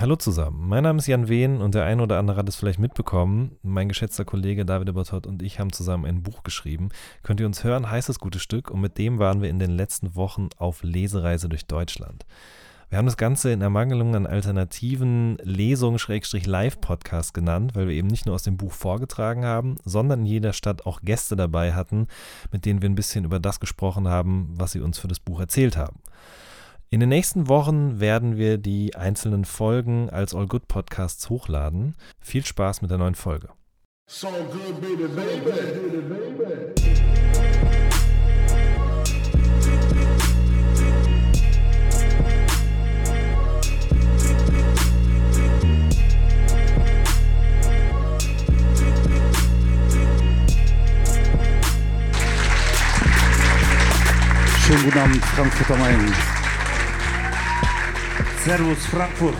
Hallo zusammen, mein Name ist Jan Wehn und der eine oder andere hat es vielleicht mitbekommen. Mein geschätzter Kollege David Ebertott und ich haben zusammen ein Buch geschrieben. Könnt ihr uns hören, heißt das gute Stück und mit dem waren wir in den letzten Wochen auf Lesereise durch Deutschland. Wir haben das Ganze in Ermangelung an alternativen Lesungen-Live-Podcasts genannt, weil wir eben nicht nur aus dem Buch vorgetragen haben, sondern in jeder Stadt auch Gäste dabei hatten, mit denen wir ein bisschen über das gesprochen haben, was sie uns für das Buch erzählt haben. In den nächsten Wochen werden wir die einzelnen Folgen als All Good Podcasts hochladen. Viel Spaß mit der neuen Folge. So good, baby, baby. Schönen guten Abend, Frankfurt am Main. Servus Frankfurt.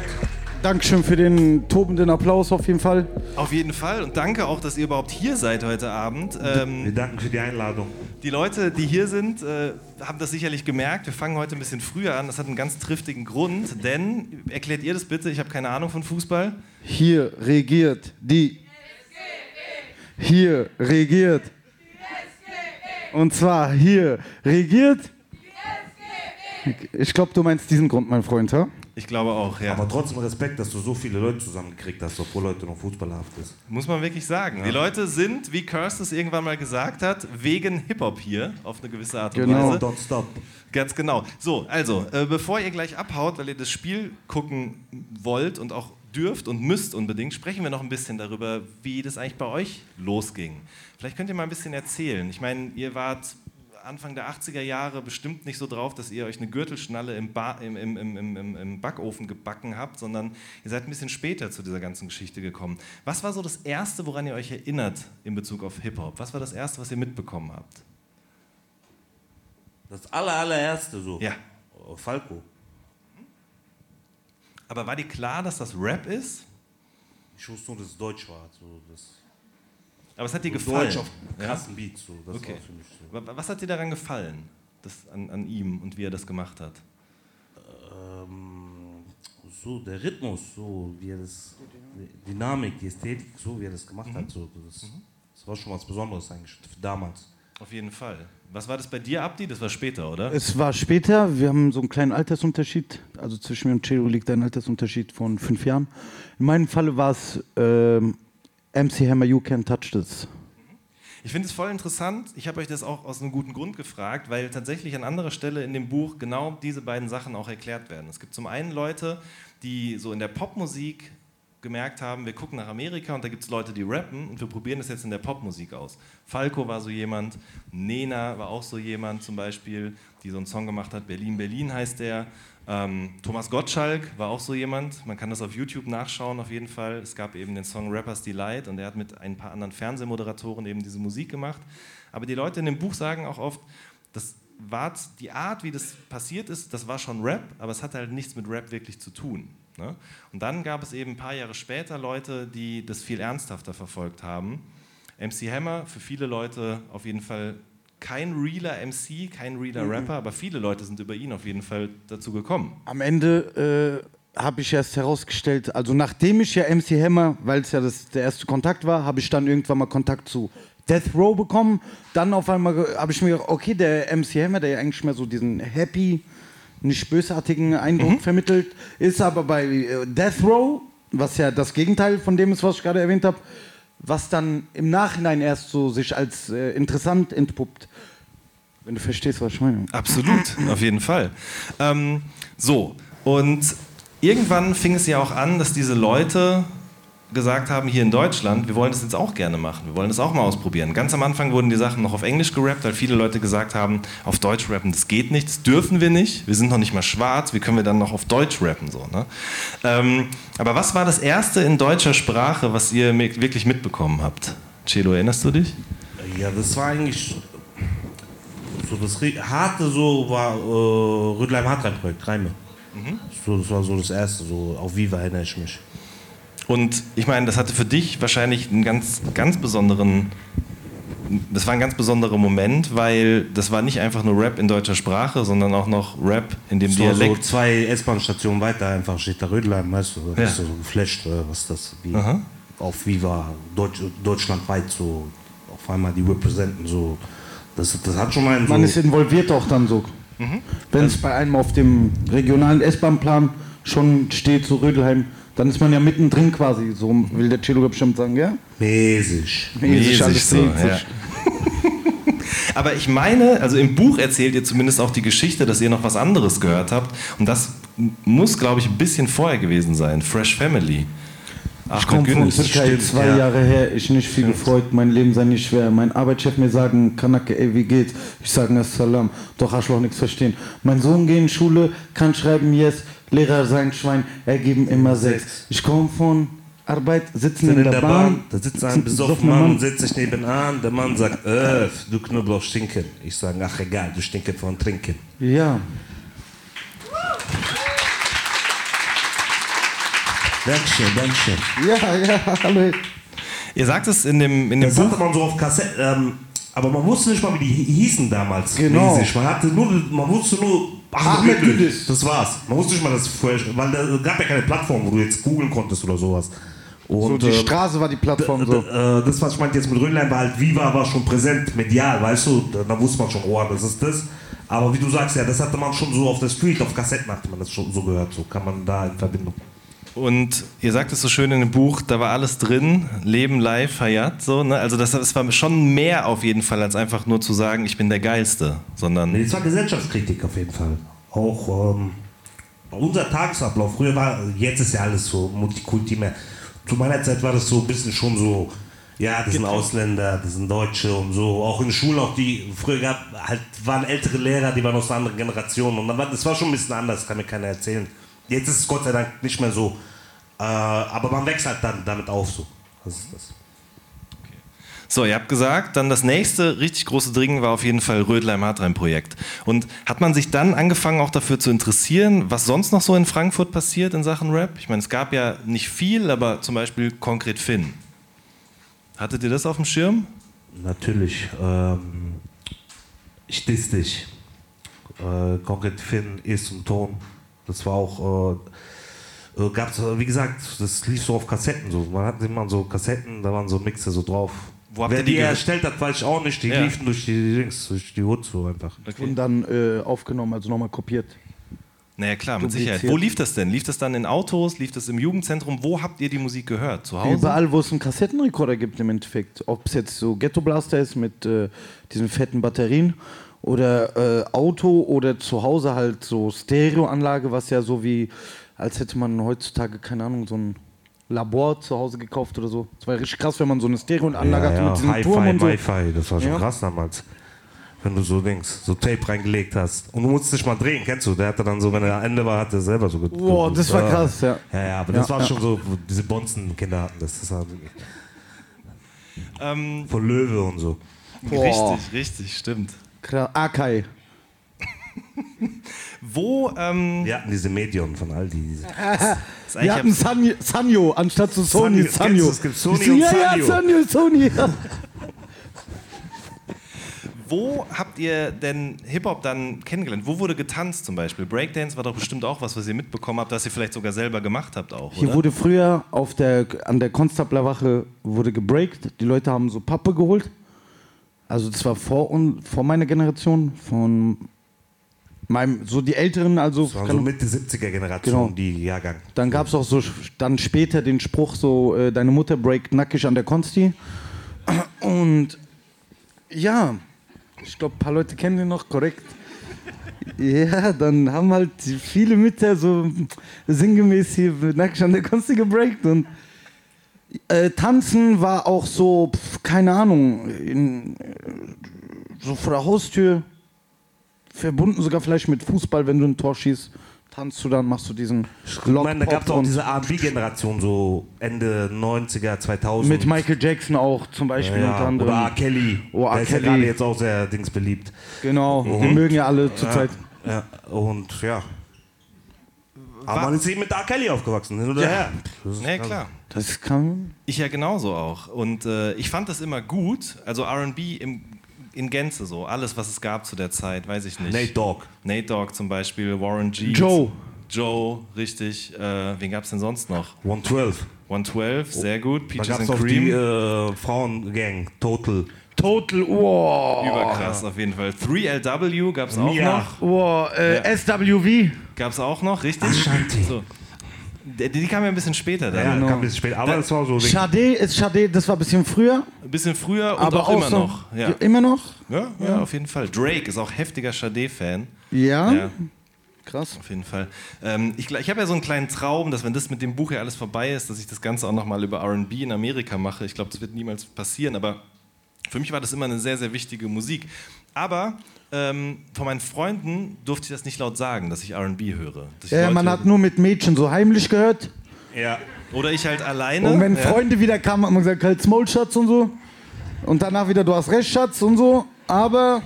Dankeschön für den tobenden Applaus auf jeden Fall. Auf jeden Fall und danke auch, dass ihr überhaupt hier seid heute Abend. Ähm, Wir danken für die Einladung. Die Leute, die hier sind, äh, haben das sicherlich gemerkt. Wir fangen heute ein bisschen früher an. Das hat einen ganz triftigen Grund, denn erklärt ihr das bitte, ich habe keine Ahnung von Fußball. Hier regiert die. Hier regiert. Und zwar hier regiert. Ich glaube, du meinst diesen Grund, mein Freund, ha? Ich glaube auch, ja. Aber trotzdem Respekt, dass du so viele Leute zusammengekriegt hast, obwohl heute noch fußballhaft ist. Muss man wirklich sagen. Ja. Die Leute sind, wie Kirst es irgendwann mal gesagt hat, wegen Hip-Hop hier, auf eine gewisse Art und genau. Weise. Don't stop. Ganz genau. So, also, äh, bevor ihr gleich abhaut, weil ihr das Spiel gucken wollt und auch dürft und müsst unbedingt, sprechen wir noch ein bisschen darüber, wie das eigentlich bei euch losging. Vielleicht könnt ihr mal ein bisschen erzählen. Ich meine, ihr wart Anfang der 80er Jahre bestimmt nicht so drauf, dass ihr euch eine Gürtelschnalle im, ba im, im, im, Backofen gebacken habt, sondern ihr seid ein bisschen später zu dieser ganzen Geschichte gekommen. Was war so das Erste, woran ihr euch erinnert in Bezug auf Hip-Hop? Was war das Erste, was ihr mitbekommen habt? Das aller, allererste so? Ja. Oh, Falco. Aber war dir klar, dass das Rap ist? Ich wusste nur, dass es Deutsch war. So, das aber es hat dir gefallen? Deutsch auf krassen ja? Beat. So. Das okay. So. Was hat dir daran gefallen, das an, an ihm und wie er das gemacht hat? Ähm, so der Rhythmus, so wie er das, die Dynamik, die Ästhetik, so wie er das gemacht mhm. hat. So, das, mhm. das war schon was Besonderes eigentlich damals. Auf jeden Fall. Was war das bei dir, Abdi? Das war später, oder? Es war später. Wir haben so einen kleinen Altersunterschied. Also zwischen mir und Celo liegt ein Altersunterschied von fünf Jahren. In meinem Falle war es ähm, MC Hammer, You Can Touch This. Ich finde es voll interessant. Ich habe euch das auch aus einem guten Grund gefragt, weil tatsächlich an anderer Stelle in dem Buch genau diese beiden Sachen auch erklärt werden. Es gibt zum einen Leute, die so in der Popmusik gemerkt haben, wir gucken nach Amerika und da gibt es Leute, die rappen und wir probieren das jetzt in der Popmusik aus. Falco war so jemand, Nena war auch so jemand zum Beispiel, die so einen Song gemacht hat, Berlin, Berlin heißt der. Ähm, Thomas Gottschalk war auch so jemand, man kann das auf YouTube nachschauen auf jeden Fall. Es gab eben den Song Rappers Delight und er hat mit ein paar anderen Fernsehmoderatoren eben diese Musik gemacht. Aber die Leute in dem Buch sagen auch oft, das war die Art, wie das passiert ist, das war schon Rap, aber es hatte halt nichts mit Rap wirklich zu tun. Ne? Und dann gab es eben ein paar Jahre später Leute, die das viel ernsthafter verfolgt haben. MC Hammer, für viele Leute auf jeden Fall kein realer MC, kein realer mhm. Rapper, aber viele Leute sind über ihn auf jeden Fall dazu gekommen. Am Ende äh, habe ich erst herausgestellt, also nachdem ich ja MC Hammer, weil es ja das, der erste Kontakt war, habe ich dann irgendwann mal Kontakt zu Death Row bekommen. Dann auf einmal habe ich mir gedacht, okay, der MC Hammer, der ja eigentlich mehr so diesen happy, nicht bösartigen Eindruck mhm. vermittelt, ist aber bei äh, Death Row, was ja das Gegenteil von dem ist, was ich gerade erwähnt habe, was dann im Nachhinein erst so sich als äh, interessant entpuppt. Wenn du verstehst, was ich meine. Absolut, auf jeden Fall. Ähm, so, und irgendwann fing es ja auch an, dass diese Leute gesagt haben, hier in Deutschland, wir wollen das jetzt auch gerne machen, wir wollen das auch mal ausprobieren. Ganz am Anfang wurden die Sachen noch auf Englisch gerappt, weil viele Leute gesagt haben, auf Deutsch rappen, das geht nicht, das dürfen wir nicht, wir sind noch nicht mal schwarz, wie können wir dann noch auf Deutsch rappen? So, ne? ähm, aber was war das Erste in deutscher Sprache, was ihr wirklich mitbekommen habt? Celo, erinnerst du dich? Ja, das war eigentlich so das harte so war äh, Rödleim Hartrein-Projekt, Reime. Mhm. So, das war so das Erste, so auf Viva erinnere ich mich. Und ich meine, das hatte für dich wahrscheinlich einen ganz, ganz besonderen das war ein ganz besonderer Moment, weil das war nicht einfach nur Rap in deutscher Sprache, sondern auch noch Rap in dem So, Dialekt. so zwei S-Bahn-Stationen weiter einfach steht da Rödlein, weißt du, Ja. bist du so geflasht, was das wie Aha. auf Viva Deutsch, deutschlandweit so auf einmal die representen so. Das, das hat schon einen Man so, ist involviert auch dann so. Wenn es bei einem auf dem regionalen S-Bahn-Plan schon steht, so Rödelheim, dann ist man ja mittendrin quasi. So will der Chelo bestimmt sagen, ja? mäßig. Mäßig, alles so, ja. Aber ich meine, also im Buch erzählt ihr zumindest auch die Geschichte, dass ihr noch was anderes gehört habt. Und das muss, glaube ich, ein bisschen vorher gewesen sein. Fresh Family. Ich Ahmed komme von. Türkei stimmt, zwei ja. Jahre her, ich nicht viel gefreut, mein Leben sei nicht schwer. Mein Arbeitschef mir sagen, Kanake, ey, wie geht's? Ich sage Assalam, doch Arschloch nichts verstehen. Mein Sohn geht in Schule, kann schreiben Yes, Lehrer sein Schwein, ergeben immer sechs. Ich komme von Arbeit, sitzen Sind in der, Bahn, da sitzt ein besoffener Mann, setzt sich nebenan, der Mann sagt, äh, du Knoblauch stinken. Ich sage, ach egal, du stinkst von Trinken. Ja, Dankeschön, Dankeschön. ja, ja, hallo. Ihr sagt es in dem, in dem Das Buch. hatte man so auf Kassette, ähm, aber man wusste nicht mal, wie die hi- hießen damals. Genau. Man, hatte nur, man wusste nur Ahmed Gündüz. Das war's. Man wusste nicht mal, dass es fresh, weil da gab ja keine Plattform, wo du jetzt googeln konntest oder sowas. So, Und, die äh, Straße war die Plattform so. Äh, das, was ich meinte jetzt mit Röhnlein, war halt, Viva war schon präsent, medial, weißt du, da, da wusste man schon, oh, das ist das. Aber wie du sagst, ja, das hatte man schon so auf der Street, auf Kassetten hatte man das schon so gehört, so kann man da in Verbindung. Und ihr sagt es so schön in dem Buch, da war alles drin, Leben, Life, Hayat, so, ne? Also das, das war schon mehr auf jeden Fall, als einfach nur zu sagen, ich bin der Geilste, sondern Nee, das war Gesellschaftskritik auf jeden Fall. Auch ähm, unser Tagesablauf, früher war, jetzt ist ja alles so Multikulti mehr. Zu meiner Zeit war das so ein bisschen schon so, ja, das sind Ausländer, das sind Deutsche und so. Auch in den Schulen, auch die früher gab, halt waren ältere Lehrer, die waren aus einer anderen Generation. Und dann war, das war schon ein bisschen anders, kann mir keiner erzählen. Jetzt ist es Gott sei Dank nicht mehr so. Äh, aber man wächst halt dann damit auf so. Das ist das. So, ihr habt gesagt, dann das nächste richtig große Ding war auf jeden Fall Rödleim-Hartheim-Projekt. Und hat man sich dann angefangen, auch dafür zu interessieren, was sonst noch so in Frankfurt passiert in Sachen Rap? Ich meine, es gab ja nicht viel, aber zum Beispiel konkret Finn. Hattet ihr das auf dem Schirm? Natürlich. Ähm, ich diss dich. Äh, Concrete Finn ist und Ton. Das war auch. Äh, äh, gab's, äh, wie gesagt, das lief so auf Kassetten. So. Man hatte immer so Kassetten, da waren so Mixe so drauf. Wo habt Wer ihr die die erstellt hat, weiß ich auch nicht. Die Ja. liefen durch die Dings, durch die Hood so einfach. Und dann äh, aufgenommen, also nochmal kopiert. Naja, klar, mit. Sicherheit. Wo lief das denn? Lief das dann in Autos? Lief das im Jugendzentrum? Wo habt ihr die Musik gehört? Zu Hause? Überall, wo es einen Kassettenrekorder gibt im Endeffekt. Ob es jetzt so Ghetto Blaster ist mit äh, diesen fetten Batterien oder äh, Auto oder zu Hause halt so Stereoanlage, was ja so wie, als hätte man heutzutage, keine Ahnung, so ein Labor zu Hause gekauft oder so. Es war richtig krass, wenn man so eine Stereoanlage hatte mit diesem Turm Hi-Fi, und so. Wi-Fi, das war schon Ja. krass damals. Wenn du so Dings, so Tape reingelegt hast. Und du musstest dich mal drehen, kennst du? Der hatte dann so, wenn er Ende war, hat er selber so ge- Boah, das war Ja. krass, ja. Ja, ja, aber Ja, das war ja. schon so, wo diese Bonzen-Kinder hatten das. Das war Ähm, von Löwe und so. Boah. richtig, richtig, stimmt. Akai. Wo, ähm, Wir hatten diese Medion von Aldi. Ist eigentlich Wir hatten Sanyo, Sanyo anstatt zu Sony. Sanyo. Sanyo. Kennst du, es gibt Sony und ja, Sanyo. Ja, Sanyo, Sony. Ja. Wo habt ihr denn Hip-Hop dann kennengelernt? Wo wurde getanzt zum Beispiel? Breakdance war doch bestimmt auch was, was ihr mitbekommen habt, das ihr vielleicht sogar selber gemacht habt auch, Hier oder? wurde früher auf der, an der Konstablerwache wurde gebreakt. Die Leute haben so Pappe geholt. Also das war vor, un, vor meiner Generation, von meinem, so die Älteren, also das war so Mitte 70er Generation, Genau. die Jahrgang. dann gab es auch so dann später den Spruch so, äh, deine Mutter breakt nackig an der Konsti. Und ja, ich glaube, ein paar Leute kennen den noch, korrekt. Ja, dann haben halt viele Mütter so sinngemäß hier nackig an der Konsti gebreakt und äh, Tanzen war auch so, pf, keine Ahnung, in, so vor der Haustür, verbunden sogar vielleicht mit Fußball, wenn du ein Tor schießt, tanzt du dann, machst du diesen Ich meine, da gab es auch und diese R&B-Generation, so Ende 90er, 2000. mit Michael Jackson auch zum Beispiel unter ja, anderem. Oder R. Kelly. Oh, R. Der ist ja Kelly. gerade jetzt auch sehr Dings beliebt. Genau, den mögen ja alle zurzeit. Ja, und ja. Aber man ist eben mit R. Kelly aufgewachsen, hin oder her. Das ist Ja, klar. Das kann. Ich ja genauso auch. Und äh, ich fand das immer gut. Also RB im- in Gänze so. Alles, was es gab zu der Zeit, weiß ich nicht. Nate Dogg. Nate Dogg zum Beispiel, Warren G. Joe. Joe, richtig. Äh, wen gab es denn sonst noch? 112. 112, sehr gut. Da Peaches gab es and auch die Cream. äh, Frauengang, Total. Total, wow. Überkrass auf jeden Fall. 3LW gab es auch Mia. noch. Wow, äh, SWV. Gab es auch noch, richtig? Ashanti. So. Die, die kam ja ein bisschen später Ja, dann. kam ein bisschen spät. Aber das war so. Schade ist Schade, das war ein bisschen früher, Ein bisschen früher und aber auch, auch, immer so, noch. Ja. Immer noch? Ja, ja, auf jeden Fall. Drake ist auch heftiger Sade-Fan. Ja. Ja. Krass. Auf jeden Fall. Ähm, ich ich habe ja so einen kleinen Traum, dass wenn das mit dem Buch ja alles vorbei ist, dass ich das Ganze auch nochmal über RB in Amerika mache. Ich glaube, das wird niemals passieren, aber für mich war das immer eine sehr, sehr wichtige Musik. Aber ähm, von meinen Freunden durfte ich das nicht laut sagen, dass ich RB höre. Dass Ja, man hat nur mit Mädchen so heimlich gehört. Ja. Oder ich halt alleine. Und wenn ja. Freunde wieder kamen, hat man gesagt, halt Small Schatz und so. Und danach wieder, du hast recht, Schatz und so. Aber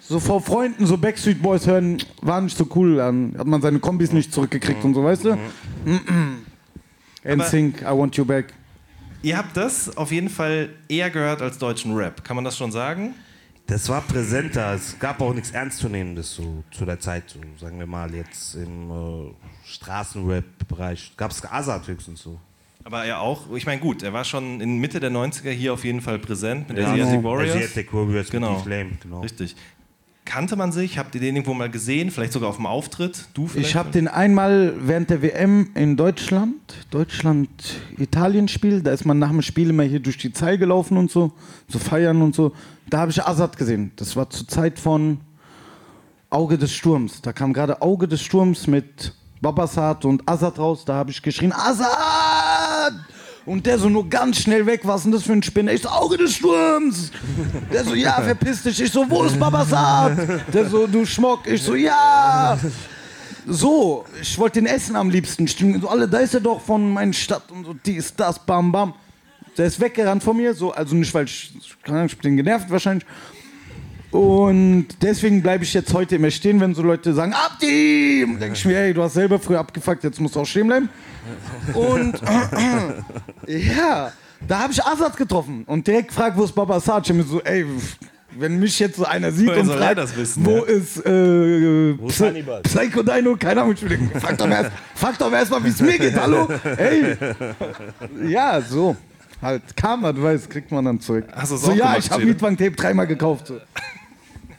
so vor Freunden, so Backstreet Boys hören, war nicht so cool. Dann hat man seine Kombis nicht zurückgekriegt und so, weißt du? NSYNC, I want you back. Ihr habt das auf jeden Fall eher gehört als deutschen Rap. Kann man das schon sagen? Das war präsenter. Es gab auch nichts Ernstzunehmendes so zu der Zeit. So, sagen wir mal jetzt im äh, Straßenrap-Bereich. Gab es Azad höchstens so. Aber er auch, ich meine, gut, er war schon in Mitte der 90er hier auf jeden Fall präsent mit Ja, Asiatic genau. Warriors. Asiatic Warriors Genau. mit D-Flame, genau. Richtig. Kannte man sich? Habt ihr den irgendwo mal gesehen? Vielleicht sogar auf dem Auftritt? Du vielleicht? Ich habe den einmal während der WM in Deutschland, Deutschland-Italien-Spiel, da ist man nach dem Spiel immer hier durch die Zeil gelaufen und so, zu feiern und so. Da habe ich Azad gesehen. Das war zur Zeit von Auge des Sturms. Da kam gerade Auge des Sturms mit Babasat und Azad raus. Da habe ich geschrien, Azad! Und der so nur ganz schnell weg, was ist denn das für ein Spinner? Ich so, Auge des Sturms! Der so, ja, verpiss dich. Ich so, wo ist Babasat? Der so, du Schmock. Ich so, ja! So, ich wollte den essen am liebsten. Stimmt, so alle, da ist er doch von meiner Stadt und so, dies, das, bam, bam. Der ist weggerannt von mir, so, also nicht, weil ich, keine Ahnung, ich bin genervt wahrscheinlich. Und deswegen bleibe ich jetzt heute immer stehen, wenn so Leute sagen, Abdi! Und denke ich mir, hey, du hast selber früher abgefuckt, jetzt musst du auch stehen bleiben. Und ja, da habe ich Azad getroffen und direkt gefragt, wo ist Baba Asad? Ich hab mir so, ey, wenn mich jetzt so einer sieht und fragt, das wissen, wo ja? ist, äh, ist Psy-? Psycho Dino? Keine Ahnung, ich frag doch erst, frag doch erst mal, wie es mir geht, hallo? Ey. Ja, so. Halt, Karma, du weißt, kriegt man dann zurück. Hast so, ja, gemacht, ich habe Chelo? Mietwagen-Tape dreimal gekauft. So.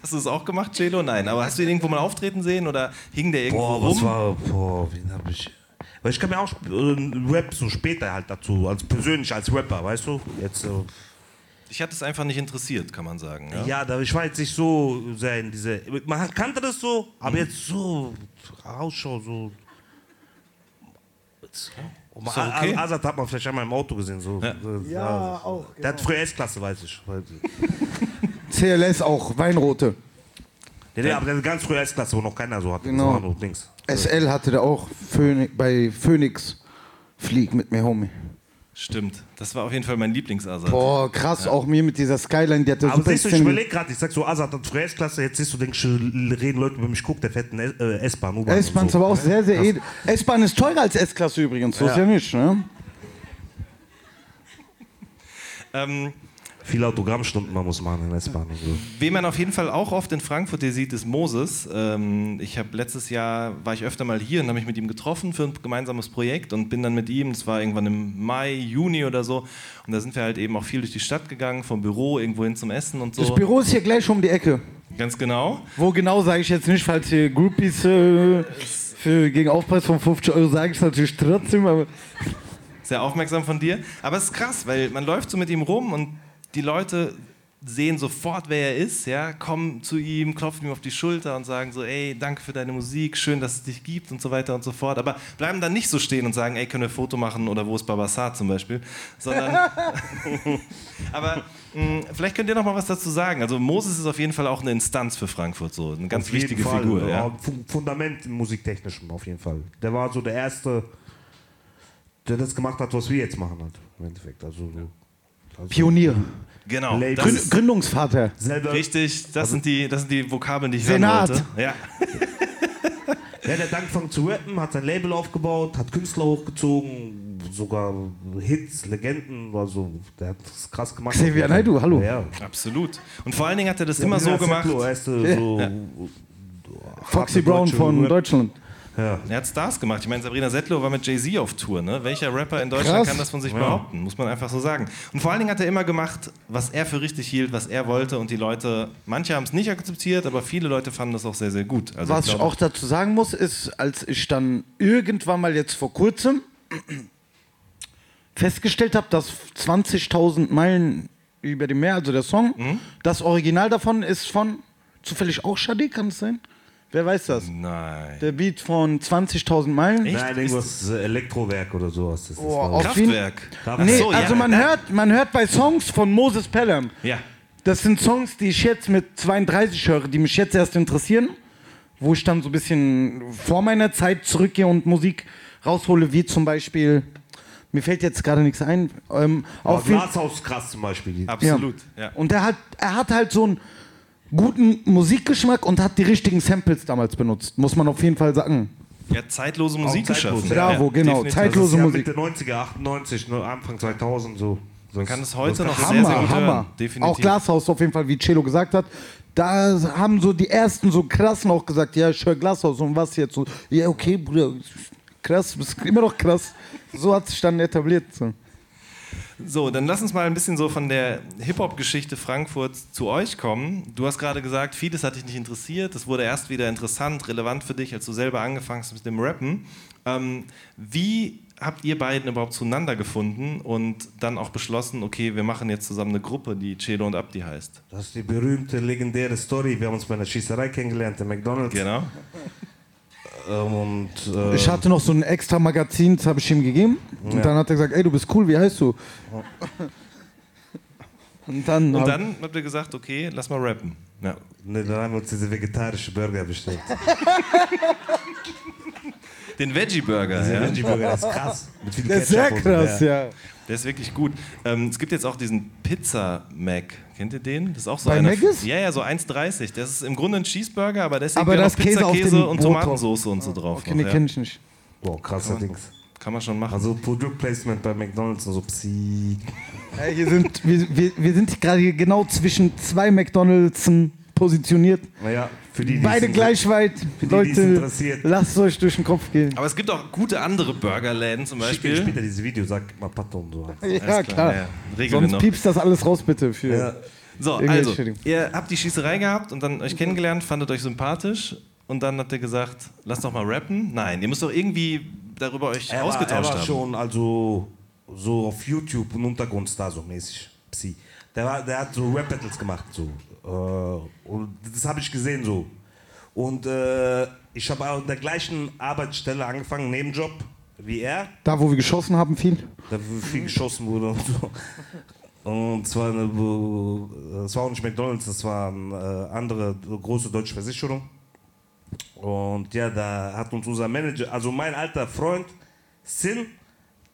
Hast du es auch gemacht, Celo? Nein. Aber hast du ihn irgendwo mal auftreten sehen oder hing der irgendwo Boah, rum? was war, boah, wen hab ich. Weil ich kam ja auch äh, Rap so später halt dazu, also persönlich als Rapper, weißt du? Jetzt, äh, Ich hatte es einfach nicht interessiert, kann man sagen. Ja? ja, da, ich war jetzt nicht so sehr in diese. Man kannte das so, aber Mhm. jetzt so Ausschau, so. Ist doch okay. A- Azad hat man vielleicht einmal im Auto gesehen. So. Ja. So, Ja, auch, Der hat früher S-Klasse, weiß ich. CLS auch, Weinrote. Ja, nee, aber der hat ganz früher S-Klasse, wo noch keiner so hatte. Genau. So, links. SL hatte der auch Phönix, bei Phoenix. Flieg mit mir, Homie. Stimmt. Das war auf jeden Fall mein Lieblingsasat. Boah, krass, auch mir mit dieser Skyline, die hat der Aber super siehst du, ich überlege gerade, ich sag so, Azad hat früher S-Klasse, jetzt siehst du, denkst du, reden Leute über mich, guck, der fährt eine äh, S-Bahn, U-Bahn. S-Bahn ist so. aber auch sehr, sehr edel. S-Bahn ist teurer als S-Klasse übrigens, so ist Ja. ja nicht, ne? Ähm, Viele Autogrammstunden man muss machen in der S-Bahn und so. wen man auf jeden Fall auch oft in Frankfurt hier sieht, ist Moses. Ähm, ich habe letztes Jahr, war ich öfter mal hier und habe mich mit ihm getroffen für ein gemeinsames Projekt und bin dann mit ihm, das war irgendwann im Mai, Juni oder so, und da sind wir halt eben auch viel durch die Stadt gegangen, vom Büro irgendwo hin zum Essen und Das so. Büro ist hier gleich um die Ecke. Ganz genau. Wo genau sage ich jetzt nicht, falls hier Groupies äh, für, gegen Aufpreis von 50 Euro sage ich es natürlich trotzdem, aber Sehr aufmerksam von dir. Aber es ist krass, weil man läuft so mit ihm rum und die Leute sehen sofort, wer er ist, ja, kommen zu ihm, klopfen ihm auf die Schulter und sagen so, ey, danke für deine Musik, schön, dass es dich gibt und so weiter und so fort. Aber bleiben dann nicht so stehen und sagen, ey, können wir ein Foto machen oder wo ist Babasat zum Beispiel, sondern, aber mh, vielleicht könnt ihr noch mal was dazu sagen. Also Moses ist auf jeden Fall auch eine Instanz für Frankfurt, so eine ganz Auf jeden wichtige Fall, Figur. Ja. Fu- Fundament im musiktechnischen, auf jeden Fall. Der war so der Erste, der das gemacht hat, was wir jetzt machen halt, im Endeffekt. Also, so- also Pionier. Genau, Label. das Grün, ist Gründungsvater. selber, richtig, das sind, die, das sind die Vokabeln, die ich Senat. hören wollte. Ja. Ja, der hat angefangen zu rappen, hat sein Label aufgebaut, hat Künstler hochgezogen, sogar Hits, Legenden, also der hat das krass gemacht. Xavier Naidoo, hallo. Ja. Absolut. Und vor allen Dingen hat er das immer so gemacht. Zettel, weißt du, so Foxy harte Brown deutsche von Rap. Deutschland. Ja. Er hat Stars gemacht. Ich meine, Sabrina Settler war mit Jay-Z auf Tour. Ne? Welcher Rapper in Deutschland Krass. kann das von sich behaupten? Muss man einfach so sagen. Und vor allen Dingen hat er immer gemacht, was er für richtig hielt, was er wollte. Und die Leute, manche haben es nicht akzeptiert, aber viele Leute fanden das auch sehr, sehr gut. Also Was ich glaube- auch dazu sagen muss, ist, als ich dann irgendwann mal jetzt vor kurzem festgestellt habe, dass 20.000 Meilen über dem Meer, also der Song, Mhm. das Original davon ist von zufällig auch Shadi, kann es sein? Wer weiß das? Nein. Der Beat von 20.000 Meilen. Echt? Nein, irgendwas äh, Elektrowerk oder sowas. Das ist Oh, auf Kraftwerk. Kraftwerk. Nee, so, ja. also man hört, man hört bei Songs von Moses Pelham. Ja. Das sind Songs, die ich jetzt mit 32 höre, die mich jetzt erst interessieren, wo ich dann so ein bisschen vor meiner Zeit zurückgehe und Musik raushole, wie zum Beispiel, mir fällt jetzt gerade nichts ein, ähm, auf Glashaus krass zum Beispiel. Absolut. Ja. und er hat, er hat halt so einen guten Musikgeschmack und hat die richtigen Samples damals benutzt, muss man auf jeden Fall sagen. Er hat zeitlose Musik zeitlos, geschaffen. Bravo, genau, definitiv. Zeit- Das ist ja Musik. Mitte 90er, 98, ne, Anfang 2000 so. Man kann es heute noch Hammer, sehr, sehr gut Hammer. hören. Definitiv. Auch Glashaus auf jeden Fall, wie Celo gesagt hat. Da haben so die ersten so krassen auch gesagt, ja, ich höre Glashaus und was jetzt so. Ja, okay, Bruder, krass, bist immer noch krass. So hat sich dann etabliert. So. So, dann lass uns mal ein bisschen so von der Hip-Hop-Geschichte Frankfurts zu euch kommen. Du hast gerade gesagt, vieles hat dich nicht interessiert. Es wurde erst wieder interessant, relevant für dich, als du selber angefangen hast mit dem Rappen. Ähm, wie habt ihr beiden überhaupt zueinander gefunden und dann auch beschlossen, okay, wir machen jetzt zusammen eine Gruppe, die Celo und Abdi heißt? Das ist die berühmte, legendäre Story. Wir haben uns bei einer Schießerei kennengelernt, in McDonalds. Genau. Ähm, Und, äh, Ich hatte noch so ein extra Magazin, das habe ich ihm gegeben. Und Ja. dann hat er gesagt, ey, du bist cool, wie heißt du? Und dann, Und hab- dann habt ihr gesagt, okay, lass mal rappen. Ja. ne, dann haben wir uns diese vegetarische Burger bestellt. Den Veggie-Burger, Dieser ja? Veggie Burger ist krass. Mit viel der ist sehr und krass, ja. Der ist wirklich gut. Ähm, es gibt jetzt auch diesen Pizza Mac. Kennt ihr den? Das ist auch so Bei. Mc's? Ja, ja, so 1,30. Das ist im Grunde ein Cheeseburger, aber deswegen Aber das Käse auf Pizzakäse dem und. Tomatensauce und so drauf. Okay, noch, nee, ja. kenn ich nicht. Boah, krasser Dings. Kann man schon machen. Also Product Placement bei McDonalds und so Psi. Ey, hier sind, wir, wir, wir sind gerade hier genau zwischen zwei McDonalds positioniert. Naja, für die, die Beide es- gleich weit. die, die es Leute, interessiert. lasst es euch durch den Kopf gehen. aber es gibt auch gute andere Burgerläden zum Schick Beispiel. später dieses Video, sag mal Pato und so. Ja, Alles klar. klar, ja. Sonst noch. piepst das alles raus, bitte. Für Ja. So, also, Entschuldigung. ihr habt die Schießerei gehabt und dann euch kennengelernt, fandet euch sympathisch und dann habt ihr gesagt, lasst doch mal rappen. Nein, ihr müsst doch irgendwie darüber euch Er war, er ausgetauscht war haben. schon also so auf YouTube ein Untergrundstar so mäßig. Psi. Der, war, der hat so Rap-Battles gemacht so. Äh, und das habe ich gesehen so. Und äh, ich habe an der gleichen Arbeitsstelle angefangen, Nebenjob wie er. Da, wo wir geschossen haben, viel. Da viel geschossen wurde und so. Und zwar eine, es war auch nicht McDonalds, das war eine äh, andere große deutsche Versicherung. Und ja, da hat uns unser Manager, also mein alter Freund Sin,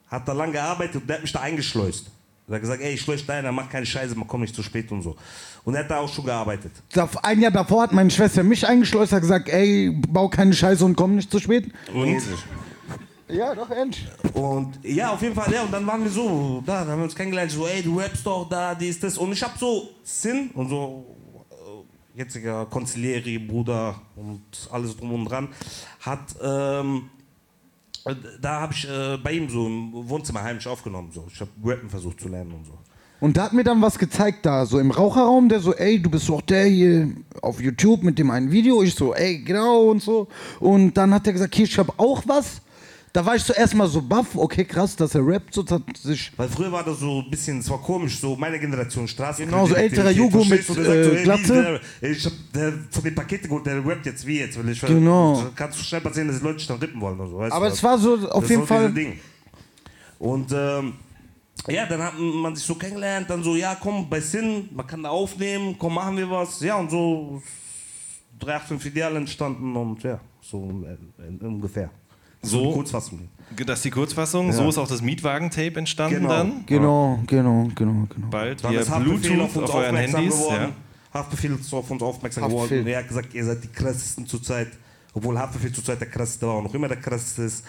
hat da lange gearbeitet und der hat mich da eingeschleust. Er hat gesagt, ey, ich da ein, mach keine Scheiße, man kommt nicht zu spät und so. Und er hat da auch schon gearbeitet. Da- Ein Jahr davor hat meine Schwester mich eingeschleust, hat gesagt, ey, bau keine Scheiße und komm nicht zu spät. Und Ja, doch, endlich. Und ja, auf jeden Fall, ja, und dann waren wir so, da, dann haben wir uns kennengelernt, so, ey, du rappst doch da, dies, das. Und ich hab so Sinn und so, äh, jetziger Konzilieri, Bruder und alles drum und dran, hat, ähm, äh, da habe ich äh, bei ihm so im Wohnzimmer heimlich aufgenommen. So. Ich habe Rappen versucht zu lernen und so. Und da hat mir dann was gezeigt, da so im Raucherraum, der so, ey, du bist doch der hier auf YouTube mit dem einen Video. Ich so, ey, genau und so. Und dann hat er gesagt, hier, ich hab auch was. Da war ich zuerst mal so baff, okay, krass, dass er rappt, so sich. Weil früher war das so ein bisschen, es war komisch, so meine Generation Straßen. Genau, so älterer Jugo mit, äh, Glatze. Der, ich hab der, von den Paketen geholt, der rappt jetzt wie jetzt. Weil ich, Genau. Kannst du schnell passieren, dass die Leute dich dann rippen wollen. Und so, weißt Aber du, es war so auf Das jeden Fall. Ding. Und ähm, ja, dann hat man sich so kennengelernt, dann so, ja, komm, bei Sin, man kann da aufnehmen, komm, machen wir was. Ja, und so drei, acht, fünf Filialen entstanden und ja, so äh, ungefähr. So? eine Kurzfassung. das ist die Kurzfassung. So ist auch das Mietwagen-Tape entstanden Genau. dann. Genau, genau, genau, genau. Bald Dann via auf Bluetooth uns auf euren aufmerksam Handys. geworden. Ja. Haftbefehl ist auf uns aufmerksam Haftbefehl. geworden. Er hat gesagt, ihr seid die krassesten zurzeit. Obwohl Haftbefehl zurzeit der krasseste war und noch immer der krasseste ist.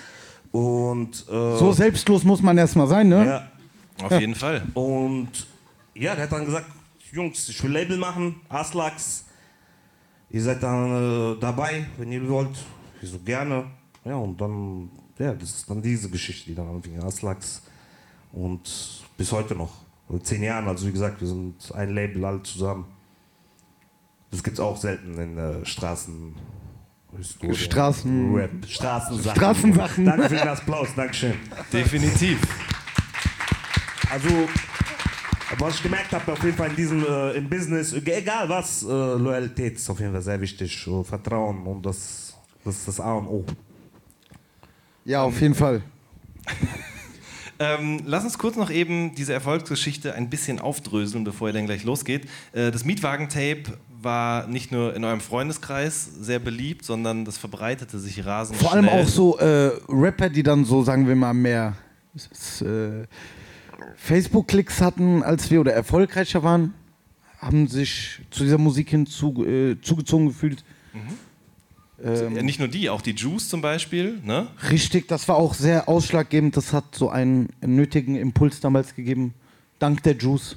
Und, äh, So selbstlos muss man erstmal sein, ne? ja, Auf jeden Fall. und ja, der hat dann gesagt, Jungs, ich will Label machen, Aslax. Ihr seid dann äh, dabei, wenn ihr wollt. Ich so gerne. Ja, und dann, ja, das ist dann diese Geschichte, die dann anfing, Aslax. Und bis heute noch. In zehn Jahren, also wie gesagt, wir sind ein Label alle zusammen. Das gibt's auch selten in äh, Straßen. Straßen- Rap, Straßensachen. Straßensachen. Danke für den Applaus, Dankeschön. Definitiv. Also, was ich gemerkt habe, auf jeden Fall in diesem äh, im Business, egal was, äh, Loyalität ist auf jeden Fall sehr wichtig. äh, Vertrauen und das, das ist das A und O. Ja, auf jeden Fall. Ähm, lass uns kurz noch eben diese Erfolgsgeschichte ein bisschen aufdröseln, bevor ihr dann gleich losgeht. Äh, das Mietwagen-Tape war nicht nur in eurem Freundeskreis sehr beliebt, sondern das verbreitete sich rasend Vor allem auch so äh, Rapper, die dann so, sagen wir mal, mehr äh, Facebook-Klicks hatten als wir oder erfolgreicher waren, haben sich zu dieser Musik hinzu, äh, zugezogen gefühlt. Ja, nicht nur die, auch die Juice zum Beispiel. Ne? Richtig, das war auch sehr ausschlaggebend. Das hat so einen nötigen Impuls damals gegeben. Dank der Juice.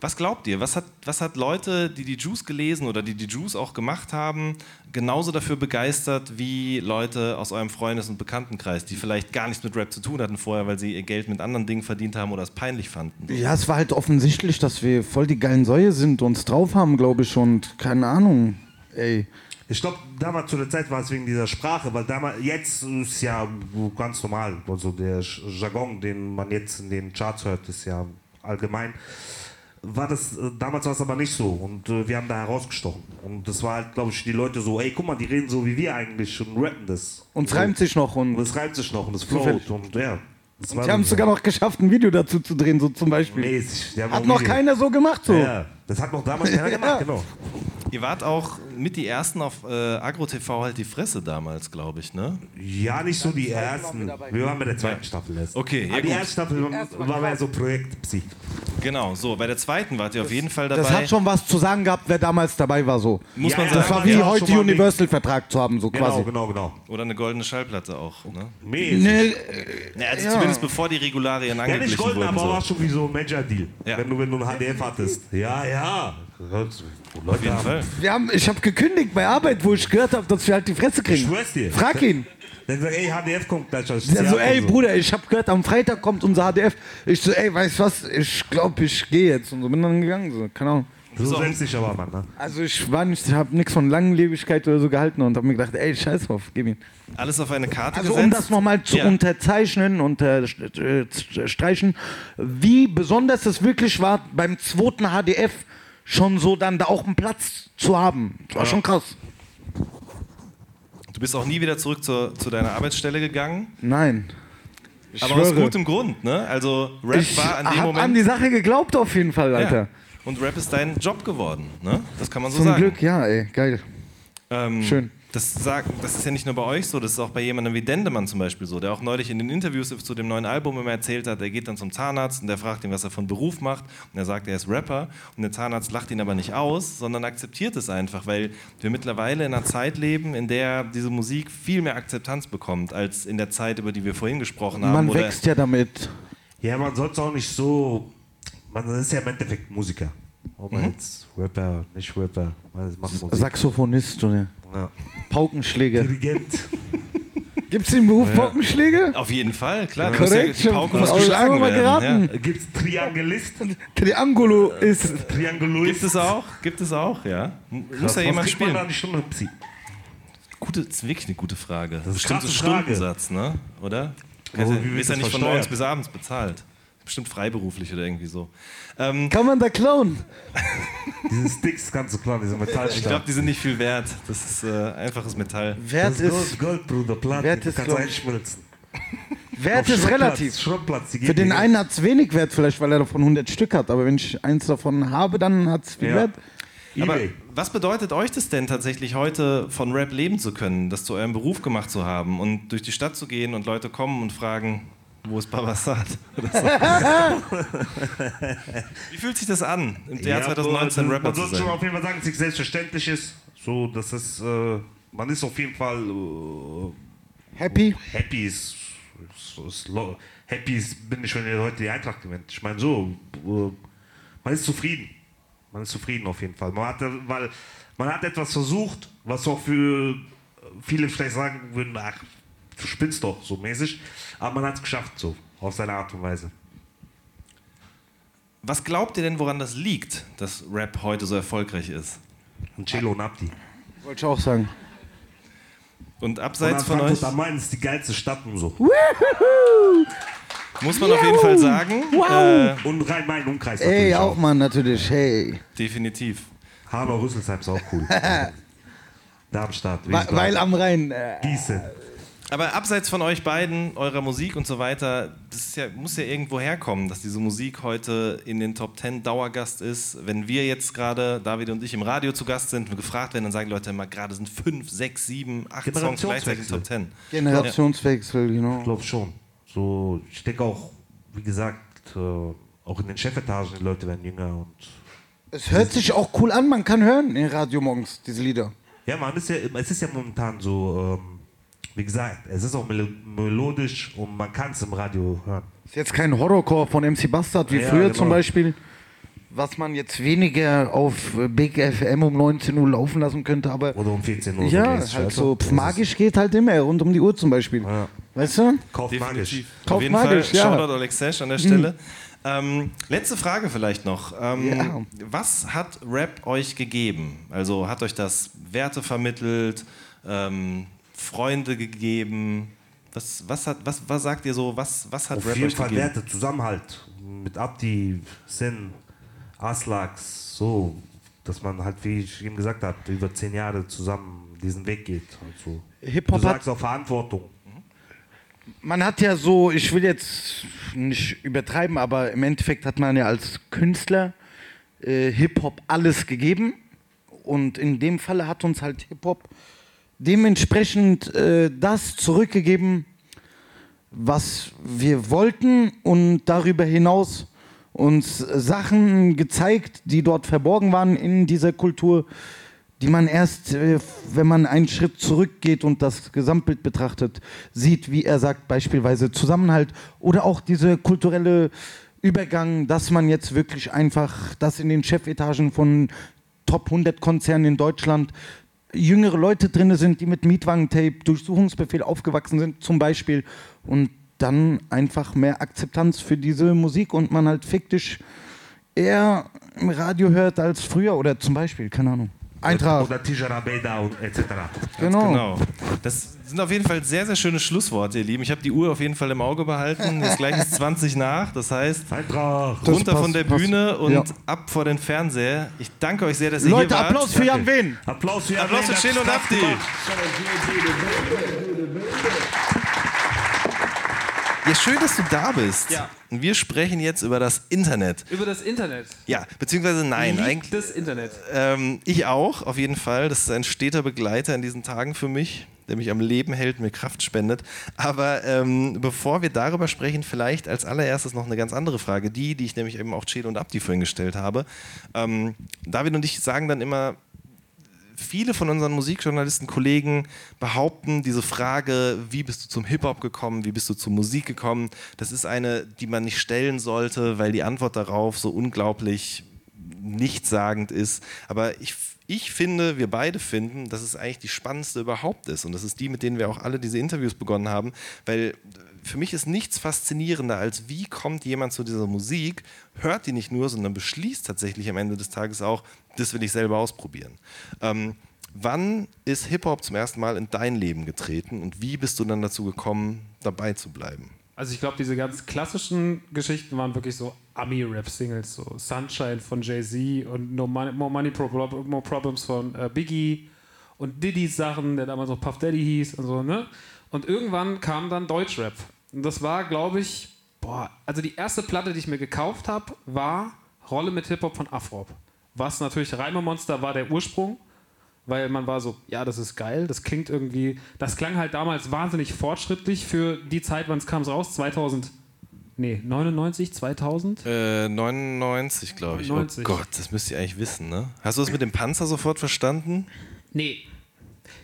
Was glaubt ihr? Was hat, was hat Leute, die die Juice gelesen oder die die Juice auch gemacht haben, genauso dafür begeistert wie Leute aus eurem Freundes- und Bekanntenkreis, die vielleicht gar nichts mit Rap zu tun hatten vorher, weil sie ihr Geld mit anderen Dingen verdient haben oder es peinlich fanden? Ja, es war halt offensichtlich, dass wir voll die geilen Säue sind, uns drauf haben, glaube ich, und keine Ahnung. Ey. Ich glaube, damals zu der Zeit war es wegen dieser Sprache, weil damals, jetzt ist ja ganz normal. Also der Jargon, den man jetzt in den Charts hört, ist ja allgemein. War das, äh, damals war es aber nicht so und äh, wir haben da herausgestochen. Und das war halt, glaube ich, die Leute so, ey, guck mal, die reden so wie wir eigentlich und rappen das. Und es so. reimt sich noch und, Und es reimt sich noch und es float und ja. Das sie haben es so sogar noch geschafft, ein Video dazu zu drehen, so zum Beispiel. mäßig. Die Hat noch keiner so gemacht, so. Ja, das hat noch damals keiner gemacht, genau. Ihr wart auch mit die ersten auf äh, Agro-TV halt die Fresse damals, glaube ich, ne? Ja, nicht so die ersten. Wir waren bei der zweiten Staffel erst. Okay, ja Aber die erste Staffel war mehr so Projekt Psi. Genau, so. Bei der zweiten wart ihr auf jeden Fall dabei. Das hat schon was zu sagen gehabt, wer damals dabei war, so. Muss Ja, man ja, sagen. Das war Ja, wie ja, heute Universal-Vertrag zu haben, so Genau, quasi. genau, genau. Oder eine goldene Schallplatte auch. Ne? Mäßig. Nee, Ja, also Ja. zumindest bevor die Regularien Ja, angeglichen nicht golden, wurden. aber so. war schon wie so ein Major-Deal. Ja. Wenn, du, wenn du ein HDF hattest. Ja, ja. Leute Auf jeden Fall. wir haben, ich habe gekündigt bei Arbeit, wo ich gehört habe, dass wir halt die Fresse Ich kriegen. schwör's dir. Frag ihn. Dann sagt, ey, HDF kommt gleich als Der so, ey und Bruder, ich habe gehört, am Freitag kommt unser HDF. Ich so, ey, weißt du was, ich glaube, ich gehe jetzt. Und so bin dann gegangen, so, keine Ahnung. So selbstsicher war man, ne? Also ich war nicht, ich habe nichts von Langlebigkeit oder so gehalten und habe mir gedacht, ey, scheiß drauf, gib ihn. Alles auf eine Karte Also gesetzt. um das nochmal zu Ja. unterzeichnen und äh, streichen, wie besonders es wirklich war, beim zweiten HDF schon so dann da auch einen Platz zu haben. Das war schon krass. Du bist auch nie wieder zurück zur, zu deiner Arbeitsstelle gegangen. Nein. Ich aber aus schwöre. gutem Grund, ne? Also Rap ich war an dem Moment. an die Sache geglaubt auf jeden Fall, Alter. ja. Und Rap ist dein Job geworden, ne? Das kann man so Zum sagen. Glück, ja, ey, geil. Ähm, Schön. Das, sagt, das ist ja nicht nur bei euch so, das ist auch bei jemandem wie Dendemann zum Beispiel so, der auch neulich in den Interviews zu dem neuen Album immer erzählt hat, er geht dann zum Zahnarzt und der fragt ihn, was er von Beruf macht und er sagt, er ist Rapper und der Zahnarzt lacht ihn aber nicht aus, sondern akzeptiert es einfach, weil wir mittlerweile in einer Zeit leben, in der diese Musik viel mehr Akzeptanz bekommt, als in der Zeit, über die wir vorhin gesprochen haben. Man oder- wächst ja damit. Ja, man sollte auch nicht so. Man ist ja im Endeffekt Musiker. Ob man jetzt Rapper, nicht Rapper, man macht Musik. Saxophonist oder Ja. Paukenschläger. Dirigent. Gibt es den Beruf Paukenschläger? Auf jeden Fall, klar. ja, Korrekt, die Pauke muss schon. geschlagen mal geraten. Ja. Gibt es Triangulist? Triangulo ist. Triangulist? Gibt es auch, gibt es auch, ja. M- Muss ja jemand kriegt man spielen. da Psi? Gute, das ist wirklich eine gute Frage. ist Bestimmt so. Stundensatz, ne? Oder? Oh, Also, wie du wird wirst ja das nicht von morgens bis abends bezahlt. Bestimmt freiberuflich oder irgendwie so. Ähm, Kann man da klauen? Diese Sticks kannst du klar, diese ich glaube, Metallstab. die sind nicht viel wert. Das ist äh, einfaches Metall. Wert Das ist Gold, ist, Gold, Bruder, Platin. Wert du ist, kannst einschmelzen. Wert ist relativ. Schrottplatz, die Für den nicht. einen hat es wenig Wert, vielleicht weil er davon 100 Stück hat. Aber wenn ich eins davon habe, dann hat es viel Ja. Wert. Aber Ebay. was bedeutet euch das denn tatsächlich heute von Rap leben zu können, das zu eurem Beruf gemacht zu haben und durch die Stadt zu gehen und Leute kommen und fragen, wo ist Babasat? Oder so. Wie fühlt sich das an, im Jahr Ja, 2019 man Rapper zu sollte schon sein? auf jeden Fall sagen, dass es nicht selbstverständlich ist. So, dass es, äh, man ist auf jeden Fall äh, Happy? happy. Ist, ist, ist, lo- happy ist, bin ich, wenn ihr heute die Eintracht gewinnt. Ich meine so, äh, man ist zufrieden. Man ist zufrieden auf jeden Fall. Man hat, weil man hat etwas versucht, was auch für viele vielleicht sagen würden, ach, du spinnst doch so mäßig. Aber man hat es geschafft so, auf seine Art und Weise. Was glaubt ihr denn, woran das liegt, dass Rap heute so erfolgreich ist? Und Cello und Abdi. Wollte ich auch sagen. Und Und abseits von Frankfurt euch am Main ist die geilste Stadt und so. muss man auf jeden Fall sagen, äh, Und Rhein-Main-Umkreis Ey, natürlich auch auch. Mann, natürlich. Hey. definitiv. Hanau, Rüsselsheim ist auch cool. Darmstadt, Weil, weil am Rhein. Äh, Gießen. Aber abseits von euch beiden, eurer Musik und so weiter, das ist ja, muss ja irgendwo herkommen, dass diese Musik heute in den Top 10 Dauergast ist. Wenn wir jetzt gerade, David und ich, im Radio zu Gast sind und gefragt werden, dann sagen die Leute immer, gerade sind 5, 6, 7, 8 Songs gleichzeitig in den Top 10. Generationswechsel, know. Ich glaube schon. So, ich denke auch, wie gesagt, äh, auch in den Chefetagen, die Leute werden jünger und. Es hört sich auch cool an, man kann hören in Radio morgens, diese Lieder. Ja, man ist ja, es ist ja momentan so, ähm, wie gesagt, es ist auch melo melodisch und man kann es im Radio hören. Ist jetzt kein Horrorcore von MC Bastard wie Ja, früher genau. zum Beispiel, was man jetzt weniger auf Big FM um 19 Uhr laufen lassen könnte, aber Oder um 14 Uhr. ja, halt so du? Das magisch geht halt immer rund um die Uhr zum Beispiel. Ja. Weißt du? Kauft magisch. Auf Kauf jeden magisch, Fall, ja. Shoutout Alexesh an der Stelle. Ähm, letzte Frage vielleicht noch. Ähm, Ja. Was hat Rap euch gegeben? Also hat euch das Werte vermittelt, ähm, Freunde gegeben? Was, was, hat, was, was sagt ihr so? Was, was hat Auf Rap jeden euch Fall gegeben? Werte, Zusammenhalt. Mit Abdi, Sin, Aslax, so. Dass man halt, wie ich eben gesagt habe, über zehn Jahre zusammen diesen Weg geht. Also, Hip-Hop du sagst auch Verantwortung. Man hat ja so, ich will jetzt nicht übertreiben, aber im Endeffekt hat man ja als Künstler äh, Hip-Hop alles gegeben. Und in dem Falle hat uns halt Hip-Hop dementsprechend äh, das zurückgegeben, was wir wollten und darüber hinaus uns Sachen gezeigt, die dort verborgen waren in dieser Kultur, die man erst, äh, wenn man einen Schritt zurückgeht und das Gesamtbild betrachtet, sieht, wie er sagt, beispielsweise Zusammenhalt oder auch diese kulturelle Übergang, dass man jetzt wirklich einfach, dass in den Chefetagen von Top 100 Konzernen in Deutschland jüngere Leute drin sind, die mit Mietwagentape, Durchsuchungsbefehl aufgewachsen sind zum Beispiel und dann einfach mehr Akzeptanz für diese Musik und man halt fiktisch eher im Radio hört als früher oder zum Beispiel, keine Ahnung. Eintracht, Oder Tijara Beda und etc. genau. Genau. Das sind auf jeden Fall sehr, sehr schöne Schlussworte, ihr Lieben. Ich habe die Uhr auf jeden Fall im Auge behalten. Jetzt gleich ist 20 nach. Das heißt, Eintracht. Das runter passt, von der passt. Bühne und Ja. ab vor den Fernseher. Ich danke euch sehr, dass ihr Leute, hier wart. Applaus für Jan Wen. Applaus für Applaus für Jan Chelo und Spaß Abdi. gemacht. Ja, schön, dass du da bist. Ja. Und wir sprechen jetzt über das Internet. Über das Internet. Ja, beziehungsweise nein, Liebt eigentlich. das Internet. Ähm, ich auch, auf jeden Fall. Das ist ein steter Begleiter in diesen Tagen für mich, der mich am Leben hält, mir Kraft spendet. Aber ähm, bevor wir darüber sprechen, vielleicht als allererstes noch eine ganz andere Frage. Die, die ich nämlich eben auch Chelo und Abdi vorhin gestellt habe. Ähm, David und ich sagen dann immer, viele von unseren Musikjournalisten-Kollegen behaupten, diese Frage, wie bist du zum Hip-Hop gekommen, wie bist du zur Musik gekommen, das ist eine, die man nicht stellen sollte, weil die Antwort darauf so unglaublich nichtssagend ist. Aber ich, ich finde, wir beide finden, dass es eigentlich die spannendste überhaupt ist. Und das ist die, mit denen wir auch alle diese Interviews begonnen haben, weil für mich ist nichts faszinierender, als wie kommt jemand zu dieser Musik, hört die nicht nur, sondern beschließt tatsächlich am Ende des Tages auch, das will ich selber ausprobieren. Ähm, wann ist Hip-Hop zum ersten Mal in dein Leben getreten und wie bist du dann dazu gekommen, dabei zu bleiben? Also ich glaube, diese ganz klassischen Geschichten waren wirklich so Ami-Rap-Singles, so Sunshine von Jay-Z und No Money, More Money, More Problems von äh, Biggie und Diddy's Sachen, der damals noch Puff Daddy hieß und so, ne? Und irgendwann kam dann Deutschrap. Und das war, glaube ich, boah, also die erste Platte, die ich mir gekauft habe, war Rolle mit Hip-Hop von Afrop. Was natürlich Reimemonster war der Ursprung, weil man war so, ja, das ist geil, das klingt irgendwie, das klang halt damals wahnsinnig fortschrittlich für die Zeit, wann es kam es raus, 2000, nee, 99, 2000? Äh, 99, glaube ich. 99. Oh Gott, das müsst ihr eigentlich wissen, ne? Hast du das mit dem Panzer sofort verstanden? Nee.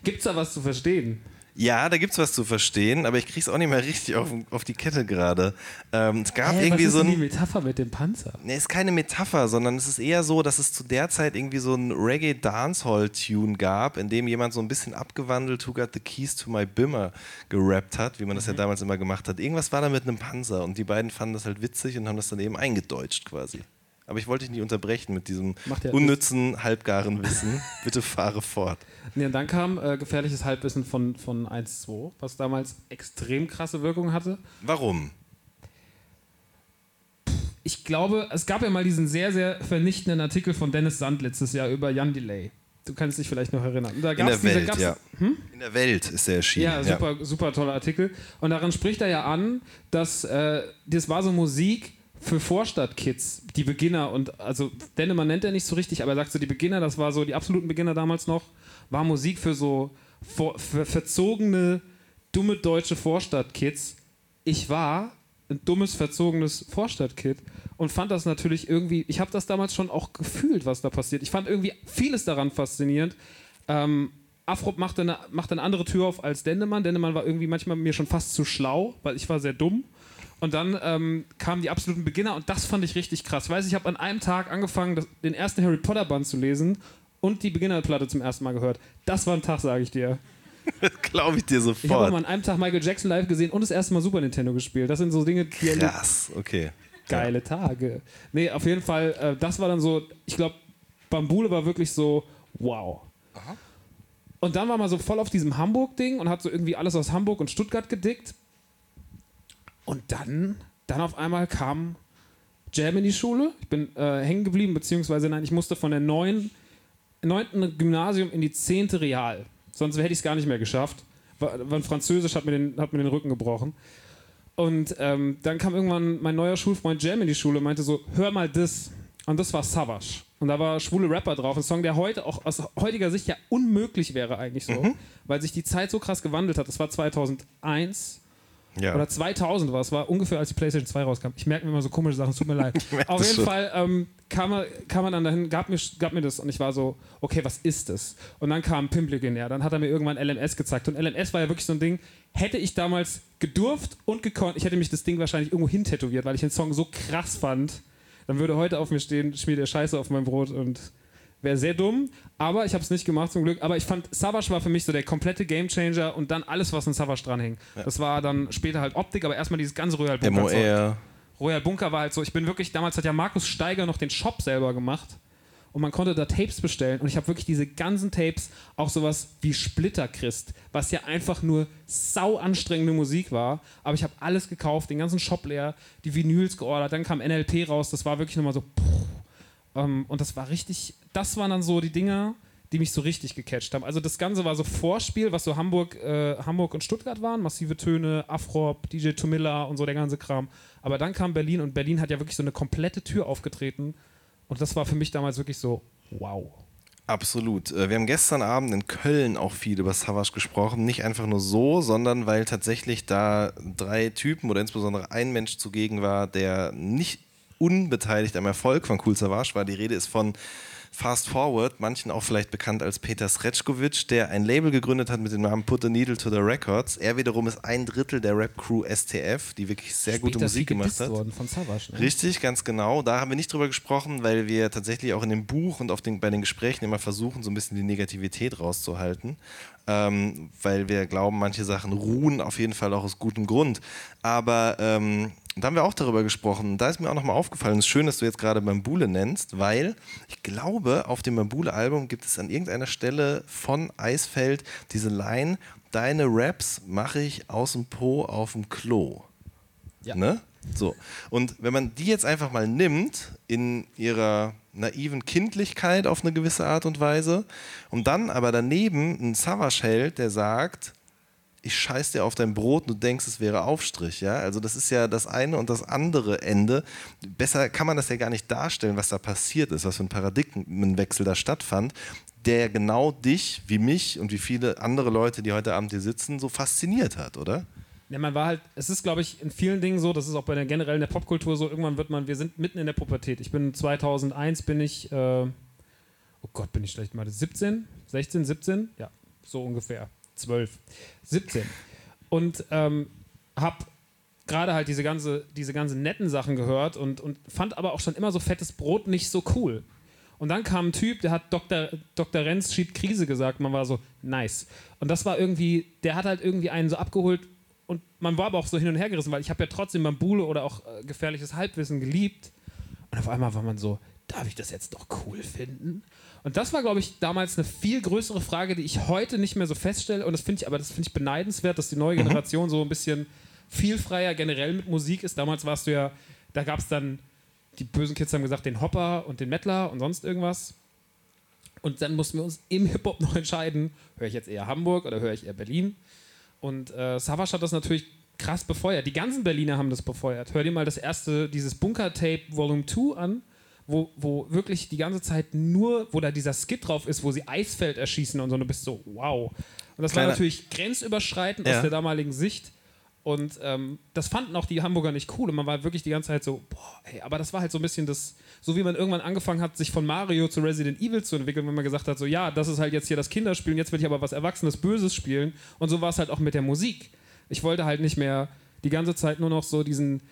Gibt's da was zu verstehen? Ja, da gibt's was zu verstehen, aber ich krieg's auch nicht mehr richtig auf, auf die Kette gerade. Ähm, es gab Hä, irgendwie was ist so denn die ein. Metapher mit dem Panzer? Ne, ist keine Metapher, sondern es ist eher so, dass es zu der Zeit irgendwie so ein Reggae-Dancehall-Tune gab, in dem jemand so ein bisschen abgewandelt Who Got the Keys to My Bimmer gerappt hat, wie man das ja damals immer gemacht hat. Irgendwas war da mit einem Panzer und die beiden fanden das halt witzig und haben das dann eben eingedeutscht quasi. Aber ich wollte dich nicht unterbrechen mit diesem ja unnützen, halbgaren Wissen. Bitte fahre fort. Nee, und dann kam äh, gefährliches Halbwissen von, von 1-2, was damals extrem krasse Wirkung hatte. Warum? Ich glaube, es gab ja mal diesen sehr, sehr vernichtenden Artikel von Dennis Sand letztes Jahr über Jan Delay. Du kannst dich vielleicht noch erinnern. Da In gab's der Welt, gab's- ja. In der Welt ist er erschienen. Ja, super, super toller Artikel. Und darin spricht er ja an, dass äh, das war so Musik für Vorstadtkids, die Beginner und also Dennemann nennt er nicht so richtig, aber er sagt so die Beginner, das war so die absoluten Beginner damals noch, war Musik für so vor, für verzogene, dumme deutsche Vorstadtkids. Ich war ein dummes, verzogenes Vorstadtkid und fand das natürlich irgendwie, ich habe das damals schon auch gefühlt, was da passiert. Ich fand irgendwie vieles daran faszinierend. Ähm, Afrop machte eine, machte eine andere Tür auf als Dendemann. Dendemann war irgendwie manchmal mir schon fast zu schlau, weil ich war sehr dumm. Und dann ähm, kamen die absoluten Beginner und das fand ich richtig krass. Ich weiß, ich habe an einem Tag angefangen, das, den ersten Harry Potter Band zu lesen und die Beginnerplatte zum ersten Mal gehört. Das war ein Tag, sage ich dir. Glaube ich dir Ich habe sofort. mal an einem Tag Michael Jackson live gesehen und das erste Mal Super Nintendo gespielt. Das sind so Dinge, die Krass, okay. geile Tage. Nee, auf jeden Fall, äh, das war dann so, ich glaube, Bambule war wirklich so, wow. Und dann war man so voll auf diesem Hamburg-Ding und hat so irgendwie alles aus Hamburg und Stuttgart gedickt. Und dann, dann auf einmal kam Jam in die Schule. Ich bin äh, hängen geblieben, beziehungsweise nein, ich musste von der neuen, neunten Gymnasium in die zehnte Real. Sonst hätte ich es gar nicht mehr geschafft. War Französisch hat mir, den, hat mir den Rücken gebrochen. Und ähm, dann kam irgendwann mein neuer Schulfreund Jam in die Schule und meinte so, hör mal das. Und das war Savage. Und da war schwule Rapper drauf. Ein Song, der heute auch aus heutiger Sicht ja unmöglich wäre eigentlich so. Weil sich die Zeit so krass gewandelt hat. Das war 2001 Ja. oder 2000 war es. war ungefähr, als die PlayStation 2 rauskam. Ich merke mir immer so komische Sachen, tut mir leid. Auf jeden schon. Fall ähm, kam, er, kam man dann dahin, gab mir, gab mir das und ich war so, okay, was ist das? Und dann kam Pimp Legionär. Dann hat er mir irgendwann LMS gezeigt. Und LMS war ja wirklich so ein Ding, hätte ich damals gedurft und gekonnt, ich hätte mich das Ding wahrscheinlich irgendwo hin tätowiert, weil ich den Song so krass fand. Dann würde heute auf mir stehen, schmiert der Scheiße auf mein Brot und wäre sehr dumm. Aber ich habe es nicht gemacht zum Glück. Aber ich fand, Savage war für mich so der komplette Gamechanger und dann alles, was an Savage dranhing. Das war dann später halt Optik, aber erstmal dieses ganze Royal Bunker. MOR. Royal Bunker war halt so, ich bin wirklich, damals hat ja Markus Steiger noch den Shop selber gemacht und man konnte da Tapes bestellen und ich habe wirklich diese ganzen Tapes, auch sowas wie Splitterchrist, was ja einfach nur sau anstrengende Musik war, aber ich habe alles gekauft, den ganzen Shop leer, die Vinyls geordert, dann kam NLP raus, das war wirklich nochmal so puh, ähm, und das war richtig, das waren dann so die Dinger, die mich so richtig gecatcht haben. Also das Ganze war so Vorspiel, was so Hamburg, äh, Hamburg und Stuttgart waren, massive Töne, Afrop, DJ Tomilla und so der ganze Kram. Aber dann kam Berlin und Berlin hat ja wirklich so eine komplette Tür aufgetreten und das war für mich damals wirklich so, wow. Absolut. Äh, Wir haben gestern Abend in Köln auch viel über Savage gesprochen. Nicht einfach nur so, sondern weil tatsächlich da drei Typen oder insbesondere ein Mensch zugegen war, der nicht unbeteiligt am Erfolg von Cool Savage war. Die Rede ist von Fast Forward, manchen auch vielleicht bekannt als Peter Sretschkowitsch, der ein Label gegründet hat mit dem Namen Put the Needle to the Records. Er wiederum ist ein Drittel der Rap-Crew STF, die wirklich sehr gute Später Musik viel gemacht hat. worden von Savage. Ne? Richtig, ganz genau. Da haben wir nicht drüber gesprochen, weil wir tatsächlich auch in dem Buch und auf den, bei den Gesprächen immer versuchen, so ein bisschen die Negativität rauszuhalten. Ähm, weil wir glauben, manche Sachen ruhen auf jeden Fall auch aus gutem Grund. Aber ähm, da haben wir auch darüber gesprochen. Da ist mir auch nochmal aufgefallen, es ist schön, dass du jetzt gerade Bambule nennst, weil ich glaube, auf dem Bambule-Album gibt es an irgendeiner Stelle von Eisfeld diese Line, deine Raps mache ich aus dem Po auf dem Klo. Ja. Ne? So. Und wenn man die jetzt einfach mal nimmt in ihrer naiven Kindlichkeit auf eine gewisse Art und Weise und dann aber daneben einen Savage hält, der sagt, ich scheiß dir auf dein Brot und du denkst, es wäre Aufstrich, ja? Also das ist ja das eine und das andere Ende. Besser kann man das ja gar nicht darstellen, was da passiert ist, was für ein Paradigmenwechsel da stattfand, der genau dich, wie mich und wie viele andere Leute, die heute Abend hier sitzen, so fasziniert hat, oder? Ja, man war halt, es ist, glaube ich, in vielen Dingen so, das ist auch bei der generell in der Popkultur so, irgendwann wird man, wir sind mitten in der Pubertät. Ich bin 2001, bin ich, äh, oh Gott, bin ich schlecht mal, 17, 16, 17, ja, so ungefähr. 12, 17. Und ähm, hab gerade halt diese ganze, diese ganzen netten Sachen gehört und, und fand aber auch schon immer so fettes Brot nicht so cool. Und dann kam ein Typ, der hat Dr. Dr. Renz schiebt Krise gesagt. Man war so, nice. Und das war irgendwie, der hat halt irgendwie einen so abgeholt und man war aber auch so hin und her gerissen, weil ich habe ja trotzdem Bambule oder auch äh, gefährliches Halbwissen geliebt. Und auf einmal war man so, darf ich das jetzt doch cool finden? Und das war, glaube ich, damals eine viel größere Frage, die ich heute nicht mehr so feststelle. Und das finde ich aber, das finde ich beneidenswert, dass die neue Mhm. Generation so ein bisschen viel freier generell mit Musik ist. Damals warst du ja, da gab es dann, die bösen Kids haben gesagt, den Hopper und den Mettler und sonst irgendwas. Und dann mussten wir uns im Hip-Hop noch entscheiden, höre ich jetzt eher Hamburg oder höre ich eher Berlin? Und äh, Savage hat das natürlich krass befeuert. Die ganzen Berliner haben das befeuert. Hör dir mal das erste, dieses Bunker-Tape Volume 2 an, wo, wo wirklich die ganze Zeit nur, wo da dieser Skit drauf ist, wo sie Eisfeld erschießen und so, und du bist so, wow. Und das Kleiner- war natürlich grenzüberschreitend Ja. aus der damaligen Sicht. Und ähm, das fanden auch die Hamburger nicht cool. Und man war wirklich die ganze Zeit so, boah, ey, aber das war halt so ein bisschen das, so wie man irgendwann angefangen hat, sich von Mario zu Resident Evil zu entwickeln, wenn man gesagt hat, so, ja, das ist halt jetzt hier das Kinderspiel und jetzt will ich aber was Erwachsenes, Böses spielen. Und so war es halt auch mit der Musik. Ich wollte halt nicht mehr die ganze Zeit nur noch so diesen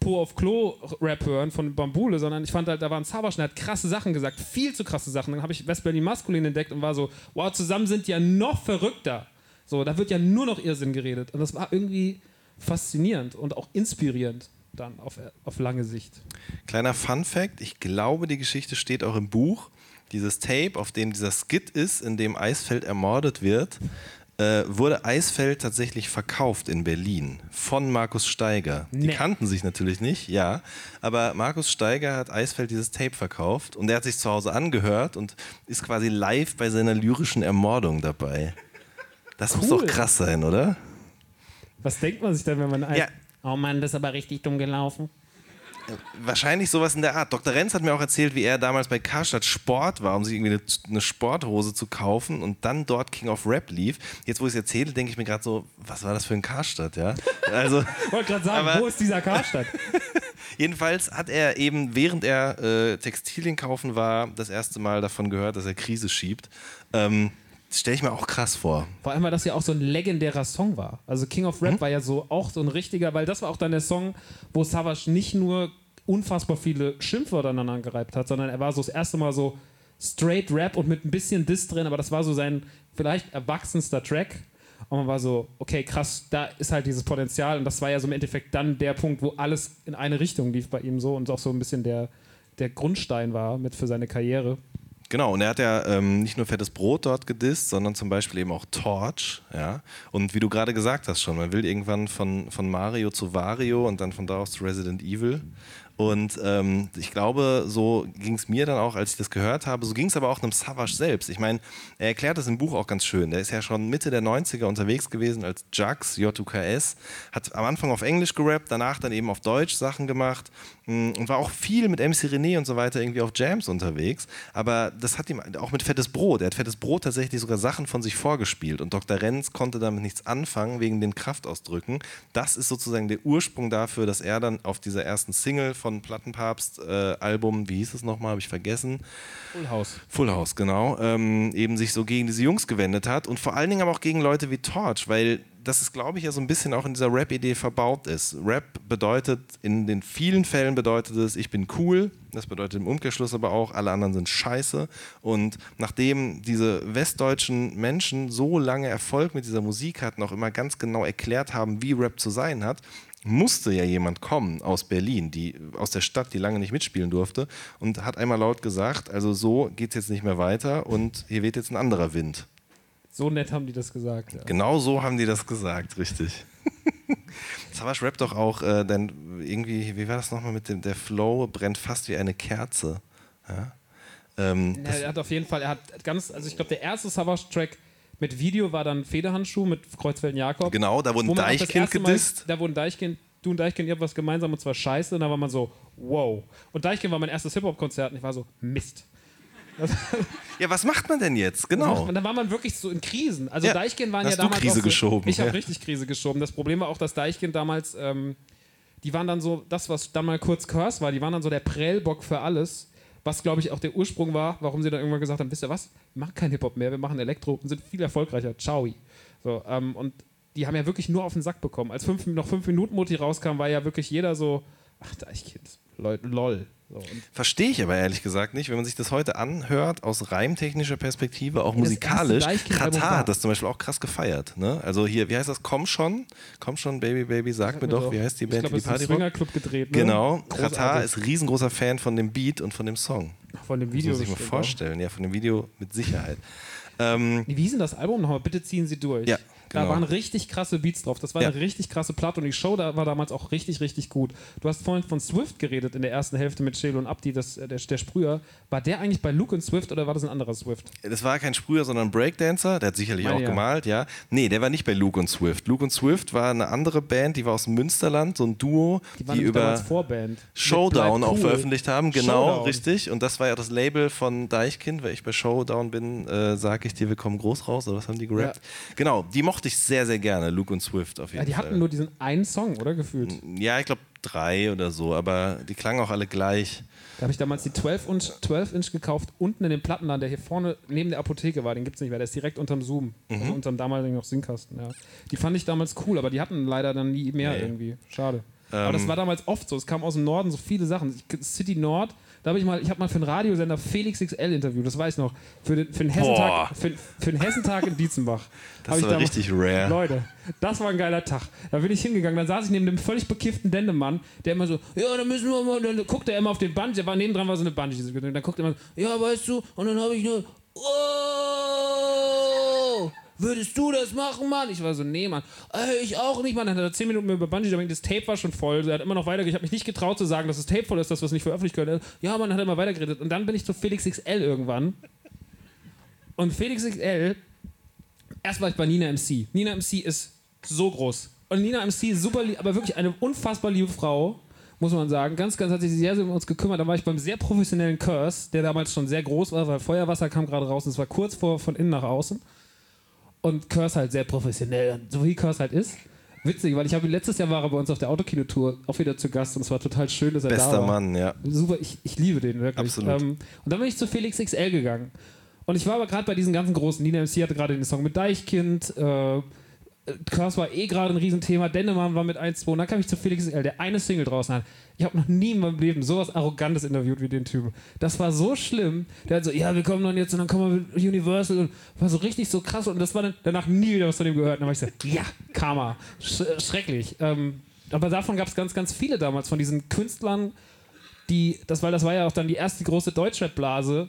Po auf Klo-Rap hören von Bambule, sondern ich fand halt, da war ein Savage, der hat krasse Sachen gesagt, viel zu krasse Sachen. Dann habe ich West-Berlin Maskulin entdeckt und war so, wow, zusammen sind die ja noch verrückter. So, da wird ja nur noch Irrsinn geredet. Und das war irgendwie faszinierend und auch inspirierend dann auf, auf lange Sicht. Kleiner Fun Fact: Ich glaube, die Geschichte steht auch im Buch. Dieses Tape, auf dem dieser Skit ist, in dem Eisfeld ermordet wird, äh, wurde Eisfeld tatsächlich verkauft in Berlin von Markus Steiger. Die Nee. kannten sich natürlich nicht, ja. Aber Markus Steiger hat Eisfeld dieses Tape verkauft und er hat sich zu Hause angehört und ist quasi live bei seiner lyrischen Ermordung dabei. Das muss Cool. doch krass sein, oder? Was denkt man sich denn, wenn man ein Ja. Oh Mann, das ist aber richtig dumm gelaufen. Wahrscheinlich sowas in der Art. Dr. Renz hat mir auch erzählt, wie er damals bei Karstadt Sport war, um sich irgendwie eine, eine Sporthose zu kaufen und dann dort King of Rap lief. Jetzt, wo ich es erzähle, denke ich mir gerade so, was war das für ein Karstadt, ja? Also, Ich wollte gerade sagen, Aber- wo ist dieser Karstadt? jedenfalls hat er eben, während er äh, Textilien kaufen war, das erste Mal davon gehört, dass er Krise schiebt. Ähm, Stelle ich mir auch krass vor. Vor allem, weil das ja auch so ein legendärer Song war. Also King of Rap war ja so auch so ein richtiger, weil das war auch dann der Song, wo Savage nicht nur unfassbar viele Schimpfwörter aneinander gereibt hat, sondern er war so das erste Mal so straight Rap und mit ein bisschen Diss drin, aber das war so sein vielleicht erwachsenster Track. Und man war so, okay, krass, da ist halt dieses Potenzial und das war ja so im Endeffekt dann der Punkt, wo alles in eine Richtung lief bei ihm so und auch so ein bisschen der, der Grundstein war mit für seine Karriere. Genau, und er hat ja ähm, nicht nur fettes Brot dort gedisst, sondern zum Beispiel eben auch Torch. Ja? Und wie du gerade gesagt hast schon, man will irgendwann von, von Mario zu Wario und dann von da aus zu Resident Evil. Und ähm, ich glaube, so ging es mir dann auch, als ich das gehört habe. So ging es aber auch einem Savage selbst. Ich meine, er erklärt das im Buch auch ganz schön. Der ist ja schon Mitte der 90er unterwegs gewesen als Jux, J-U-K-S. Hat am Anfang auf Englisch gerappt, danach dann eben auf Deutsch Sachen gemacht mh, und war auch viel mit MC René und so weiter irgendwie auf Jams unterwegs. Aber das hat ihm auch mit Fettes Brot. Er hat Fettes Brot tatsächlich sogar Sachen von sich vorgespielt. Und Dr. Renz konnte damit nichts anfangen wegen den Kraftausdrücken. Das ist sozusagen der Ursprung dafür, dass er dann auf dieser ersten Single von Plattenpapst-Album, wie hieß es nochmal, habe ich vergessen, Full House. Full House, genau, ähm, eben sich so gegen diese Jungs gewendet hat und vor allen Dingen aber auch gegen Leute wie Torch, weil das ist, glaube ich, ja so ein bisschen auch in dieser Rap-Idee verbaut ist. Rap bedeutet, in den vielen Fällen bedeutet es, ich bin cool, das bedeutet im Umkehrschluss aber auch, alle anderen sind scheiße und nachdem diese westdeutschen Menschen so lange Erfolg mit dieser Musik hatten, auch immer ganz genau erklärt haben, wie Rap zu sein hat, musste ja jemand kommen aus Berlin, die, aus der Stadt, die lange nicht mitspielen durfte und hat einmal laut gesagt, also so geht es jetzt nicht mehr weiter und hier weht jetzt ein anderer Wind. So nett haben die das gesagt. Ja. Genau so haben die das gesagt, richtig. Savage rappt doch auch, äh, denn irgendwie, wie war das nochmal mit dem, der Flow brennt fast wie eine Kerze. Ja? Ähm, Ja, er hat auf jeden Fall, er hat ganz, also ich glaube, der erste Savage-Track mit Video war dann Federhandschuh mit Kreuzfelden-Jakob. genau, da wurden man auch das Deichkind erste Mal- gedisst. Da wurden Deichkind, du und Deichkind, ihr habt was gemeinsam und zwar scheiße. Und da war man so, wow. Und Deichkind war mein erstes Hip-Hop-Konzert und ich war so, Mist. Ja, was macht man denn jetzt? Genau. Und da war man wirklich so in Krisen. Also Ja, Deichkind waren ja du damals. Krise auch so, geschoben, Ich habe ja. richtig Krise geschoben. Das Problem war auch, dass Deichkind damals, ähm, die waren dann so, das, was dann mal kurz Curse war, die waren dann so der Prellbock für alles. Was, glaube ich, auch der Ursprung war, warum sie dann irgendwann gesagt haben: Wisst ihr was? Machen keinen Hip-Hop mehr, wir machen Elektro und sind viel erfolgreicher. Ciao. So, ähm, und die haben ja wirklich nur auf den Sack bekommen. Als fünf, noch 5 Minuten Mutti rauskam, war ja wirklich jeder so, ach, Deichkind, lol. So, Verstehe ich aber ehrlich gesagt nicht, wenn man sich das heute anhört, aus reimtechnischer Perspektive, auch das musikalisch. Katar hat das zum Beispiel auch krass gefeiert. Ne? Also hier, wie heißt das? Komm schon, komm schon, Baby, Baby, sag, mir doch, wie heißt die Ich Band, die es ist ein Party Swingerclub gedreht. Ne? Genau, Großartig. Katar ist riesengroßer Fan von dem Beat und von dem Song. von dem Das Video. muss ich mir vorstellen, ja, von dem Video mit Sicherheit. Ähm, Auch. Wie hieß denn das Album nochmal? Bitte ziehen Sie durch. Ja, Da genau. waren richtig krasse Beats drauf. Das war Ja. eine richtig krasse Platte und die Show da war damals auch richtig, richtig gut. Du hast vorhin von Swift geredet in der ersten Hälfte mit Shelo und Abdi, das, äh, der, der Sprüher. War der eigentlich bei Luke und Swift oder war das ein anderer Swift? das war kein Sprüher, sondern ein Breakdancer. Der hat sicherlich Meine auch ja. gemalt, ja. Nee, der war nicht bei Luke und Swift. Luke und Swift war eine andere Band, die war aus Münsterland, so ein Duo, Die die, über Showdown Bleib auch cool. veröffentlicht haben. Genau, Showdown. richtig. Und das war ja das Label von Deichkind, weil ich bei Showdown bin, äh, sage ich dir, wir kommen groß raus, oder was haben die gerappt? Genau, die mochte ich sehr, sehr gerne, Luke und Swift auf jeden Ja, die Fall. hatten nur diesen einen Song, oder? Gefühlt. ja, ich glaube drei oder so, aber die klangen auch alle gleich. Da habe ich damals die 12-Inch 12 Inch gekauft, unten in dem Plattenladen, der hier vorne neben der Apotheke war. Den gibt es nicht mehr, der ist direkt unterm Zoom. Mhm. Also unterm damaligen noch Sinnkasten. Ja. Die fand ich damals cool, aber die hatten leider dann nie mehr Nee. Ähm. irgendwie. Schade. aber das war damals oft so. Es kam aus dem Norden so viele Sachen. City Nord, da habe ich mal, ich habe mal für einen Radiosender Felix XL interviewt, das weiß ich noch. Für den, für den, Hessentag, für, für den Hessentag in Dietzenbach. Das war damals- richtig rare. Leute, das war ein geiler Tag. Da bin ich hingegangen, dann saß ich neben dem völlig bekifften Dendemann, der immer so, ja, dann müssen wir mal, dann guckt er immer auf den Bungee, der war nebendran war so eine Bungee, dann guckt er immer, so, ja, weißt du, und dann habe ich nur, oh, würdest du das machen, Mann? Ich war so, nee, Mann, ey, ich auch nicht, Mann. Dann hat er 10 Minuten über Bungee, Jumping, das Tape war schon voll, er hat immer noch weitergeredet, ich habe mich nicht getraut zu sagen, dass das Tape voll ist, dass wir es nicht veröffentlichen können. Ja, Mann, hat er immer weitergeredet. Und dann bin ich zu Felix XL irgendwann. Und Felix XL erst war ich bei Nina MC. Nina MC ist so groß. Und Nina MC super lieb, aber wirklich eine unfassbar liebe Frau, muss man sagen. Ganz, ganz hat sich sehr, sehr um uns gekümmert. Da war ich beim sehr professionellen Curse, der damals schon sehr groß war, weil Feuerwasser kam gerade raus und es war kurz vor von innen nach außen. Und Curse halt sehr professionell, so wie Curse halt ist. Witzig, weil ich habe letztes Jahr war er bei uns auf der Autokinotour auch wieder zu Gast und es war total schön, dass er da Bester war. Mann, ja. Super, ich, ich liebe den wirklich. Absolut. Ähm, und dann bin ich zu Felix XL gegangen. Und ich war aber gerade bei diesen ganzen großen. Nina MC hatte gerade den Song mit Deichkind. Äh, Curse war eh gerade ein Riesenthema. Dennemann war mit 1, 2. Und dann kam ich zu Felix XL, der eine Single draußen hat. Ich habe noch nie in meinem Leben sowas Arrogantes interviewt wie den Typen. Das war so schlimm. Der hat so, ja, wir kommen dann jetzt und dann kommen wir mit Universal. Und war so richtig so krass. Und das war dann danach nie wieder was von dem gehört. Und dann war ich so, ja, Karma. Sch schrecklich. Ähm, aber davon gab es ganz, ganz viele damals. Von diesen Künstlern, die, das, weil das war ja auch dann die erste große Deutschrap-Blase.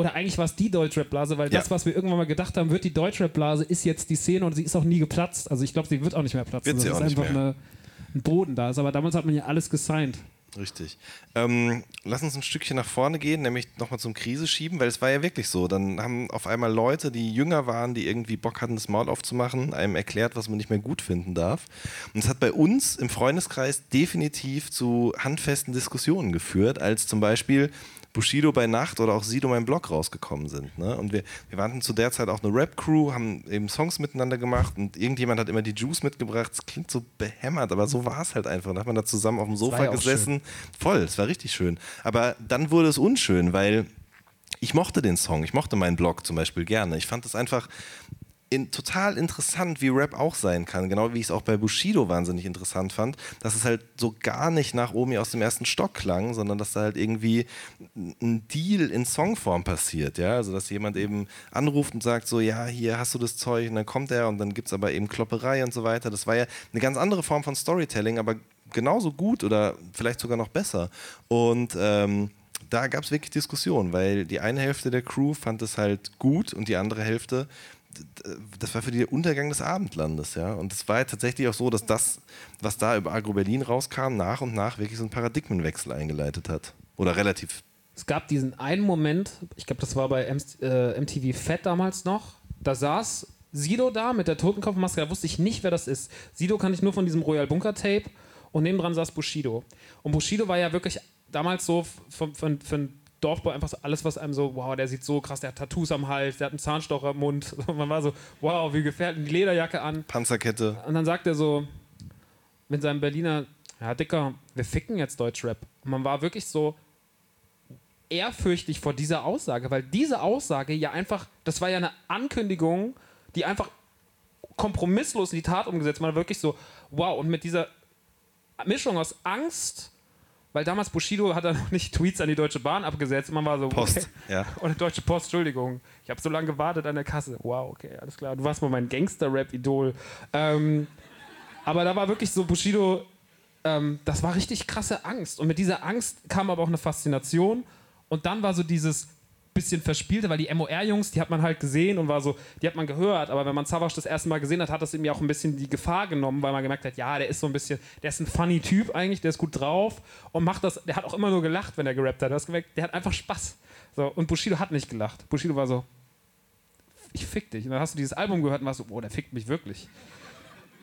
Oder eigentlich war es die Deutschrap-Blase, weil Ja. das, was wir irgendwann mal gedacht haben, wird die Deutschrap-Blase, ist jetzt die Szene und sie ist auch nie geplatzt. Also ich glaube, sie wird auch nicht mehr platzen. Wird sie ist auch nicht einfach mehr. Eine, ein Boden da ist. Aber damals hat man ja alles gesigned. Richtig. Ähm, lass uns ein Stückchen nach vorne gehen, nämlich nochmal zum Krise schieben, weil es war ja wirklich so. Dann haben auf einmal Leute, die jünger waren, die irgendwie Bock hatten, das Maul aufzumachen, einem erklärt, was man nicht mehr gut finden darf. Und es hat bei uns im Freundeskreis definitiv zu handfesten Diskussionen geführt, als zum Beispiel Bushido bei Nacht oder auch Sido mein Blog rausgekommen sind. Ne? Und wir, wir waren zu der Zeit auch eine Rap-Crew, haben eben Songs miteinander gemacht und irgendjemand hat immer die Juice mitgebracht. Es klingt so behämmert, aber so war es halt einfach. Dann hat man da zusammen auf dem Sofa ja gesessen. Voll, es war richtig schön. Aber dann wurde es unschön, weil ich mochte den Song, ich mochte meinen Blog zum Beispiel gerne. Ich fand es einfach in, total interessant, wie Rap auch sein kann. Genau wie ich es auch bei Bushido wahnsinnig interessant fand, dass es halt so gar nicht nach Omi aus dem ersten Stock klang, sondern dass da halt irgendwie ein Deal in Songform passiert. Ja? Also, dass jemand eben anruft und sagt, so, ja, hier hast du das Zeug und dann kommt er und dann gibt es aber eben Klopperei und so weiter. Das war ja eine ganz andere Form von Storytelling, aber genauso gut oder vielleicht sogar noch besser. Und ähm, da gab es wirklich Diskussionen, weil die eine Hälfte der Crew fand es halt gut und die andere Hälfte, das war für die der Untergang des Abendlandes, ja. Und es war ja tatsächlich auch so, dass das, was da über Agro Berlin rauskam, nach und nach wirklich so einen Paradigmenwechsel eingeleitet hat. Oder relativ. Es gab diesen einen Moment, ich glaube, das war bei M äh, MTV Fett damals noch, da saß Sido da mit der Totenkopfmaske, da wusste ich nicht, wer das ist. Sido kann ich nur von diesem Royal Bunker Tape und nebendran saß Bushido. Und Bushido war ja wirklich damals so für, für, für einen Dorfboy einfach so alles, was einem so, wow, der sieht so krass, der hat Tattoos am Hals, der hat einen Zahnstocher im Mund. Und man war so, wow, wie gefährlich, die Lederjacke an. Panzerkette. Und dann sagt er so mit seinem Berliner, ja, Dicker, wir ficken jetzt Deutschrap. Und man war wirklich so, ehrfürchtig vor dieser Aussage, weil diese Aussage ja einfach, das war ja eine Ankündigung, die einfach kompromisslos in die Tat umgesetzt. Man war wirklich so, wow, und mit dieser Mischung aus Angst, weil damals Bushido hat er noch nicht Tweets an die Deutsche Bahn abgesetzt. Man war so, Post, okay. ja. Oder Deutsche Post, Entschuldigung. Ich habe so lange gewartet an der Kasse. Wow, okay, alles klar. Du warst mal mein Gangster-Rap-Idol. Ähm, aber da war wirklich so Bushido, ähm, das war richtig krasse Angst. Und mit dieser Angst kam aber auch eine Faszination. Und dann war so dieses bisschen verspielte, weil die MOR-Jungs, die hat man halt gesehen und war so, die hat man gehört, aber wenn man Savage das erste Mal gesehen hat, hat das ja auch ein bisschen die Gefahr genommen, weil man gemerkt hat, ja, der ist so ein bisschen, der ist ein funny Typ eigentlich, der ist gut drauf und macht das, der hat auch immer nur gelacht, wenn er gerappt hat. Du hast gemerkt, der hat einfach Spaß. So, und Bushido hat nicht gelacht. Bushido war so, ich fick dich. Und dann hast du dieses Album gehört und warst so, oh, der fickt mich wirklich.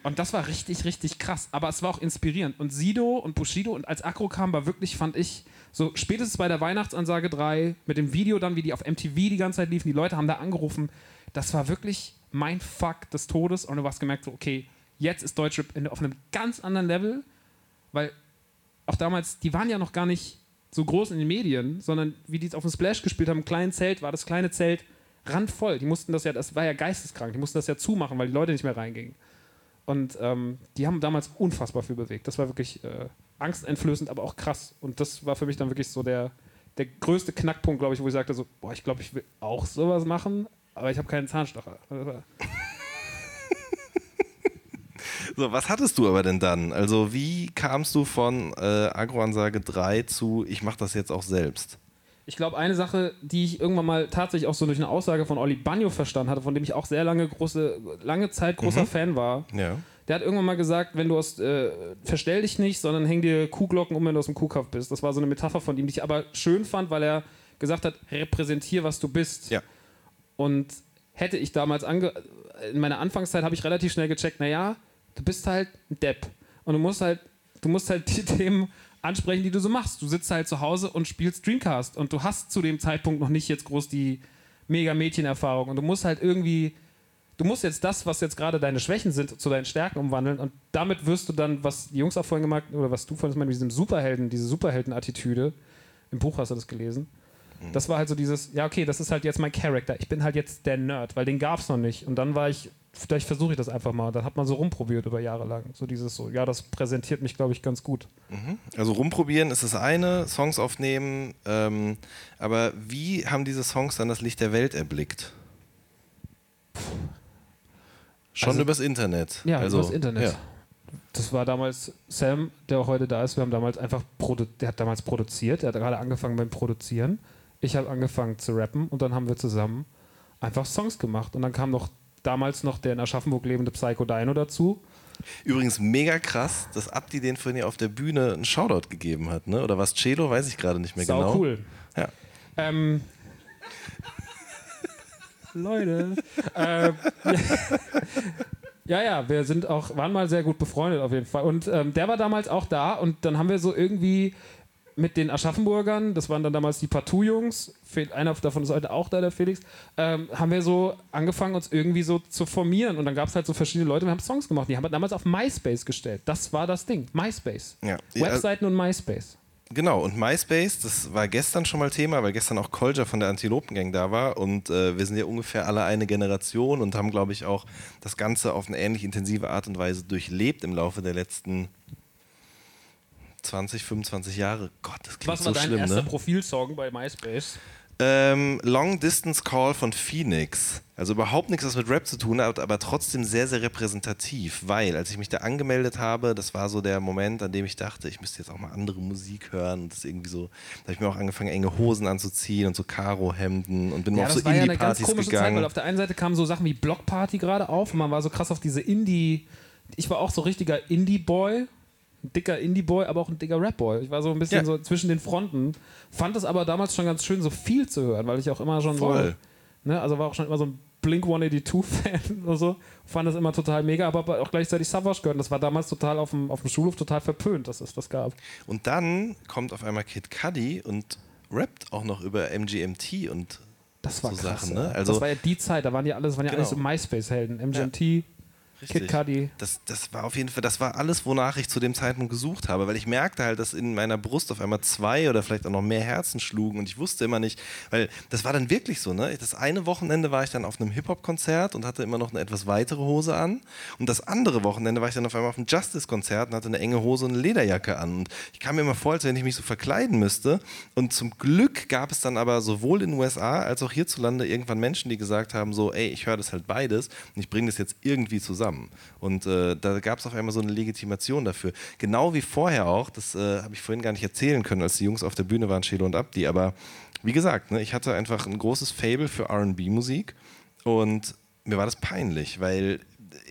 Und das war richtig, richtig krass. Aber es war auch inspirierend. Und Sido und Bushido und als Akro kam, war wirklich, fand ich, so spätestens bei der Weihnachtsansage 3, mit dem Video dann, wie die auf MTV die ganze Zeit liefen, die Leute haben da angerufen. Das war wirklich mein Fuck des Todes. Und du hast gemerkt, so, okay, jetzt ist Deutschrap auf einem ganz anderen Level, weil auch damals, die waren ja noch gar nicht so groß in den Medien, sondern wie die es auf dem Splash gespielt haben, im kleinen Zelt, war das kleine Zelt randvoll. Die mussten das ja, das war ja geisteskrank, die mussten das ja zumachen, weil die Leute nicht mehr reingingen. Und ähm, die haben damals unfassbar viel bewegt. Das war wirklich äh, angsteinflößend, aber auch krass. Und das war für mich dann wirklich so der, der größte Knackpunkt, glaube ich, wo ich sagte so, boah, ich glaube, ich will auch sowas machen, aber ich habe keinen Zahnstocher. So, was hattest du aber denn dann? Also, wie kamst du von äh, Agroansage 3 zu ich mache das jetzt auch selbst? Ich glaube, eine Sache, die ich irgendwann mal tatsächlich auch so durch eine Aussage von Olli Bagno verstanden hatte, von dem ich auch sehr lange, große, lange Zeit großer Fan war, Ja. der hat irgendwann mal gesagt, wenn du aus, äh, verstell dich nicht, sondern häng dir Kuhglocken um, wenn du aus dem Kuhkauf bist. Das war so eine Metapher von ihm, die ich aber schön fand, weil er gesagt hat, repräsentier, was du bist. Ja. Und hätte ich damals ange in meiner Anfangszeit habe ich relativ schnell gecheckt, naja, du bist halt ein Depp. Und du musst halt, du musst halt die Themen ansprechen, die du so machst. Du sitzt halt zu Hause und spielst Dreamcast und du hast zu dem Zeitpunkt noch nicht jetzt groß die mega Mädchenerfahrung und du musst halt irgendwie du musst jetzt das, was jetzt gerade deine Schwächen sind, zu deinen Stärken umwandeln. Und damit wirst du dann, was die Jungs auch vorhin gemacht oder was du vorhin mit diesem Superhelden, diese Superhelden-Attitüde, im Buch hast du das gelesen, das war halt so dieses, ja okay, das ist halt jetzt mein Charakter, ich bin halt jetzt der Nerd, weil den gab es noch nicht. Und dann war ich, vielleicht versuche ich das einfach mal, dann hat man so rumprobiert über Jahre lang, so dieses so, ja, das präsentiert mich, glaube ich, ganz gut. Also rumprobieren ist das eine, Songs aufnehmen, ähm, aber wie haben diese Songs dann das Licht der Welt erblickt? Schon Also- übers Internet. Ja, also, übers Internet. Ja. Das war damals Sam, der auch heute da ist. Wir haben damals einfach der hat damals produziert. Der hat gerade angefangen beim Produzieren. Ich habe angefangen zu rappen und dann haben wir zusammen einfach Songs gemacht. Und dann kam noch damals noch der in Aschaffenburg lebende Psycho Dino dazu. Übrigens mega krass, dass Abdi den vorhin ja auf der Bühne einen Shoutout gegeben hat, ne? Oder was Celo, weiß ich gerade nicht mehr Sau genau. cool. Ja. Ähm, Leute. ähm, ja, ja, wir sind auch, waren mal sehr gut befreundet auf jeden Fall. Und ähm, der war damals auch da und dann haben wir so irgendwie mit den Aschaffenburgern, das waren dann damals die Partout-Jungs, einer davon ist heute auch da, der Felix, ähm, haben wir so angefangen, uns irgendwie so zu formieren. Und dann gab es halt so verschiedene Leute, wir haben Songs gemacht. Die haben wir damals auf MySpace gestellt. Das war das Ding. MySpace. Ja. Ja, Webseiten und MySpace. Genau, und MySpace, das war gestern schon mal Thema, weil gestern auch Kolja von der Antilopengang da war und äh, wir sind ja ungefähr alle eine Generation und haben, glaube ich, auch das Ganze auf eine ähnlich intensive Art und Weise durchlebt im Laufe der letzten 20, 25 Jahre. Gott, das klingt Was war so dein schlimm, erster ne? Profilsong bei MySpace? Ähm, Long Distance Call von Phoenix. Also überhaupt nichts, was mit Rap zu tun hat, aber trotzdem sehr, sehr repräsentativ, weil als ich mich da angemeldet habe, das war so der Moment, an dem ich dachte, ich müsste jetzt auch mal andere Musik hören und das irgendwie so, da habe ich mir auch angefangen, enge Hosen anzuziehen und so Karo-Hemden und bin Ja, auf das so war ja eine ganz Indie-Partys komische Zeit, weil gegangen. auf der einen Seite kamen so Sachen wie Blockparty gerade auf und man war so krass auf diese Indie. Ich war auch so richtiger Indie-Boy, ein dicker Indie-Boy, aber auch ein dicker Rap-Boy. Ich war so ein bisschen Ja. so zwischen den Fronten. Fand es aber damals schon ganz schön, so viel zu hören, weil ich auch immer schon Voll. so. Ne, also war auch schon immer so ein Blink 182-Fan oder so. Fand das immer total mega, aber auch gleichzeitig Savage gehört. Das war damals total auf dem, auf dem Schulhof total verpönt, dass es das gab. Und dann kommt auf einmal Kid Cudi und rappt auch noch über MGMT und Das war So krass. Sachen, ja. ne? Also- das war ja die Zeit, da waren ja alles, waren ja alles so Genau. MySpace-Helden. MGMT, Kid Cudi. Das, das war auf jeden Fall, das war alles, wonach ich zu dem Zeitpunkt gesucht habe, weil ich merkte halt, dass in meiner Brust auf einmal zwei oder vielleicht auch noch mehr Herzen schlugen und ich wusste immer nicht, weil das war dann wirklich so, ne? Das eine Wochenende war ich dann auf einem Hip-Hop-Konzert und hatte immer noch eine etwas weitere Hose an und das andere Wochenende war ich dann auf einmal auf einem Justice-Konzert und hatte eine enge Hose und eine Lederjacke an und ich kam mir immer vor, als wenn ich mich so verkleiden müsste und zum Glück gab es dann aber sowohl in den USA als auch hierzulande irgendwann Menschen, die gesagt haben so, ey, ich höre das halt beides und ich bringe das jetzt irgendwie zusammen zusammen. Und äh, da gab es auf einmal so eine Legitimation dafür. Genau wie vorher auch, das äh, habe ich vorhin gar nicht erzählen können, als die Jungs auf der Bühne waren, Chelo und Abdi. Aber wie gesagt, ne, ich hatte einfach ein großes Fable für RB-Musik und mir war das peinlich, weil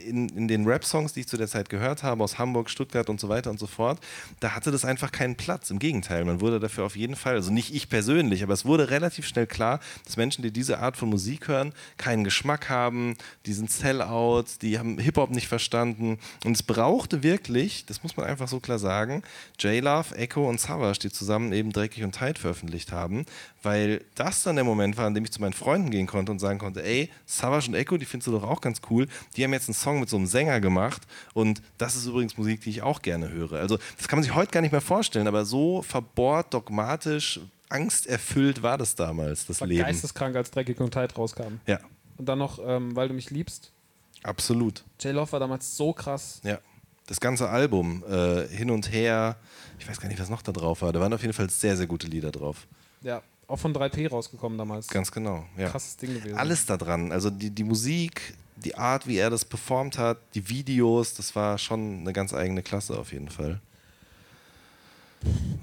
in, in den Rap-Songs, die ich zu der Zeit gehört habe, aus Hamburg, Stuttgart und so weiter und so fort, da hatte das einfach keinen Platz. Im Gegenteil, man wurde dafür auf jeden Fall, also nicht ich persönlich, aber es wurde relativ schnell klar, dass Menschen, die diese Art von Musik hören, keinen Geschmack haben, die sind Sellouts, die haben Hip-Hop nicht verstanden. Und es brauchte wirklich, das muss man einfach so klar sagen, J-Love, Echo und Savage, die zusammen eben Dreckig und Tight veröffentlicht haben, weil das dann der Moment war, an dem ich zu meinen Freunden gehen konnte und sagen konnte, ey, Savage und Echo, die findest du doch auch ganz cool, die haben jetzt einen Song mit so einem Sänger gemacht und das ist übrigens Musik, die ich auch gerne höre. Also das kann man sich heute gar nicht mehr vorstellen, aber so verbohrt, dogmatisch, angsterfüllt war das damals, das war Leben. geisteskrank, als Dreckig und Tight rauskam. Ja. Und dann noch, ähm, weil du mich liebst. Absolut. J-Love war damals so krass. Ja. Das ganze Album, äh, hin und her, ich weiß gar nicht, was noch da drauf war. Da waren auf jeden Fall sehr, sehr gute Lieder drauf. Ja, auch von 3P rausgekommen damals. Ganz genau. Ja. Krasses Ding gewesen. Alles da dran. Also die, die Musik, die Art, wie er das performt hat, die Videos, das war schon eine ganz eigene Klasse auf jeden Fall.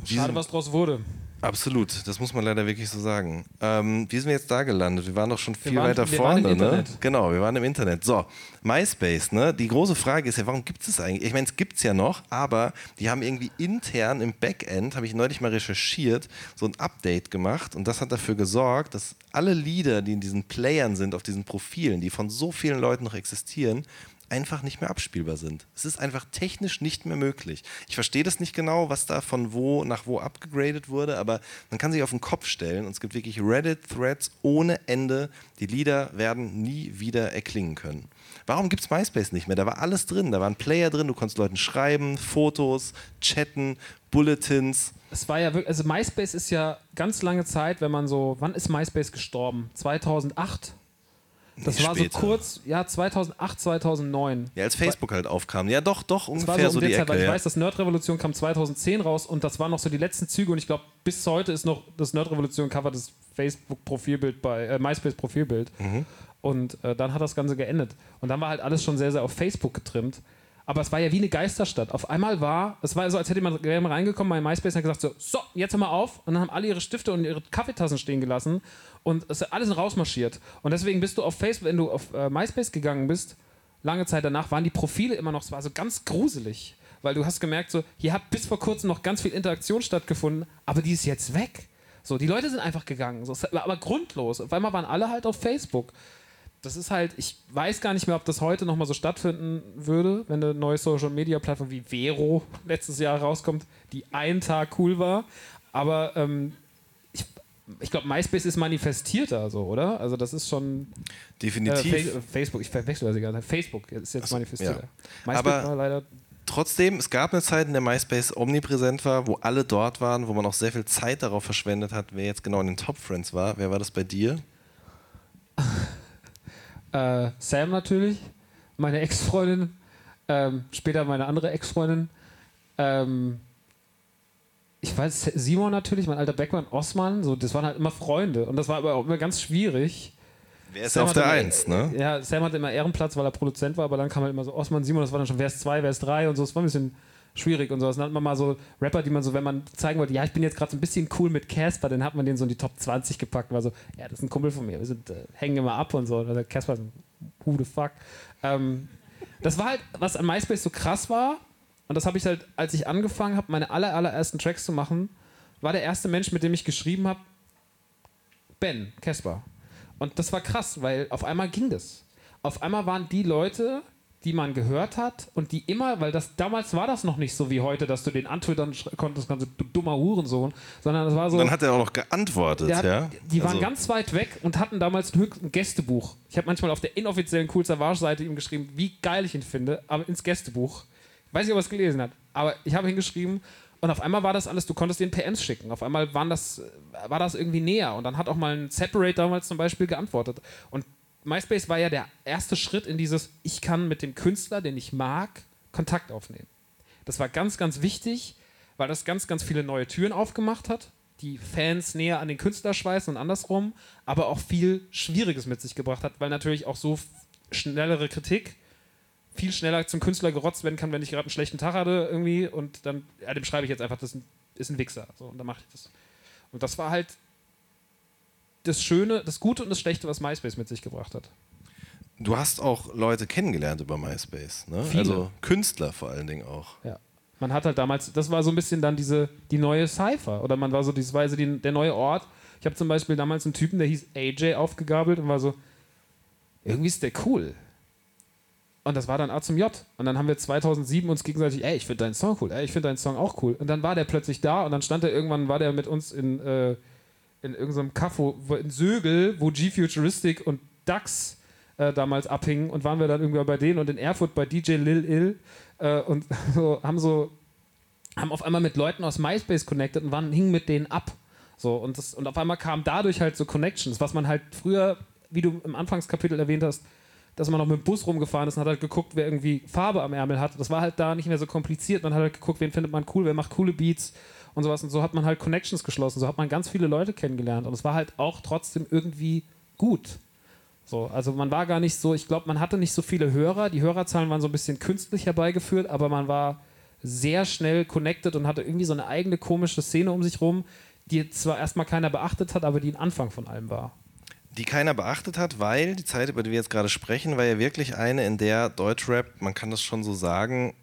Schade, was draus wurde. Absolut, das muss man leider wirklich so sagen. Ähm, wie sind wir jetzt da gelandet? Wir waren doch schon viel waren- weiter vorne, ne? Genau, wir waren im Internet. So, MySpace, ne? Die große Frage ist ja, warum gibt es eigentlich? Ich meine, es gibt es ja noch, aber die haben irgendwie intern im Backend, habe ich neulich mal recherchiert, so ein Update gemacht und das hat dafür gesorgt, dass alle Lieder, die in diesen Playern sind, auf diesen Profilen, die von so vielen Leuten noch existieren, einfach nicht mehr abspielbar sind. Es ist einfach technisch nicht mehr möglich. Ich verstehe das nicht genau, was da von wo nach wo abgegradet wurde, aber man kann sich auf den Kopf stellen und es gibt wirklich Reddit-Threads ohne Ende. Die Lieder werden nie wieder erklingen können. Warum gibt es MySpace nicht mehr? Da war alles drin. Da waren Player drin, du konntest Leuten schreiben, Fotos, chatten, Bulletins. Es war ja wirklich, also MySpace ist ja ganz lange Zeit, wenn man so, wann ist MySpace gestorben? 2008? Das Nee, war später. so kurz, ja, 2008, 2009. Ja, als Facebook halt aufkam. Ja, doch, doch, Das war ungefähr so so um die die Zeit, Ecke. weil ich ja. weiß, das Nerd-Revolution kam 2010 raus und das waren noch so die letzten Züge und ich glaube, bis heute ist noch das Nerd-Revolution-Cover das Facebook-Profilbild bei, äh, MySpace-Profilbild. Mhm. Und äh, dann hat das Ganze geendet. Und dann war halt alles schon sehr, sehr auf Facebook getrimmt. Aber es war ja wie eine Geisterstadt. Auf einmal war, es war so, als hätte man reingekommen bei MySpace und gesagt so, so, jetzt hör mal auf. Und dann haben alle ihre Stifte und ihre Kaffeetassen stehen gelassen und es ist alles rausmarschiert. Und deswegen bist du auf Facebook, wenn du auf äh, MySpace gegangen bist, lange Zeit danach waren die Profile immer noch, es war so ganz gruselig. Weil du hast gemerkt, so, hier hat bis vor kurzem noch ganz viel Interaktion stattgefunden, aber die ist jetzt weg. So, die Leute sind einfach gegangen. So, aber grundlos. Auf einmal waren alle halt auf Facebook. Das ist halt, ich weiß gar nicht mehr, ob das heute nochmal so stattfinden würde, wenn eine neue Social Media Plattform wie Vero letztes Jahr rauskommt, die einen Tag cool war. Aber ähm, ich, ich glaube, MySpace ist manifestierter, so, oder? Also, das ist schon. Äh, Definitiv. Fa- Facebook, ich verwechsel das gerade. Facebook ist jetzt so, manifestierter. ja. MySpace Aber- war leider. Trotzdem, es gab eine Zeit, in der MySpace omnipräsent war, wo alle dort waren, wo man auch sehr viel Zeit darauf verschwendet hat, wer jetzt genau in den Top Friends war. Wer war das bei dir? Äh, Sam natürlich, meine Ex-Freundin, ähm, später meine andere Ex-Freundin. Ähm, ich weiß, Simon natürlich, mein alter Beckmann, Osman, so, das waren halt immer Freunde. Und das war aber auch immer ganz schwierig. Wer ist Sam auf der immer- Eins, ne? Ja, Sam hatte immer Ehrenplatz, weil er Produzent war, aber dann kam halt immer so Osman, Simon, das war dann schon, wer ist zwei, wer ist drei und so, das war ein bisschen schwierig und so. Das nannte man mal so Rapper, die man so, wenn man zeigen wollte, ja, ich bin jetzt gerade so ein bisschen cool mit Casper, dann hat man den so in die Top 20 gepackt und war so, ja, das ist ein Kumpel von mir, wir sind, äh, hängen immer ab und so. Also Casper, so, who the fuck. Ähm, das war halt, was an MySpace so krass war, und das habe ich halt, als ich angefangen habe, meine aller, allerersten Tracks zu machen, war der erste Mensch, mit dem ich geschrieben habe, Ben, Casper. Und das war krass, weil auf einmal ging das. Auf einmal waren die Leute, die man gehört hat und die immer, weil das damals war das noch nicht so wie heute, dass du den antwittern konntest, du dummer Hurensohn, sondern es war so. Dann hat er auch noch geantwortet, hat, ja. Die waren Also- ganz weit weg und hatten damals ein Gästebuch. Ich habe manchmal auf der inoffiziellen Cool Savage-Seite ihm geschrieben, wie geil ich ihn finde, aber ins Gästebuch. Ich weiß nicht, ob er es gelesen hat, aber ich habe hingeschrieben und auf einmal war das alles, du konntest den PMs schicken. Auf einmal waren das, war das irgendwie näher und dann hat auch mal ein Separate damals zum Beispiel geantwortet. Und MySpace war ja der erste Schritt in dieses, ich kann mit dem Künstler, den ich mag, Kontakt aufnehmen. Das war ganz, ganz wichtig, weil das ganz, ganz viele neue Türen aufgemacht hat, die Fans näher an den Künstler schweißen und andersrum, aber auch viel Schwieriges mit sich gebracht hat, weil natürlich auch so schnellere Kritik viel schneller zum Künstler gerotzt werden kann, wenn ich gerade einen schlechten Tag hatte irgendwie und dann, ja, dem schreibe ich jetzt einfach, das ist ein, ist ein Wichser. So, und dann mache ich das. Und das war halt das Schöne, das Gute und das Schlechte, was MySpace mit sich gebracht hat. Du hast auch Leute kennengelernt über MySpace, ne? Viele. Also Künstler vor allen Dingen auch. Ja. Man hat halt damals, das war so ein bisschen dann diese, die neue Cypher. Oder man war so, war so die, der neue Ort. Ich habe zum Beispiel damals einen Typen, der hieß AJ aufgegabelt und war so, irgendwie ist der cool. Und das war dann A zum J. Und dann haben wir 2007 uns gegenseitig, ey, ich finde deinen Song cool, ey, ich finde deinen Song auch cool. Und dann war der plötzlich da und dann stand er irgendwann, war der mit uns in, äh, in irgendeinem Kaffo in Sögel, wo G-Futuristic und Dax äh, damals abhingen und waren wir dann irgendwann bei denen und in Erfurt bei DJ Lil Ill äh, und so, haben so haben auf einmal mit Leuten aus MySpace connected und waren, hingen mit denen ab. So, und, das, und auf einmal kamen dadurch halt so Connections, was man halt früher, wie du im Anfangskapitel erwähnt hast, dass man noch mit dem Bus rumgefahren ist und hat halt geguckt, wer irgendwie Farbe am Ärmel hat. Das war halt da nicht mehr so kompliziert. Man hat halt geguckt, wen findet man cool, wer macht coole Beats und sowas. Und so hat man halt Connections geschlossen. So hat man ganz viele Leute kennengelernt. Und es war halt auch trotzdem irgendwie gut. So, also man war gar nicht so, ich glaube, man hatte nicht so viele Hörer. Die Hörerzahlen waren so ein bisschen künstlich herbeigeführt, aber man war sehr schnell connected und hatte irgendwie so eine eigene komische Szene um sich rum, die zwar erstmal keiner beachtet hat, aber die ein Anfang von allem war. Die keiner beachtet hat, weil die Zeit, über die wir jetzt gerade sprechen, war ja wirklich eine, in der Deutschrap, man kann das schon so sagen,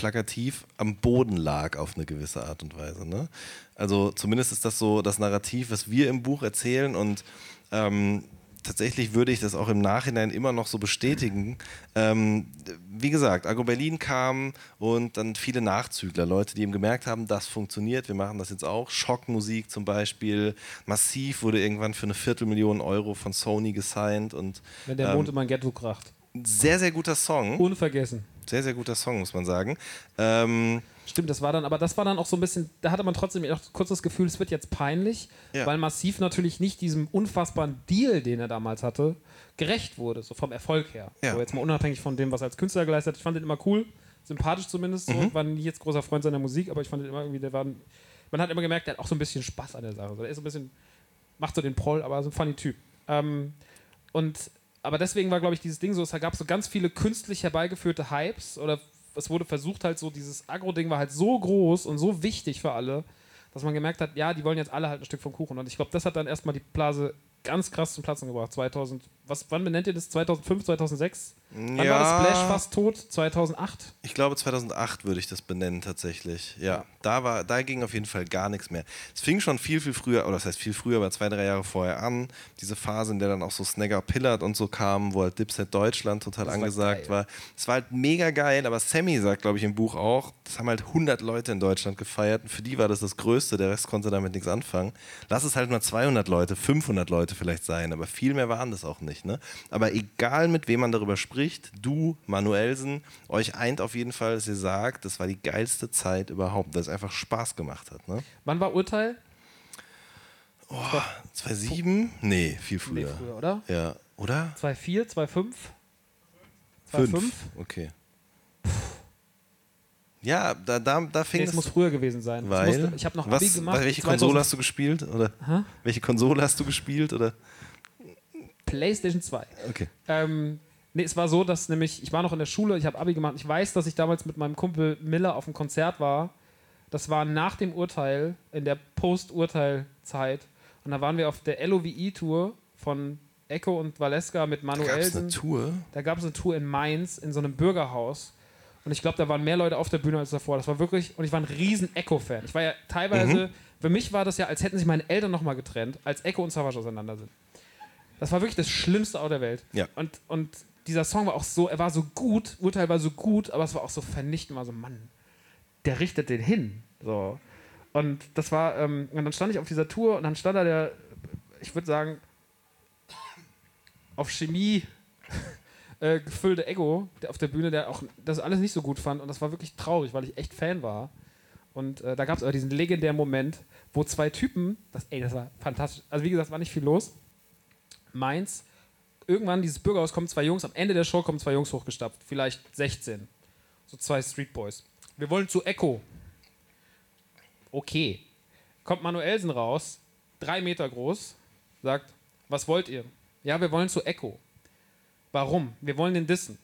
plakativ am Boden lag auf eine gewisse Art und Weise. Ne? Also zumindest ist das so das Narrativ, was wir im Buch erzählen und ähm, tatsächlich würde ich das auch im Nachhinein immer noch so bestätigen. Ähm, wie gesagt, Agro Berlin kam und dann viele Nachzügler, Leute, die eben gemerkt haben, das funktioniert, wir machen das jetzt auch. Schockmusik zum Beispiel, Massiv wurde irgendwann für eine Viertelmillion Euro von Sony gesigned und Wenn der ähm, Mond immer ein Ghetto kracht. sehr, sehr guter Song. Unvergessen. Sehr, sehr guter Song, muss man sagen. Ähm, Stimmt, das war dann, aber das war dann auch so ein bisschen, da hatte man trotzdem auch kurz das Gefühl, es wird jetzt peinlich, Ja. weil Massiv natürlich nicht diesem unfassbaren Deal, den er damals hatte, gerecht wurde, so vom Erfolg her. Ja. So jetzt mal unabhängig von dem, was er als Künstler geleistet hat. Ich fand den immer cool, sympathisch zumindest. So. Mhm. War nie jetzt großer Freund seiner Musik, aber ich fand den immer irgendwie, der war, man hat immer gemerkt, der hat auch so ein bisschen Spaß an der Sache. So, der ist so ein bisschen, macht so den Proll, aber so ein funny Typ. Ähm, und aber deswegen war, glaube ich, dieses Ding so, es gab so ganz viele künstlich herbeigeführte Hypes oder es wurde versucht halt so, dieses Agro-Ding war halt so groß und so wichtig für alle, dass man gemerkt hat, ja, die wollen jetzt alle halt ein Stück vom Kuchen. Und ich glaube, das hat dann erstmal die Blase ganz krass zum Platzen gebracht. 2000, was, wann benennt ihr das? 2005, 2006? Wann war das Splash fast tot? 2008? Ich glaube 2008 würde ich das benennen tatsächlich. Ja, Da, war, da ging auf jeden Fall gar nichts mehr. Es fing schon viel, viel früher, oder das heißt viel früher, aber zwei, drei Jahre vorher an. Diese Phase, in der dann auch so Snagger Pillard und so kamen, wo halt Dipset Deutschland total war angesagt war. Es war halt mega geil, aber Sammy sagt, glaube ich, im Buch auch, das haben halt 100 Leute in Deutschland gefeiert und für die war das das Größte, der Rest konnte damit nichts anfangen. Lass es halt mal 200 Leute, 500 Leute vielleicht sein, aber viel mehr waren das auch nicht. Ne? Aber egal, mit wem man darüber spricht, du, Manuelsen, euch eint auf jeden Fall, dass ihr sagt, das war die geilste Zeit überhaupt, weil es einfach Spaß gemacht hat. Ne? Wann war Urteil? 2007? Nee, viel Nee, früher. früher, oder? Ja, oder? 2004, 2005? Fünf. 2005? Okay. Ja, da, da, da fing Nee, es muss früher gewesen sein. Weil, musste, ich habe noch Abi was, gemacht. welche 2000 Konsole hast du gespielt? Oder welche Konsole hast du gespielt? Oder? PlayStation 2. Okay. Ähm, nee, es war so, dass nämlich, ich war noch in der Schule, ich habe Abi gemacht. Ich weiß, dass ich damals mit meinem Kumpel Miller auf einem Konzert war. Das war nach dem Urteil, in der Post-Urteil-Zeit. Und da waren wir auf der LOVE-Tour von Echo und Valeska mit Gab es eine. Tour? Da gab es eine Tour in Mainz in so einem Bürgerhaus. Und ich glaube, da waren mehr Leute auf der Bühne als davor. Das war wirklich, und ich war ein riesen Echo-Fan. Ich war ja teilweise, Mhm. für mich war das ja, als hätten sich meine Eltern nochmal getrennt, als Echo und Savage auseinander sind. Das war wirklich das Schlimmste auf der Welt. Ja. Und, und dieser Song war auch so, er war so gut, Urteil war so gut, aber es war auch so vernichtend, war so, Mann, der richtet den hin. So. Und das war, ähm, und dann stand ich auf dieser Tour und dann stand da der, ich würde sagen, auf Chemie äh, gefüllte Ego der auf der Bühne, der auch das alles nicht so gut fand. Und das war wirklich traurig, weil ich echt Fan war. Und äh, da gab es aber diesen legendären Moment, wo zwei Typen, das, ey, das war fantastisch. Also wie gesagt, war nicht viel los. Mainz, irgendwann dieses Bürgerhaus kommen zwei Jungs, am Ende der Show kommen zwei Jungs hochgestapft, vielleicht 16. So zwei Street Boys. Wir wollen zu Echo. Okay. Kommt Manuelsen raus, drei Meter groß, sagt, was wollt ihr? Ja, wir wollen zu Echo. Warum? Wir wollen den dissen.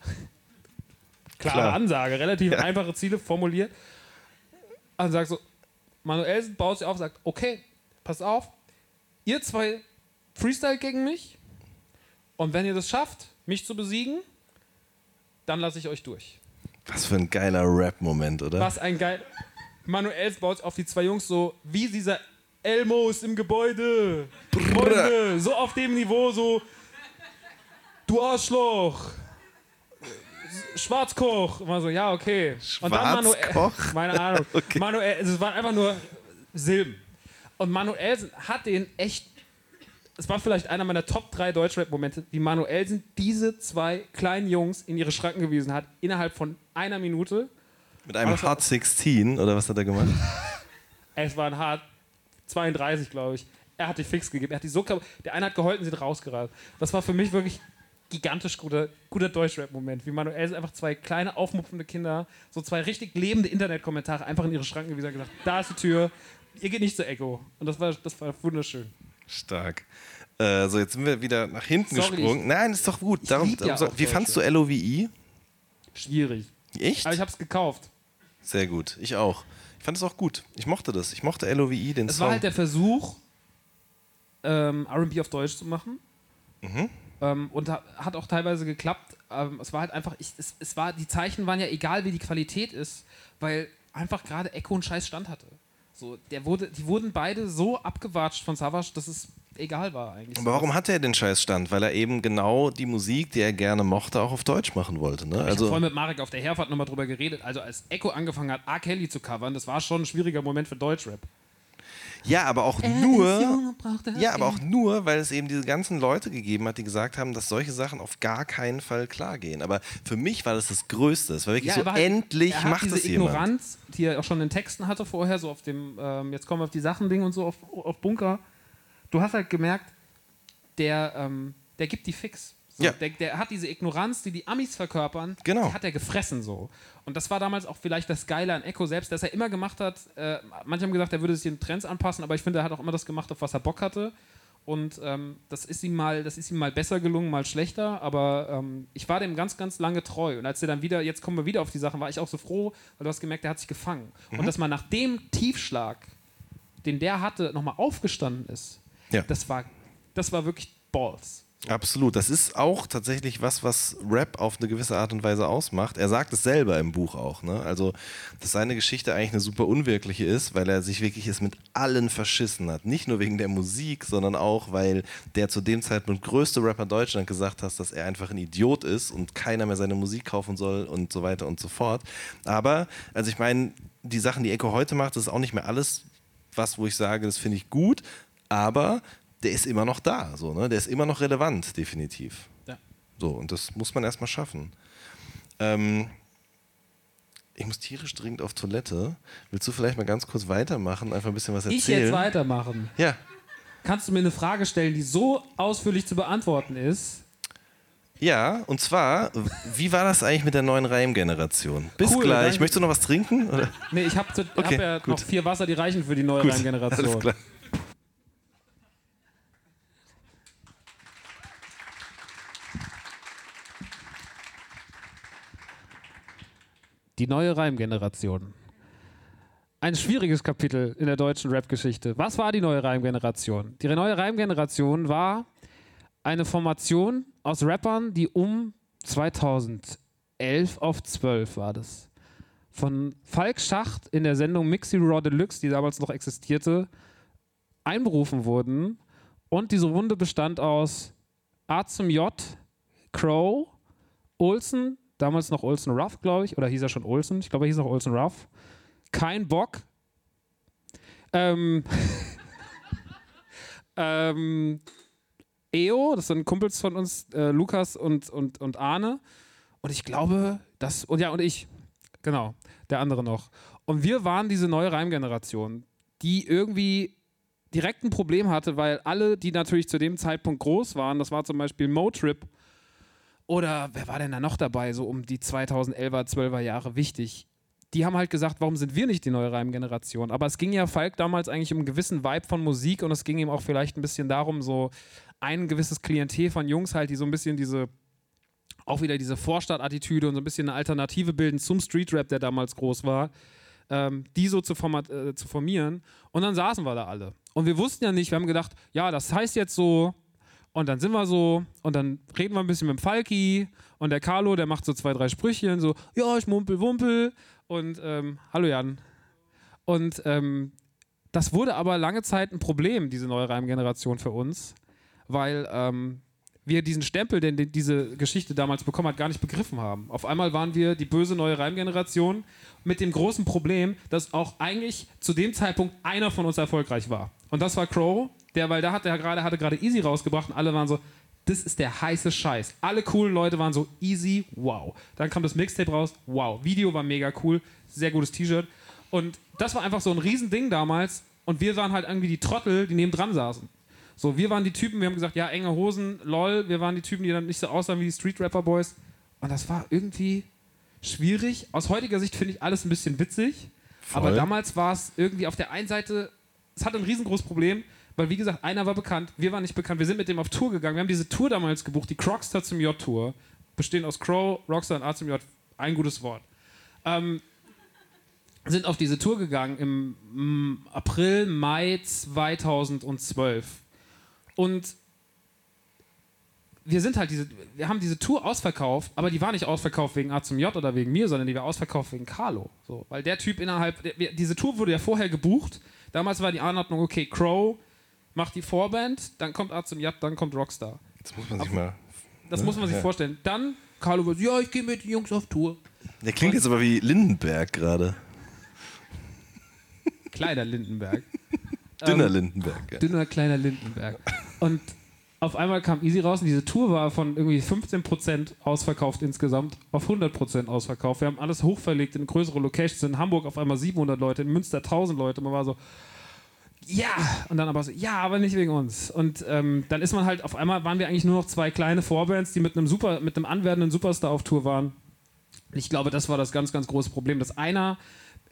Klare Klar. Ansage, relativ einfache Ziele formuliert. Und sagt so, Manuelsen baut sich auf sagt, okay, pass auf, ihr zwei Freestyle gegen mich und wenn ihr das schafft, mich zu besiegen, dann lasse ich euch durch. Was für ein geiler Rap-Moment, oder? Was ein geil. Manuels baut auf die zwei Jungs so, wie dieser Elmo ist im Gebäude. Freunde, so auf dem Niveau, so, du Arschloch. Schwarzkoch. Immer so, ja, okay. Und dann Manuel, Schwarzkoch? meine Ahnung. Okay. Manuel, es waren einfach nur Silben. Und Manuelsen hat den echt, es war vielleicht einer meiner Top 3 Deutschrap-Momente, wie Manuelsen diese zwei kleinen Jungs in ihre Schranken gewiesen hat, innerhalb von einer Minute. Mit einem Aber- Hot 16, oder was hat er gemacht? Es war ein hart 32, glaube ich. Er hat die fix gegeben. Er hat die so Der eine hat geheult und sie hat rausgerannt. Das war für mich wirklich gigantisch guter, guter Deutschrap-Moment. Wie Manuel einfach zwei kleine, aufmupfende Kinder, so zwei richtig lebende Internetkommentare einfach in ihre Schranken gewiesen und gesagt: Da ist die Tür, ihr geht nicht zur Echo. Und das war, das war wunderschön. Stark. Äh, so, jetzt sind wir wieder nach hinten Sorry, gesprungen. Nein, ist doch gut. ich Darum, ja so, wie fandst du LOVE? Schwierig. Echt? Aber ich habe es gekauft. Sehr gut. Ich auch. Ich fand es auch gut. Ich mochte das. Ich mochte LOVE, den Es Song. war halt der Versuch, ähm, RB auf Deutsch zu machen. Mhm. Ähm, und ha- hat auch teilweise geklappt. Ähm, es war halt einfach, ich, es, es war, die Zeichen waren ja egal, wie die Qualität ist, weil einfach gerade Echo einen scheiß Stand hatte. So, der wurde, die wurden beide so abgewatscht von Savage, dass es egal war eigentlich. Aber warum hat er den Scheißstand? Weil er eben genau die Musik, die er gerne mochte, auch auf Deutsch machen wollte. Ne? Ich habe Also, vorhin mit Marek auf der Herfahrt nochmal drüber geredet. Also als Echo angefangen hat, R. Kelly zu covern, das war schon ein schwieriger Moment für Deutschrap. Ja, aber auch nur. Ja, aber auch nur, weil es eben diese ganzen Leute gegeben hat, die gesagt haben, dass solche Sachen auf gar keinen Fall klar gehen. Aber für mich war das das Größte. Es war wirklich so, er war halt- endlich er hat macht diese es jemand. Ignoranz, die er auch schon in Texten hatte vorher, so auf dem, ähm, jetzt kommen wir auf die Sachen-Ding und so, auf, auf Bunker. Du hast halt gemerkt, der, ähm, der gibt die fix. So, Ja. der, der hat diese Ignoranz, die die Amis verkörpern, Genau. die hat er gefressen so. Und das war damals auch vielleicht das Geile an Echo selbst, dass er immer gemacht hat, äh, manche haben gesagt, er würde sich den Trends anpassen, aber ich finde, er hat auch immer das gemacht, auf was er Bock hatte. Und ähm, das, ist ihm mal, das ist ihm mal besser gelungen, mal schlechter, aber ähm, ich war dem ganz, ganz lange treu. Und als er dann wieder, jetzt kommen wir wieder auf die Sachen, war ich auch so froh, weil du hast gemerkt, er hat sich gefangen. Mhm. Und dass man nach dem Tiefschlag, den der hatte, nochmal aufgestanden ist, Ja. das, war, das war wirklich Balls. Absolut. Das ist auch tatsächlich was, was Rap auf eine gewisse Art und Weise ausmacht. Er sagt es selber im Buch auch. Ne? Also, dass seine Geschichte eigentlich eine super unwirkliche ist, weil er sich wirklich es mit allen verschissen hat. Nicht nur wegen der Musik, sondern auch, weil der zu dem Zeitpunkt größte Rapper Deutschland gesagt hat, dass er einfach ein Idiot ist und keiner mehr seine Musik kaufen soll und so weiter und so fort. Aber, also ich meine, die Sachen, die Echo heute macht, das ist auch nicht mehr alles, was, wo ich sage, das finde ich gut, aber der ist immer noch da, so, ne? der ist immer noch relevant, definitiv. Ja. So, und das muss man erstmal schaffen. Ähm, ich muss tierisch dringend auf Toilette. Willst du vielleicht mal ganz kurz weitermachen, einfach ein bisschen was erzählen? Ich jetzt weitermachen. Ja, Kannst du mir eine Frage stellen, die so ausführlich zu beantworten ist? ja, und zwar, wie war das eigentlich mit der neuen Reimgeneration? Bis Cool, gleich. Möchtest du noch was trinken? Oder? Nee, ich habe Okay, hab ja gut. noch vier Wasser, die reichen für die neue Gut, Reimgeneration. Alles klar. Die neue Reimgeneration. Ein schwieriges Kapitel in der deutschen Rap-Geschichte. Was war die neue Reimgeneration? Die neue Reimgeneration war eine Formation aus Rappern, die um 2011 auf 12 war das. Von Falk Schacht in der Sendung Mixi Raw Deluxe, die damals noch existierte, einberufen wurden. Und diese Runde bestand aus A zum J, Crow, Olsen, damals noch Olsen Ruff, glaube ich, oder hieß er schon Olsen? Ich glaube, er hieß noch Olsen Ruff. Kein Bock. Ähm, ähm, EO, das sind Kumpels von uns, äh, Lukas und, und, und Arne. Und ich glaube, das, und ja, und ich, genau, der andere noch. Und wir waren diese neue Reimgeneration, die irgendwie direkt ein Problem hatte, weil alle, die natürlich zu dem Zeitpunkt groß waren, das war zum Beispiel Motrip oder wer war denn da noch dabei, so um die 2011er, 12er Jahre wichtig, die haben halt gesagt, warum sind wir nicht die neue Reimgeneration? Aber es ging ja Falk damals eigentlich um einen gewissen Vibe von Musik und es ging ihm auch vielleicht ein bisschen darum, so ein gewisses Klientel von Jungs halt, die so ein bisschen diese, auch wieder diese Vorstadtattitüde und so ein bisschen eine Alternative bilden zum Streetrap, der damals groß war, ähm, die so zu, format, äh, zu formieren. Und dann saßen wir da alle. Und wir wussten ja nicht, wir haben gedacht, ja, das heißt jetzt so, und dann sind wir so, und dann reden wir ein bisschen mit dem Falki und der Carlo, der macht so zwei, drei Sprüchchen, so, ja, ich mumpel, wumpel. Und ähm, hallo Jan. Und ähm, das wurde aber lange Zeit ein Problem, diese neue Reimgeneration für uns, weil ähm, wir diesen Stempel, den, den diese Geschichte damals bekommen hat, gar nicht begriffen haben. Auf einmal waren wir die böse neue Reimgeneration mit dem großen Problem, dass auch eigentlich zu dem Zeitpunkt einer von uns erfolgreich war. Und das war Crow, der, weil da hat er gerade, hatte gerade Easy rausgebracht und alle waren so, das ist der heiße Scheiß. Alle coolen Leute waren so easy, wow. Dann kam das Mixtape raus, wow. Video war mega cool, sehr gutes T-Shirt. Und das war einfach so ein Riesending damals. Und wir waren halt irgendwie die Trottel, die neben dran saßen. So, wir waren die Typen, wir haben gesagt, ja, enge Hosen, lol. Wir waren die Typen, die dann nicht so aussahen wie die Street Rapper Boys. Und das war irgendwie schwierig. Aus heutiger Sicht finde ich alles ein bisschen witzig. Voll. Aber damals war es irgendwie auf der einen Seite, es hatte ein riesengroßes Problem, weil wie gesagt, einer war bekannt, wir waren nicht bekannt. Wir sind mit dem auf Tour gegangen. Wir haben diese Tour damals gebucht, die Crockstar zum J-Tour. Bestehend aus Crow, Rockstar und A zum J. Ein gutes Wort. Ähm, sind auf diese Tour gegangen im mm, April, Mai 2012. Und wir sind halt diese, wir haben diese Tour ausverkauft, aber die war nicht ausverkauft wegen A zum J oder wegen mir, sondern die war ausverkauft wegen Carlo. So, weil der Typ innerhalb, der, diese Tour wurde ja vorher gebucht. Damals war die Anordnung, okay, Crow macht die Vorband, dann kommt A zum J, dann kommt Rockstar. Das muss man sich mal. Das muss man sich Ja. vorstellen. Dann Carlo wird, ja, ich gehe mit den Jungs auf Tour. Der klingt jetzt aber wie Lindenberg gerade. Kleiner Lindenberg. Dünner Ähm, Lindenberg. Ja. dünner kleiner Lindenberg. Und auf einmal kam Easy raus und diese Tour war von irgendwie 15% ausverkauft insgesamt auf 100% ausverkauft. Wir haben alles hochverlegt in größere Locations. In Hamburg auf einmal 700 Leute, in Münster 1000 Leute. Man war so, ja, und dann aber so, ja, aber nicht wegen uns. Und ähm, dann ist man halt, auf einmal waren wir eigentlich nur noch zwei kleine Vorbands, die mit einem super, mit einem anwerdenden Superstar auf Tour waren. Ich glaube, das war das ganz, ganz große Problem, dass einer,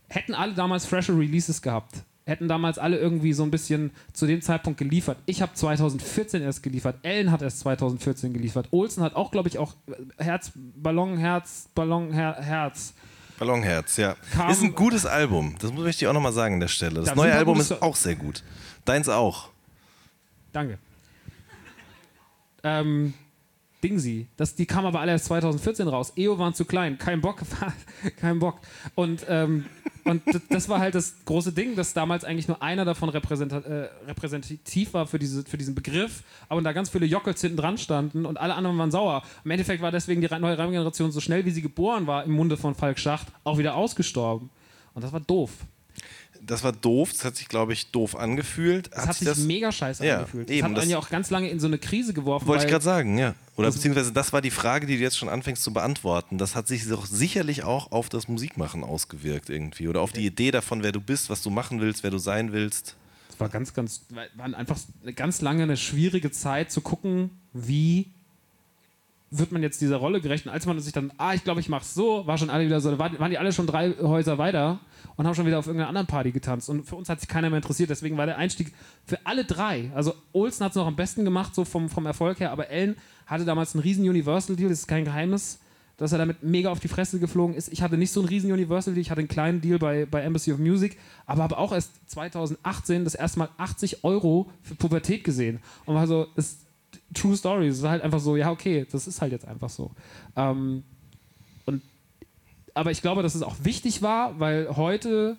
hätten alle damals fresher Releases gehabt, hätten damals alle irgendwie so ein bisschen zu dem Zeitpunkt geliefert. Ich habe 2014 erst geliefert, Ellen hat erst 2014 geliefert, Olsen hat auch, glaube ich, auch Herz, Ballon, Herz, Ballon, Her Herz. Ballonherz, ja. Kam- ist ein gutes Album. Das muss ich dir auch nochmal sagen an der Stelle. Das Da neue Album ist auch sehr gut. Deins auch. Danke. Ähm, Dingsy, das, die kam aber alle erst 2014 raus. EO waren zu klein, kein Bock, kein Bock. Und, ähm, und das war halt das große Ding, dass damals eigentlich nur einer davon äh, repräsentativ war für, diese, für diesen Begriff, aber da ganz viele Jockels hinten dran standen und alle anderen waren sauer. Im Endeffekt war deswegen die neue Reimgeneration so schnell, wie sie geboren war, im Munde von Falk Schacht, auch wieder ausgestorben. Und das war doof. Das war doof. Das hat sich, glaube ich, doof angefühlt. Das hat, sich mega scheiße Ja, angefühlt. eben, das hat das- einen ja auch ganz lange in so eine Krise geworfen. Wollte ich gerade sagen, ja. Oder beziehungsweise das war die Frage, die du jetzt schon anfängst zu beantworten. Das hat sich doch sicherlich auch auf das Musikmachen ausgewirkt irgendwie. Oder auf die Idee davon, wer du bist, was du machen willst, wer du sein willst. Es war ganz, ganz, war einfach eine ganz lange eine schwierige Zeit zu gucken, wie wird man jetzt dieser Rolle gerecht. Und als man sich dann, ah, ich glaube, ich mach's so, war schon alle wieder so, waren, die alle schon drei Häuser weiter und haben schon wieder auf irgendeiner anderen Party getanzt. Und für uns hat sich keiner mehr interessiert. Deswegen war der Einstieg für alle drei. Also Olsen hat es noch am besten gemacht, so vom, vom Erfolg her, aber Ellen hatte damals einen riesen Universal-Deal, das ist kein Geheimnis. Dass er damit mega auf die Fresse geflogen ist. Ich hatte nicht so einen riesen Universal-Deal, ich hatte einen kleinen Deal bei, bei Embassy of Music, aber habe auch erst 2018 das erste Mal 80 Euro für Pubertät gesehen. Und war so, ist True Story. Es ist halt einfach so, ja, okay, das ist halt jetzt einfach so. Ähm, und, aber ich glaube, dass es auch wichtig war, weil heute,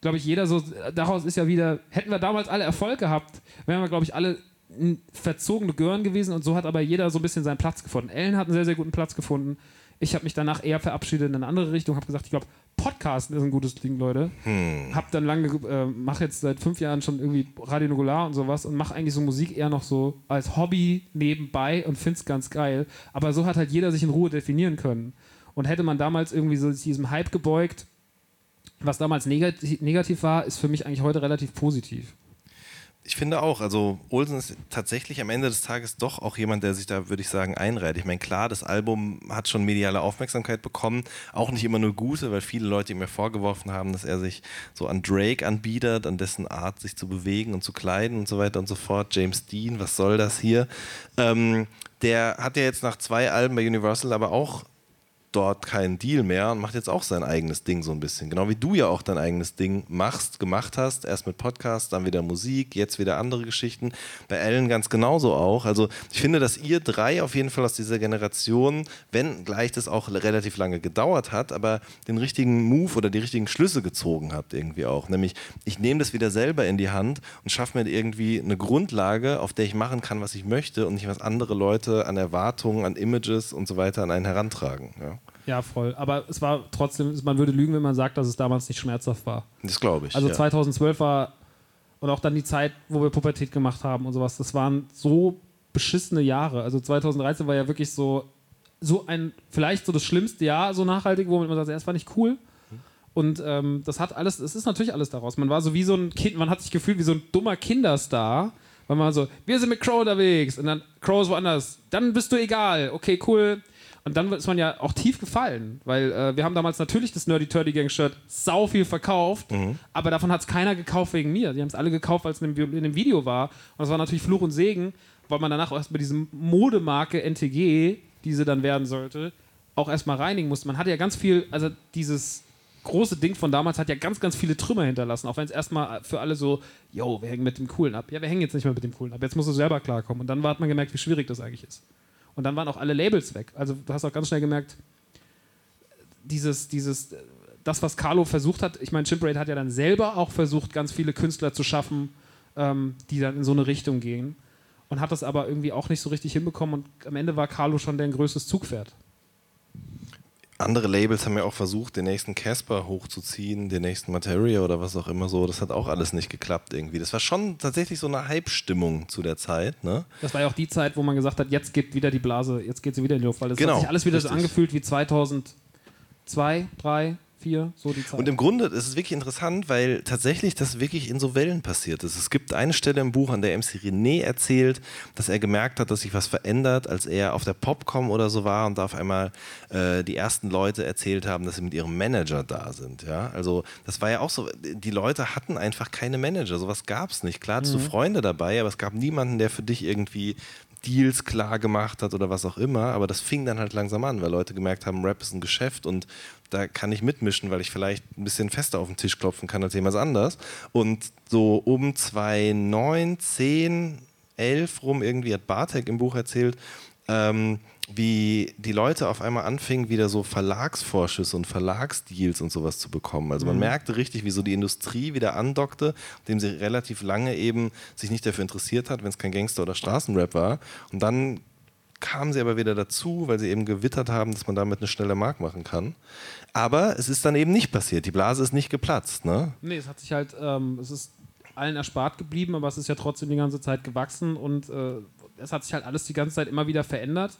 glaube ich, jeder so, daraus ist ja wieder, hätten wir damals alle Erfolg gehabt, wären wir, glaube ich, alle verzogene Gören gewesen und so hat aber jeder so ein bisschen seinen Platz gefunden. Ellen hat einen sehr, sehr guten Platz gefunden. Ich habe mich danach eher verabschiedet in eine andere Richtung, habe gesagt, ich glaube, Podcasten ist ein gutes Ding, Leute. Hm. Hab dann lange, äh, mache jetzt seit fünf Jahren schon irgendwie Radio Nukular und sowas und mache eigentlich so Musik eher noch so als Hobby nebenbei und find's ganz geil. Aber so hat halt jeder sich in Ruhe definieren können. Und hätte man damals irgendwie so diesem Hype gebeugt, was damals negativ, negativ war, ist für mich eigentlich heute relativ positiv. Ich finde auch, also Olsen ist tatsächlich am Ende des Tages doch auch jemand, der sich da, würde ich sagen, einreiht. Ich meine, klar, das Album hat schon mediale Aufmerksamkeit bekommen, auch nicht immer nur gute, weil viele Leute ihm ja vorgeworfen haben, dass er sich so an Drake anbietet, an dessen Art, sich zu bewegen und zu kleiden und so weiter und so fort. James Dean, was soll das hier? Ähm, der hat ja jetzt nach zwei Alben bei Universal aber auch dort keinen Deal mehr und macht jetzt auch sein eigenes Ding so ein bisschen. Genau wie du ja auch dein eigenes Ding machst, gemacht hast. Erst mit Podcast, dann wieder Musik, jetzt wieder andere Geschichten. Bei Ellen ganz genauso auch. Also ich finde, dass ihr drei auf jeden Fall aus dieser Generation, wenn gleich das auch relativ lange gedauert hat, aber den richtigen Move oder die richtigen Schlüsse gezogen habt irgendwie auch. Nämlich, ich nehme das wieder selber in die Hand und schaffe mir irgendwie eine Grundlage, auf der ich machen kann, was ich möchte und nicht was andere Leute an Erwartungen, an Images und so weiter an einen herantragen. Ja. Ja, voll. Aber es war trotzdem, man würde lügen, wenn man sagt, dass es damals nicht schmerzhaft war. Das glaube ich. Also ja. 2012 war und auch dann die Zeit, wo wir Pubertät gemacht haben und sowas, das waren so beschissene Jahre. Also 2013 war ja wirklich so, so ein, vielleicht so das schlimmste Jahr, so nachhaltig, wo man sagt, ja, das war nicht cool. Und ähm, das hat alles, es ist natürlich alles daraus. Man war so wie so ein Kind, man hat sich gefühlt wie so ein dummer Kinderstar, weil man so, wir sind mit Crow unterwegs und dann Crow ist woanders, dann bist du egal, okay, cool. Und dann ist man ja auch tief gefallen, weil äh, wir haben damals natürlich das Nerdy Turdy Gang Shirt sau viel verkauft, aber davon hat es keiner gekauft wegen mir. Die haben es alle gekauft, weil es in, dem- in dem Video war. Und das war natürlich Fluch und Segen, weil man danach auch erst bei diesem Modemarke NTG, die sie dann werden sollte, auch erstmal reinigen musste. Man hatte ja ganz viel, also dieses große Ding von damals hat ja ganz, ganz viele Trümmer hinterlassen, auch wenn es erstmal für alle so, yo, wir hängen mit dem Coolen ab. Ja, wir hängen jetzt nicht mehr mit dem Coolen ab. Jetzt musst du selber klarkommen. Und dann hat man gemerkt, wie schwierig das eigentlich ist. Und dann waren auch alle Labels weg. Also du hast auch ganz schnell gemerkt, dieses, dieses, das, was Carlo versucht hat, ich meine, Chimparade hat ja dann selber auch versucht, ganz viele Künstler zu schaffen, ähm, die dann in so eine Richtung gehen. Und hat das aber irgendwie auch nicht so richtig hinbekommen. Und am Ende war Carlo schon dein größtes Zugpferd. Andere Labels haben ja auch versucht, den nächsten Casper hochzuziehen, den nächsten Materia oder was auch immer so. Das hat auch alles nicht geklappt irgendwie. Das war schon tatsächlich so eine Hype-Stimmung zu der Zeit. Ne? Das war ja auch die Zeit, wo man gesagt hat, jetzt geht wieder die Blase, jetzt geht sie wieder in die Luft, weil das Genau, hat sich alles wieder so richtig. angefühlt wie 2002, 3, 4, so die Zeit. Und im Grunde ist es wirklich interessant, weil tatsächlich das wirklich in so Wellen passiert ist. Es gibt eine Stelle im Buch, an der MC René erzählt, dass er gemerkt hat, dass sich was verändert, als er auf der Popcom oder so war und da auf einmal äh, die ersten Leute erzählt haben, dass sie mit ihrem Manager da sind. Ja? Also das war ja auch so, die Leute hatten einfach keine Manager, sowas gab es nicht. Klar hattest du Freunde dabei, aber es gab niemanden, der für dich irgendwie Deals klar gemacht hat oder was auch immer, aber das fing dann halt langsam an, weil Leute gemerkt haben, Rap ist ein Geschäft und da kann ich mitmischen, weil ich vielleicht ein bisschen fester auf den Tisch klopfen kann als jemand anders. Und so um 2009, 10, 11 rum irgendwie hat Bartek im Buch erzählt, ähm, wie die Leute auf einmal anfingen, wieder so Verlagsvorschüsse und Verlagsdeals und sowas zu bekommen. Also man merkte richtig, wie so die Industrie wieder andockte, dem sie relativ lange eben sich nicht dafür interessiert hat, wenn es kein Gangster- oder Straßenrap war. Und dann kamen sie aber wieder dazu, weil sie eben gewittert haben, dass man damit eine schnelle Mark machen kann. Aber es ist dann eben nicht passiert. Die Blase ist nicht geplatzt. Ne? Nee, es hat sich halt, ähm, es ist allen erspart geblieben, aber es ist ja trotzdem die ganze Zeit gewachsen und äh, es hat sich halt alles die ganze Zeit immer wieder verändert.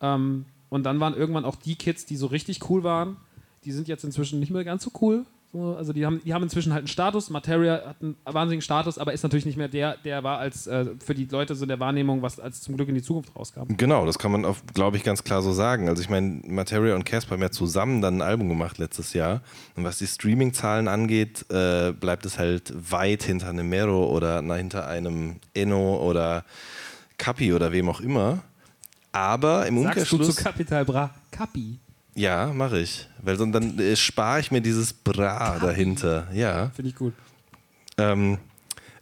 Ähm, und dann waren irgendwann auch die Kids, die so richtig cool waren, die sind jetzt inzwischen nicht mehr ganz so cool. So, also die haben, die haben inzwischen halt einen Status. Materia hat einen wahnsinnigen Status, aber ist natürlich nicht mehr der, der war als äh, für die Leute so der Wahrnehmung, was als zum Glück in die Zukunft rauskam. Genau, das kann man, glaube ich, ganz klar so sagen. Also ich meine, Materia und Casper haben ja zusammen dann ein Album gemacht letztes Jahr. Und was die Streaming-Zahlen angeht, äh, bleibt es halt weit hinter einem Mero oder na, hinter einem Enno oder Kapi oder wem auch immer. Aber im Sagst du Umkehrschluss... zu Capital Bra Capi? Ja, mache ich. Weil so, dann äh, spare ich mir dieses Bra dahinter. Ja. Finde ich gut. Ähm,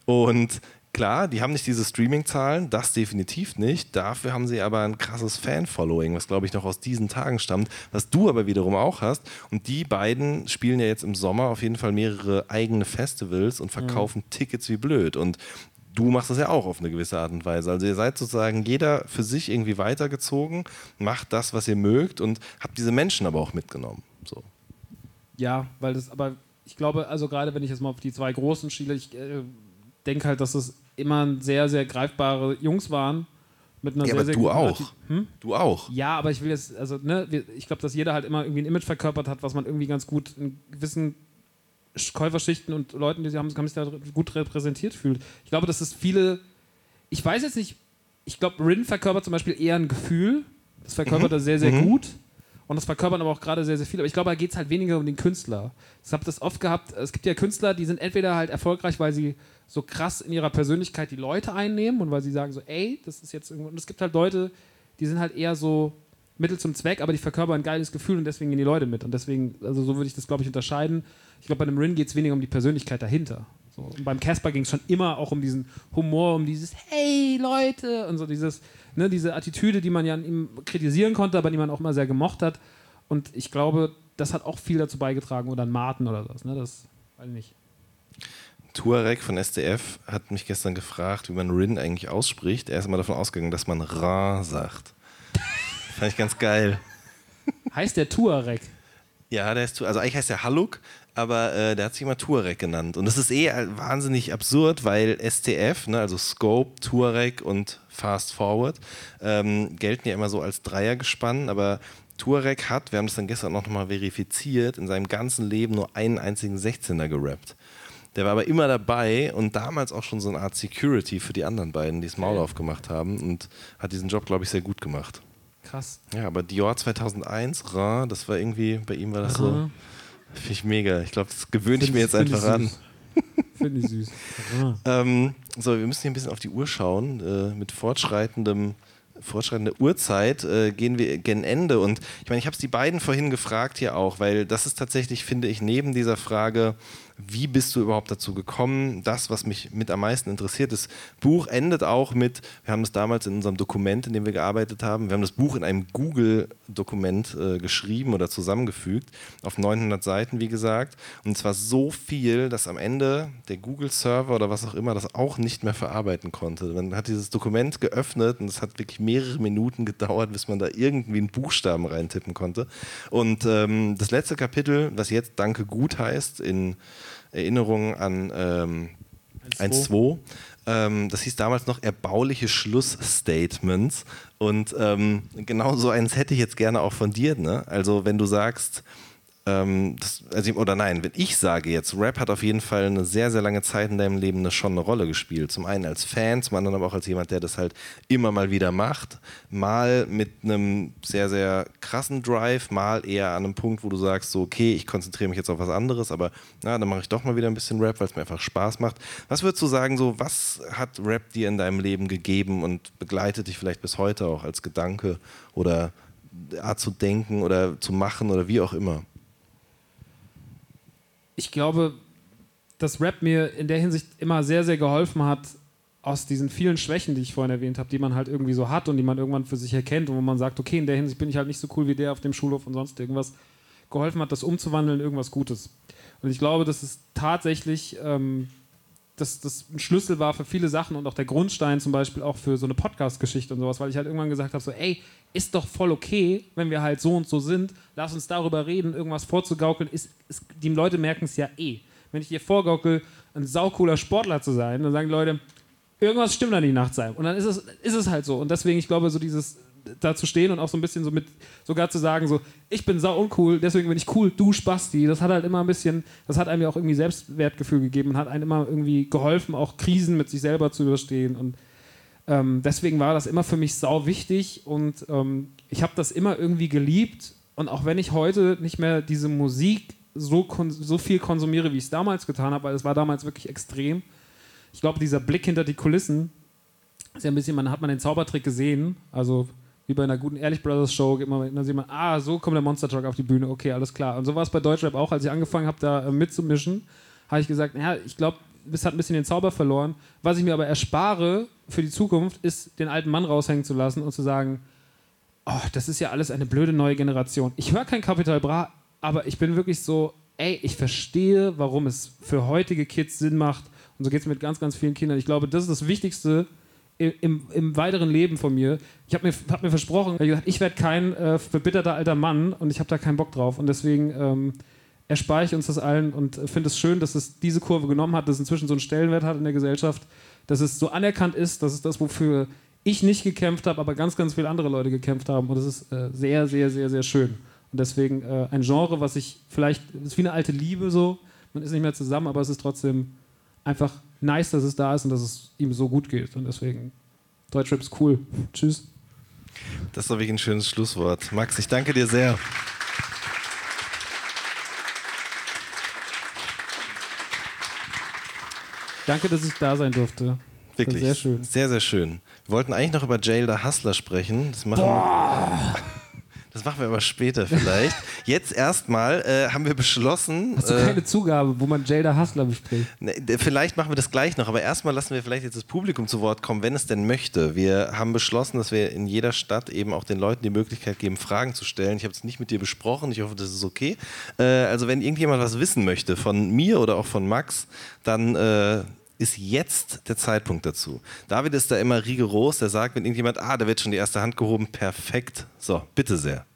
und klar, die haben nicht diese Streaming-Zahlen, das definitiv nicht. Dafür haben sie aber ein krasses Fan-Following, was glaube ich noch aus diesen Tagen stammt, was du aber wiederum auch hast. Und die beiden spielen ja jetzt im Sommer auf jeden Fall mehrere eigene Festivals und verkaufen Tickets wie blöd. Und du machst das ja auch auf eine gewisse Art und Weise. Also ihr seid sozusagen jeder für sich irgendwie weitergezogen, macht das, was ihr mögt und habt diese Menschen aber auch mitgenommen. So. Ja, weil das, aber ich glaube, also gerade wenn ich jetzt mal auf die zwei großen schiele, ich äh, denke halt, dass es immer sehr, sehr greifbare Jungs waren. Mit einer Ja, sehr, aber sehr du auch. Hm? Du auch. Ja, aber ich will jetzt, also, ne, ich glaube, dass jeder halt immer irgendwie ein Image verkörpert hat, was man irgendwie ganz gut in gewissen Käuferschichten und Leuten, die sie haben, haben sich da gut repräsentiert fühlt. Ich glaube, dass es viele, ich weiß jetzt nicht, ich glaube, Rin verkörpert zum Beispiel eher ein Gefühl. Das verkörpert er sehr, sehr gut. Und das verkörpern aber auch gerade sehr, sehr viel. Aber ich glaube, da geht es halt weniger um den Künstler. Ich habe das oft gehabt, es gibt ja Künstler, die sind entweder halt erfolgreich, weil sie so krass in ihrer Persönlichkeit die Leute einnehmen und weil sie sagen so, ey, das ist jetzt irgendwo. Und es gibt halt Leute, die sind halt eher so Mittel zum Zweck, aber die verkörpern ein geiles Gefühl und deswegen gehen die Leute mit. Und deswegen, also so würde ich das, glaube ich, unterscheiden. Ich glaube, bei einem Rin geht es weniger um die Persönlichkeit dahinter. So. Und beim Casper ging es schon immer auch um diesen Humor, um dieses Hey Leute und so dieses, ne, diese Attitüde, die man ja an ihm kritisieren konnte, aber die man auch immer sehr gemocht hat. Und ich glaube, das hat auch viel dazu beigetragen. Oder ein Martin oder das, ne? Das weiß ich nicht. Tuareg von SDF hat mich gestern gefragt, wie man Rin eigentlich ausspricht. Er ist immer davon ausgegangen, dass man Ra sagt. Fand ich ganz geil. Heißt der Tuareg? Ja, der ist, also eigentlich heißt er Haluk, aber äh, der hat sich immer Tuareg genannt. Und das ist eh wahnsinnig absurd, weil STF, ne, also Scope, Tuareg und Fast Forward, ähm, gelten ja immer so als Dreiergespann, aber Tuareg hat, wir haben das dann gestern auch nochmal verifiziert, in seinem ganzen Leben nur einen einzigen 16er gerappt. Der war aber immer dabei und damals auch schon so eine Art Security für die anderen beiden, die das Maul aufgemacht haben und hat diesen Job, glaube ich, sehr gut gemacht. Krass. Ja, aber Dior 2001, Ra, das war irgendwie, bei ihm war das so, Aha. finde ich mega. Ich glaube, das gewöhne ich mir jetzt einfach an. Finde ich süß. Ähm, so, wir müssen hier ein bisschen auf die Uhr schauen. Äh, mit fortschreitendem, fortschreitender Uhrzeit äh, gehen wir gen Ende. Und ich meine, ich habe es die beiden vorhin gefragt hier auch, weil das ist tatsächlich, finde ich, neben dieser Frage, wie bist du überhaupt dazu gekommen, das, was mich mit am meisten interessiert. Das Buch endet auch mit, wir haben das damals in unserem Dokument, in dem wir gearbeitet haben, wir haben das Buch in einem Google-Dokument äh, geschrieben oder zusammengefügt, auf 900 Seiten, wie gesagt. Und zwar so viel, dass am Ende der Google-Server oder was auch immer das auch nicht mehr verarbeiten konnte. Man hat dieses Dokument geöffnet und es hat wirklich mehrere Minuten gedauert, bis man da irgendwie einen Buchstaben reintippen konnte. Und ähm, das letzte Kapitel, was jetzt Danke gut heißt, in Erinnerung an ähm, 1.2. Ähm, das hieß damals noch erbauliche Schlussstatements. Und ähm, genau so eins hätte ich jetzt gerne auch von dir. Ne? Also, wenn du sagst, ähm, das, also, oder nein, wenn ich sage jetzt, Rap hat auf jeden Fall eine sehr, sehr lange Zeit in deinem Leben eine, schon eine Rolle gespielt. Zum einen als Fan, zum anderen aber auch als jemand, der das halt immer mal wieder macht. Mal mit einem sehr, sehr krassen Drive, mal eher an einem Punkt, wo du sagst, so, okay, ich konzentriere mich jetzt auf was anderes, aber na, dann mache ich doch mal wieder ein bisschen Rap, weil es mir einfach Spaß macht. Was würdest du sagen, so, was hat Rap dir in deinem Leben gegeben und begleitet dich vielleicht bis heute auch als Gedanke oder Art zu denken oder zu machen oder wie auch immer? Ich glaube, dass Rap mir in der Hinsicht immer sehr, sehr geholfen hat, aus diesen vielen Schwächen, die ich vorhin erwähnt habe, die man halt irgendwie so hat und die man irgendwann für sich erkennt und wo man sagt, okay, in der Hinsicht bin ich halt nicht so cool wie der auf dem Schulhof und sonst irgendwas, geholfen hat, das umzuwandeln in irgendwas Gutes. Und ich glaube, dass es tatsächlich ähm, dass das ein Schlüssel war für viele Sachen und auch der Grundstein zum Beispiel auch für so eine Podcast-Geschichte und sowas, weil ich halt irgendwann gesagt habe, so, ey, ist doch voll okay, wenn wir halt so und so sind, lass uns darüber reden, irgendwas vorzugaukeln, ist, ist die Leute merken es ja eh. Wenn ich dir vorgaukel, ein saucooler Sportler zu sein, dann sagen die Leute, irgendwas stimmt an die Nacht sein. Und dann ist es, ist es halt so. Und deswegen, ich glaube, so dieses da zu stehen und auch so ein bisschen so mit, sogar zu sagen, so, ich bin sau uncool, deswegen bin ich cool, du Spasti, das hat halt immer ein bisschen, das hat einem ja auch irgendwie Selbstwertgefühl gegeben und hat einem immer irgendwie geholfen, auch Krisen mit sich selber zu überstehen. Und ähm, deswegen war das immer für mich sau wichtig und ähm, ich habe das immer irgendwie geliebt. Und auch wenn ich heute nicht mehr diese Musik so, so viel konsumiere, wie ich es damals getan habe, weil es war damals wirklich extrem. Ich glaube, dieser Blick hinter die Kulissen ist ja ein bisschen, man hat man den Zaubertrick gesehen, also wie bei einer guten Ehrlich Brothers Show, geht man, dann sieht man, ah, so kommt der Monster Truck auf die Bühne, okay, alles klar. Und so war es bei Deutschrap auch, als ich angefangen habe, da äh, mitzumischen, habe ich gesagt, naja, ich glaube, es hat ein bisschen den Zauber verloren. Was ich mir aber erspare für die Zukunft, ist, den alten Mann raushängen zu lassen und zu sagen, oh, das ist ja alles eine blöde neue Generation. Ich höre kein Capital Bra, aber ich bin wirklich so, ey, ich verstehe, warum es für heutige Kids Sinn macht Und so geht es mit ganz, ganz vielen Kindern. Ich glaube, das ist das Wichtigste im, im, weiteren Leben von mir. Ich habe mir, hab mir versprochen, ich werde kein äh, verbitterter alter Mann und ich habe da keinen Bock drauf. Und deswegen ähm, erspare ich uns das allen und finde es schön, dass es diese Kurve genommen hat, dass es inzwischen so einen Stellenwert hat in der Gesellschaft, dass es so anerkannt ist, dass es das, wofür ich nicht gekämpft habe, aber ganz, ganz viele andere Leute gekämpft haben. Und das ist äh, sehr, sehr, sehr, sehr schön. Und deswegen äh, ein Genre, was ich vielleicht, ist wie eine alte Liebe so, man ist nicht mehr zusammen, aber es ist trotzdem einfach nice, dass es da ist und dass es ihm so gut geht. Und deswegen, Deutschrap ist cool. Tschüss. Das ist doch wirklich ein schönes Schlusswort. Max, ich danke dir sehr. Danke, dass ich da sein durfte. Wirklich. Sehr schön. Sehr, sehr schön. Wir wollten eigentlich noch über Jail the Hustler sprechen. Das machen Boah. Das machen wir aber später vielleicht. Jetzt erstmal äh, haben wir beschlossen. Hast du äh, keine Zugabe, wo man Jada Hustler bespricht? Ne, vielleicht machen wir das gleich noch, aber erstmal lassen wir vielleicht jetzt das Publikum zu Wort kommen, wenn es denn möchte. Wir haben beschlossen, dass wir in jeder Stadt eben auch den Leuten die Möglichkeit geben, Fragen zu stellen. Ich habe es nicht mit dir besprochen, ich hoffe, das ist okay. Äh, also, wenn irgendjemand was wissen möchte von mir oder auch von Max, dann äh, ist jetzt der Zeitpunkt dazu. David ist da immer rigoros, der sagt, wenn irgendjemand, ah, da wird schon die erste Hand gehoben, perfekt. So, bitte sehr.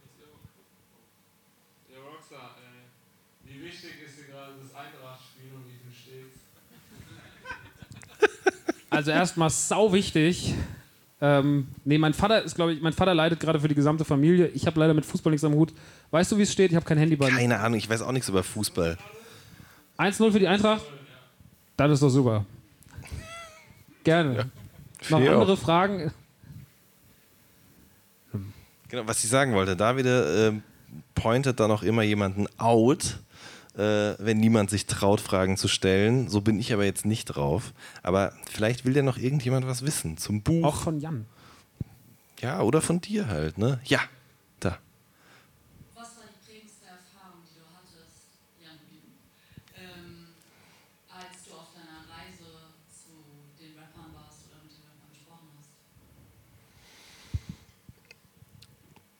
Also erstmal sau wichtig. Ähm, nee, mein Vater ist, glaube ich, mein Vater leidet gerade für die gesamte Familie. Ich habe leider mit Fußball nichts am Hut. Weißt du, wie es steht? Ich habe kein Handy bei mir. Keine Ahnung, ich weiß auch nichts über Fußball. 1-0 für die Eintracht? Das ist doch super. Gerne. Ja. Noch andere auch. Fragen? Genau, was ich sagen wollte, David äh, pointet dann auch immer jemanden out, äh, wenn niemand sich traut, Fragen zu stellen. So bin ich aber jetzt nicht drauf. Aber vielleicht will ja noch irgendjemand was wissen zum Buch. Auch von Jan. Ja, oder von dir halt, ne? Ja. Mm,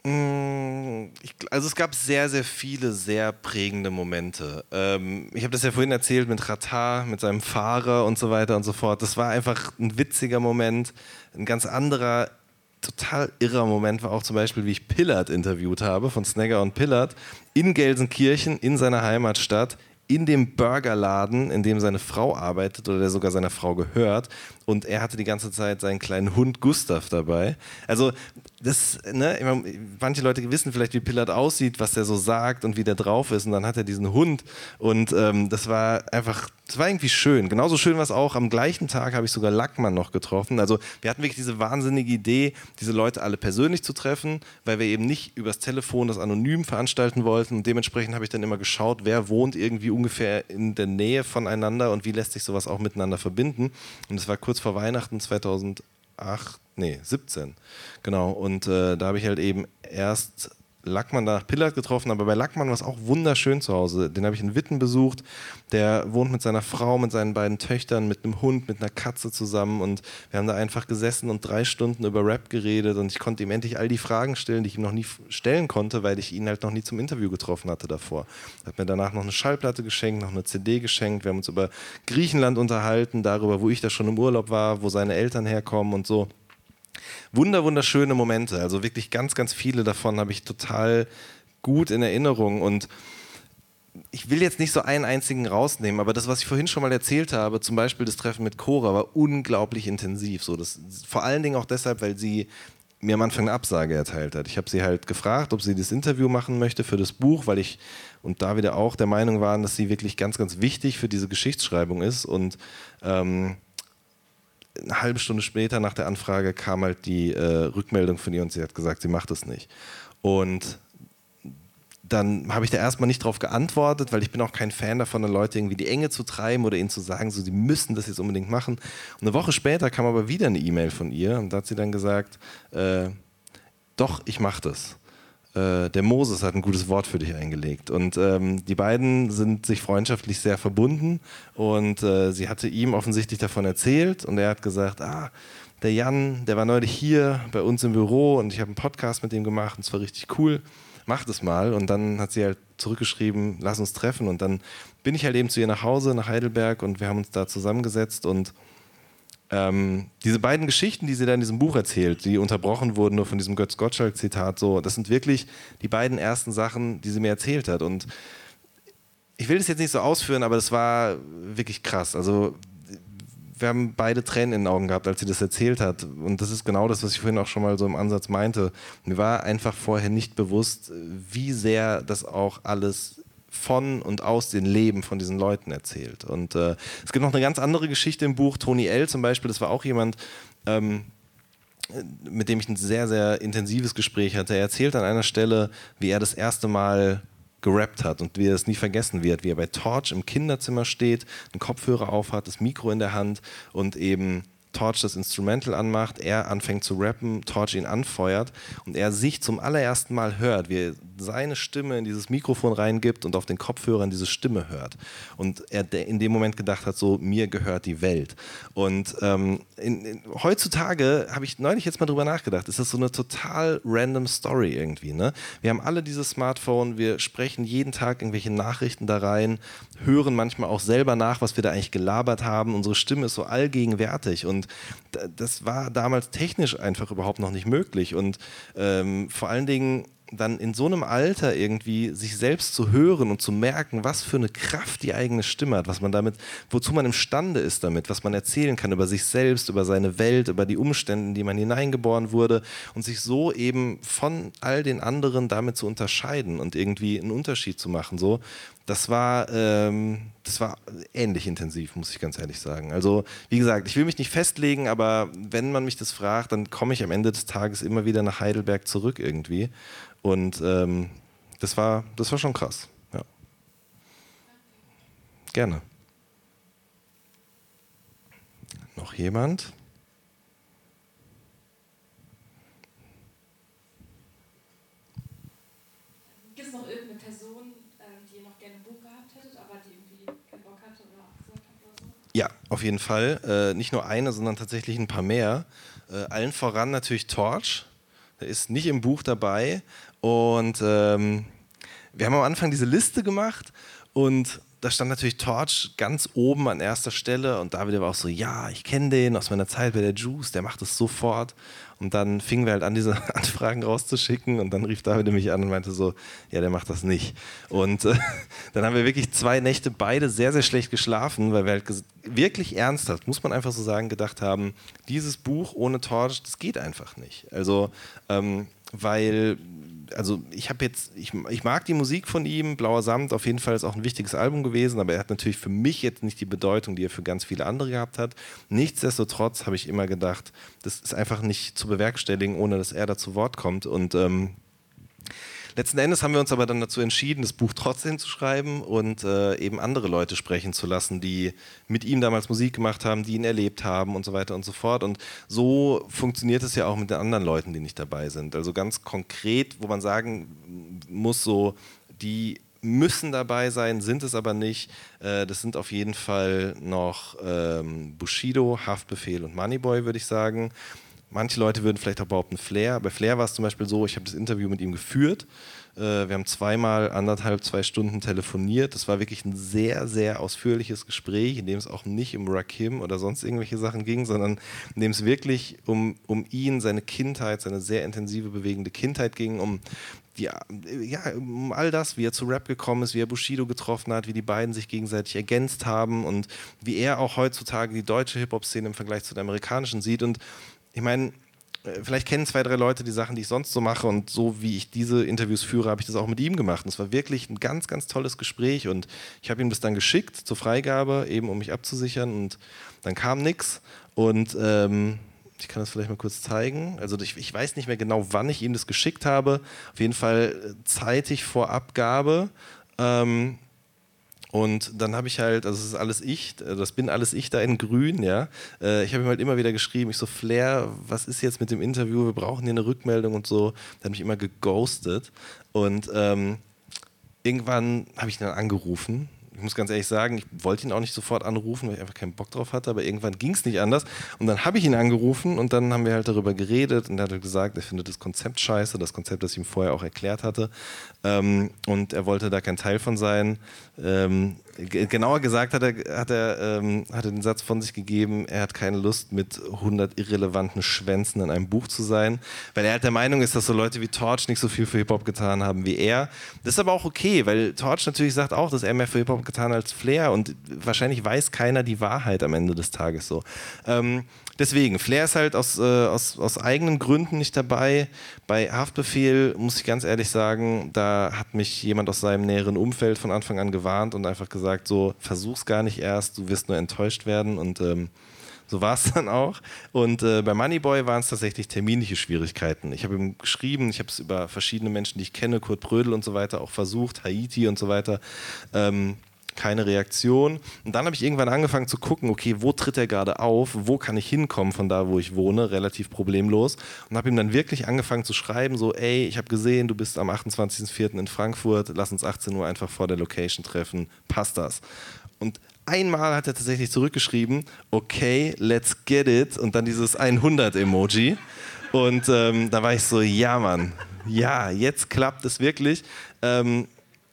also es gab sehr, sehr viele sehr prägende Momente. Ähm, ich habe das ja vorhin erzählt mit Ratar, mit seinem Fahrer und so weiter und so fort. Das war einfach ein witziger Moment. Ein ganz anderer, total irrer Moment war auch zum Beispiel, wie ich Pillard interviewt habe von Snagger und Pillard in Gelsenkirchen, in seiner Heimatstadt, in dem Burgerladen, in dem seine Frau arbeitet oder der sogar seiner Frau gehört. Und er hatte die ganze Zeit seinen kleinen Hund Gustav dabei. Also, das, ne, manche Leute wissen vielleicht, wie Pillard aussieht, was der so sagt und wie der drauf ist. Und dann hat er diesen Hund. Und ähm, das war einfach, das war irgendwie schön. Genauso schön war es auch. Am gleichen Tag habe ich sogar Lackmann noch getroffen. Also, wir hatten wirklich diese wahnsinnige Idee, diese Leute alle persönlich zu treffen, weil wir eben nicht übers Telefon das anonym veranstalten wollten. Und dementsprechend habe ich dann immer geschaut, wer wohnt irgendwie ungefähr in der Nähe voneinander und wie lässt sich sowas auch miteinander verbinden. Und es war kurz vor Weihnachten 2008, nee, 17. Genau. Und äh, da habe ich halt eben erst Lackmann nach Pillard getroffen, aber bei Lackmann war es auch wunderschön zu Hause. Den habe ich in Witten besucht. Der wohnt mit seiner Frau, mit seinen beiden Töchtern, mit einem Hund, mit einer Katze zusammen und wir haben da einfach gesessen und drei Stunden über Rap geredet und ich konnte ihm endlich all die Fragen stellen, die ich ihm noch nie stellen konnte, weil ich ihn halt noch nie zum Interview getroffen hatte davor. Er hat mir danach noch eine Schallplatte geschenkt, noch eine CD geschenkt. Wir haben uns über Griechenland unterhalten, darüber, wo ich da schon im Urlaub war, wo seine Eltern herkommen und so wunder, wunderschöne Momente. Also wirklich ganz, ganz viele davon habe ich total gut in Erinnerung und ich will jetzt nicht so einen einzigen rausnehmen, aber das, was ich vorhin schon mal erzählt habe, zum Beispiel das Treffen mit Cora, war unglaublich intensiv. So, das, vor allen Dingen auch deshalb, weil sie mir am Anfang eine Absage erteilt hat. Ich habe sie halt gefragt, ob sie das Interview machen möchte für das Buch, weil ich und da wieder auch der Meinung waren, dass sie wirklich ganz, ganz wichtig für diese Geschichtsschreibung ist. Und ähm, eine halbe Stunde später nach der Anfrage kam halt die äh, Rückmeldung von ihr und sie hat gesagt, sie macht es nicht. Und dann habe ich da erstmal nicht darauf geantwortet, weil ich bin auch kein Fan davon, Leute irgendwie die Enge zu treiben oder ihnen zu sagen, so, sie müssen das jetzt unbedingt machen. Und eine Woche später kam aber wieder eine E-Mail von ihr und da hat sie dann gesagt, äh, doch, ich mache das äh, der Moses hat ein gutes Wort für dich eingelegt. Und ähm, die beiden sind sich freundschaftlich sehr verbunden und äh, sie hatte ihm offensichtlich davon erzählt und er hat gesagt, ah, der Jan, der war neulich hier bei uns im Büro und ich habe einen Podcast mit ihm gemacht und es war richtig cool. mach das mal. Und dann hat sie halt zurückgeschrieben, lass uns treffen. Und dann bin ich halt eben zu ihr nach Hause, nach Heidelberg und wir haben uns da zusammengesetzt und ähm, diese beiden Geschichten, die sie da in diesem Buch erzählt, die unterbrochen wurden nur von diesem Götz Gottschalk-Zitat, so, das sind wirklich die beiden ersten Sachen, die sie mir erzählt hat. Und ich will das jetzt nicht so ausführen, aber das war wirklich krass. Also wir haben beide Tränen in den Augen gehabt, als sie das erzählt hat. Und das ist genau das, was ich vorhin auch schon mal so im Ansatz meinte. Mir war einfach vorher nicht bewusst, wie sehr das auch alles von und aus den Leben von diesen Leuten erzählt. Und äh, es gibt noch eine ganz andere Geschichte im Buch. Tony L. zum Beispiel, das war auch jemand, ähm, mit dem ich ein sehr, sehr intensives Gespräch hatte. Er erzählt an einer Stelle, wie er das erste Mal gerappt hat und wie er es nie vergessen wird, wie er bei Torch im Kinderzimmer steht, einen Kopfhörer aufhat, das Mikro in der Hand und eben Torch das Instrumental anmacht, er anfängt zu rappen, Torch ihn anfeuert und er sich zum allerersten Mal hört, wie er seine Stimme in dieses Mikrofon reingibt und auf den Kopfhörern diese Stimme hört. Und er in dem Moment gedacht hat, so, mir gehört die Welt. Und ähm, in, in, heutzutage habe ich neulich jetzt mal drüber nachgedacht, ist das so eine total random Story irgendwie. Ne? Wir haben alle dieses Smartphone, wir sprechen jeden Tag irgendwelche Nachrichten da rein, hören manchmal auch selber nach, was wir da eigentlich gelabert haben. Unsere Stimme ist so allgegenwärtig und das war damals technisch einfach überhaupt noch nicht möglich. Und ähm, vor allen Dingen dann in so einem Alter irgendwie sich selbst zu hören und zu merken, was für eine Kraft die eigene Stimme hat, was man damit, wozu man imstande ist damit, was man erzählen kann über sich selbst, über seine Welt, über die Umstände, in die man hineingeboren wurde und sich so eben von all den anderen damit zu unterscheiden und irgendwie einen Unterschied zu machen, so, das war, ähm, das war ähnlich intensiv, muss ich ganz ehrlich sagen. Also, wie gesagt, ich will mich nicht festlegen, aber wenn man mich das fragt, dann komme ich am Ende des Tages immer wieder nach Heidelberg zurück irgendwie. Und ähm, das, war, das war schon krass. Ja. Gerne. Noch jemand? Gibt es noch irgendeine Person, ähm, die ihr noch gerne ein Buch gehabt hättet, aber die irgendwie keinen Bock hatte oder abgesagt hat oder so? Ja, auf jeden Fall. Äh, nicht nur eine, sondern tatsächlich ein paar mehr. Äh, allen voran natürlich Torch. Der ist nicht im Buch dabei, und ähm, wir haben am Anfang diese Liste gemacht und da stand natürlich Torch ganz oben an erster Stelle und David war auch so, ja, ich kenne den aus meiner Zeit bei der Juice, der macht es sofort. Und dann fingen wir halt an, diese Anfragen rauszuschicken und dann rief David mich an und meinte so, ja, der macht das nicht. Und äh, dann haben wir wirklich zwei Nächte beide sehr, sehr schlecht geschlafen, weil wir halt wirklich ernsthaft, muss man einfach so sagen, gedacht haben, dieses Buch ohne Torch, das geht einfach nicht. Also, ähm, weil also ich habe jetzt, ich, ich mag die Musik von ihm, Blauer Samt, auf jeden Fall ist auch ein wichtiges Album gewesen, aber er hat natürlich für mich jetzt nicht die Bedeutung, die er für ganz viele andere gehabt hat. Nichtsdestotrotz habe ich immer gedacht, das ist einfach nicht zu bewerkstelligen, ohne dass er da zu Wort kommt und ähm, Letzten Endes haben wir uns aber dann dazu entschieden, das Buch trotzdem zu schreiben und äh, eben andere Leute sprechen zu lassen, die mit ihm damals Musik gemacht haben, die ihn erlebt haben und so weiter und so fort. Und so funktioniert es ja auch mit den anderen Leuten, die nicht dabei sind. Also ganz konkret, wo man sagen muss, so die müssen dabei sein, sind es aber nicht. Äh, das sind auf jeden Fall noch ähm, Bushido, Haftbefehl und Moneyboy, würde ich sagen. Manche Leute würden vielleicht auch behaupten Flair. Bei Flair war es zum Beispiel so, ich habe das Interview mit ihm geführt. Äh, wir haben zweimal anderthalb, zwei Stunden telefoniert. Das war wirklich ein sehr, sehr ausführliches Gespräch, in dem es auch nicht um Rakim oder sonst irgendwelche Sachen ging, sondern in dem es wirklich um, um ihn, seine Kindheit, seine sehr intensive, bewegende Kindheit ging, um die, ja, um all das, wie er zu Rap gekommen ist, wie er Bushido getroffen hat, wie die beiden sich gegenseitig ergänzt haben und wie er auch heutzutage die deutsche Hip-Hop-Szene im Vergleich zu der amerikanischen sieht. Und ich meine, äh, vielleicht kennen zwei, drei Leute die Sachen, die ich sonst so mache und so wie ich diese Interviews führe, habe ich das auch mit ihm gemacht. Und es war wirklich ein ganz, ganz tolles Gespräch und ich habe ihm das dann geschickt zur Freigabe, eben um mich abzusichern und dann kam nichts und ähm, ich kann das vielleicht mal kurz zeigen. Also ich, ich, weiß nicht mehr genau, wann ich ihm das geschickt habe. Auf jeden Fall äh, zeitig vor Abgabe. Ähm, und dann habe ich halt, also das ist alles ich, äh, das bin alles ich da in grün, ja. Äh, ich habe ihm halt immer wieder geschrieben, ich so, Flair, was ist jetzt mit dem Interview? Wir brauchen hier eine Rückmeldung und so. Der hat mich immer geghostet. Und ähm, irgendwann habe ich ihn dann angerufen. Ich muss ganz ehrlich sagen, ich wollte ihn auch nicht sofort anrufen, weil ich einfach keinen Bock drauf hatte, aber irgendwann ging es nicht anders. Und dann habe ich ihn angerufen und dann haben wir halt darüber geredet und er hat halt gesagt, er findet das Konzept scheiße, das Konzept, das ich ihm vorher auch erklärt hatte. Ähm, und er wollte da kein Teil von sein. Ähm, genauer gesagt hat er, hat, er, ähm, hat er den Satz von sich gegeben, er hat keine Lust, mit 100 irrelevanten Schwänzen in einem Buch zu sein, weil er halt der Meinung ist, dass so Leute wie Torch nicht so viel für Hip-Hop getan haben wie er. Das ist aber auch okay, weil Torch natürlich sagt auch, dass er mehr für Hip-Hop getan hat als Flair und wahrscheinlich weiß keiner die Wahrheit am Ende des Tages so. Ähm, deswegen, Flair ist halt aus, äh, aus, aus eigenen Gründen nicht dabei. Bei Haftbefehl muss ich ganz ehrlich sagen, da hat mich jemand aus seinem näheren Umfeld von Anfang an gewarnt und einfach gesagt, so versuch's gar nicht erst, du wirst nur enttäuscht werden und ähm, so war es dann auch. Und äh, bei Moneyboy waren es tatsächlich terminliche Schwierigkeiten. Ich habe ihm geschrieben, ich habe es über verschiedene Menschen, die ich kenne, Kurt Brödel und so weiter, auch versucht, Haiti und so weiter. Ähm, keine Reaktion. Und dann habe ich irgendwann angefangen zu gucken, okay, wo tritt er gerade auf, wo kann ich hinkommen von da, wo ich wohne, relativ problemlos. Und habe ihm dann wirklich angefangen zu schreiben, so, ey, ich habe gesehen, du bist am 28.04. in Frankfurt, lass uns 18 Uhr einfach vor der Location treffen, passt das? Und einmal hat er tatsächlich zurückgeschrieben, okay, let's get it, und dann dieses 100-Emoji. Und ähm, da war ich so, ja, Mann, ja, jetzt klappt es wirklich. Ähm,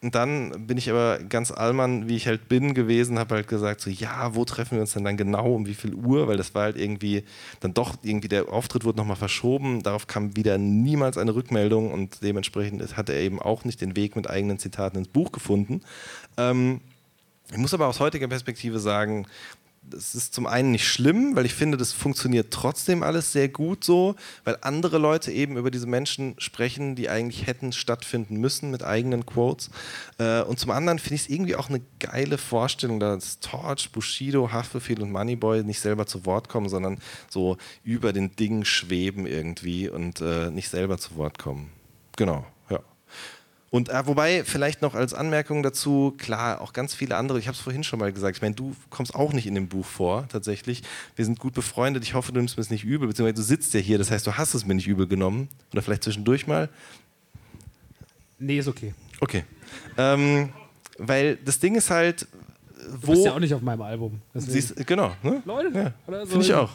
und dann bin ich aber ganz allmann, wie ich halt bin, gewesen, habe halt gesagt, so, ja, wo treffen wir uns denn dann genau, um wie viel Uhr? Weil das war halt irgendwie, dann doch irgendwie, der Auftritt wurde nochmal verschoben. Darauf kam wieder niemals eine Rückmeldung und dementsprechend hat er eben auch nicht den Weg mit eigenen Zitaten ins Buch gefunden. Ähm, ich muss aber aus heutiger Perspektive sagen, das ist zum einen nicht schlimm, weil ich finde, das funktioniert trotzdem alles sehr gut so, weil andere Leute eben über diese Menschen sprechen, die eigentlich hätten stattfinden müssen mit eigenen Quotes. Äh, und zum anderen finde ich es irgendwie auch eine geile Vorstellung, dass Torch, Bushido, Haftbefehl und Moneyboy nicht selber zu Wort kommen, sondern so über den Dingen schweben irgendwie und äh, nicht selber zu Wort kommen. Genau. Und äh, wobei, vielleicht noch als Anmerkung dazu, klar, auch ganz viele andere, ich habe es vorhin schon mal gesagt, ich meine, du kommst auch nicht in dem Buch vor, tatsächlich. Wir sind gut befreundet, ich hoffe, du nimmst mir es nicht übel, beziehungsweise du sitzt ja hier, das heißt, du hast es mir nicht übel genommen. Oder vielleicht zwischendurch mal. Nee, ist okay. Okay. Ähm, weil das Ding ist halt, wo. Du bist ja auch nicht auf meinem Album. Siehst, genau. Ne? Leute, ja, so Finde ich auch.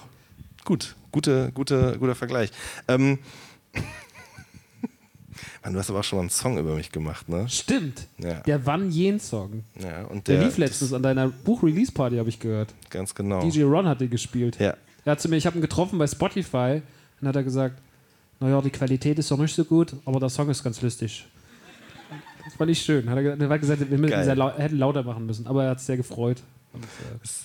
Gut, gute, gute, guter Vergleich. Ähm, Mann, du hast aber auch schon mal einen Song über mich gemacht, ne? Stimmt. Ja. Der Wann Jen Song. Ja, und der, der lief letztens an deiner Buch-Release-Party, habe ich gehört. Ganz genau. DJ Ron hat den gespielt. Ja. Er hat zu mir, ich habe ihn getroffen bei Spotify und hat er gesagt, naja, die Qualität ist doch nicht so gut, aber der Song ist ganz lustig. Das fand ich schön. Hat er, er hat gesagt, wir müssen sehr laut, hätten lauter machen müssen, aber er hat es sehr gefreut.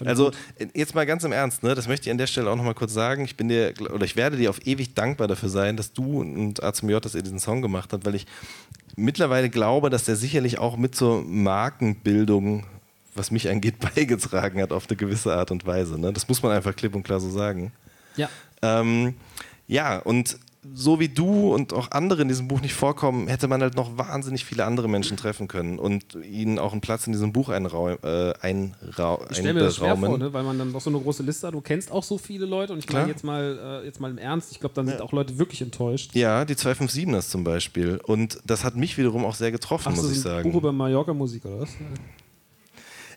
Also jetzt mal ganz im Ernst, ne? das möchte ich an der Stelle auch nochmal kurz sagen. Ich bin dir oder ich werde dir auf ewig dankbar dafür sein, dass du und ACMJ, dass ihr diesen Song gemacht habt, weil ich mittlerweile glaube, dass der sicherlich auch mit zur Markenbildung, was mich angeht, beigetragen hat auf eine gewisse Art und Weise. Ne? Das muss man einfach klipp und klar so sagen. Ja. Ähm, ja, und so wie du und auch andere in diesem Buch nicht vorkommen, hätte man halt noch wahnsinnig viele andere Menschen treffen können und ihnen auch einen Platz in diesem Buch einraum, äh, einra ich stelle mir das schwer vor, ne? weil man dann doch so eine große Liste hat. Du kennst auch so viele Leute und ich meine jetzt mal, äh, jetzt mal im Ernst, ich glaube, dann sind ja. auch Leute wirklich enttäuscht. Ja, die 257ers zum Beispiel. Und das hat mich wiederum auch sehr getroffen, Ach, muss ich sagen. Buch über Mallorca-Musik oder was?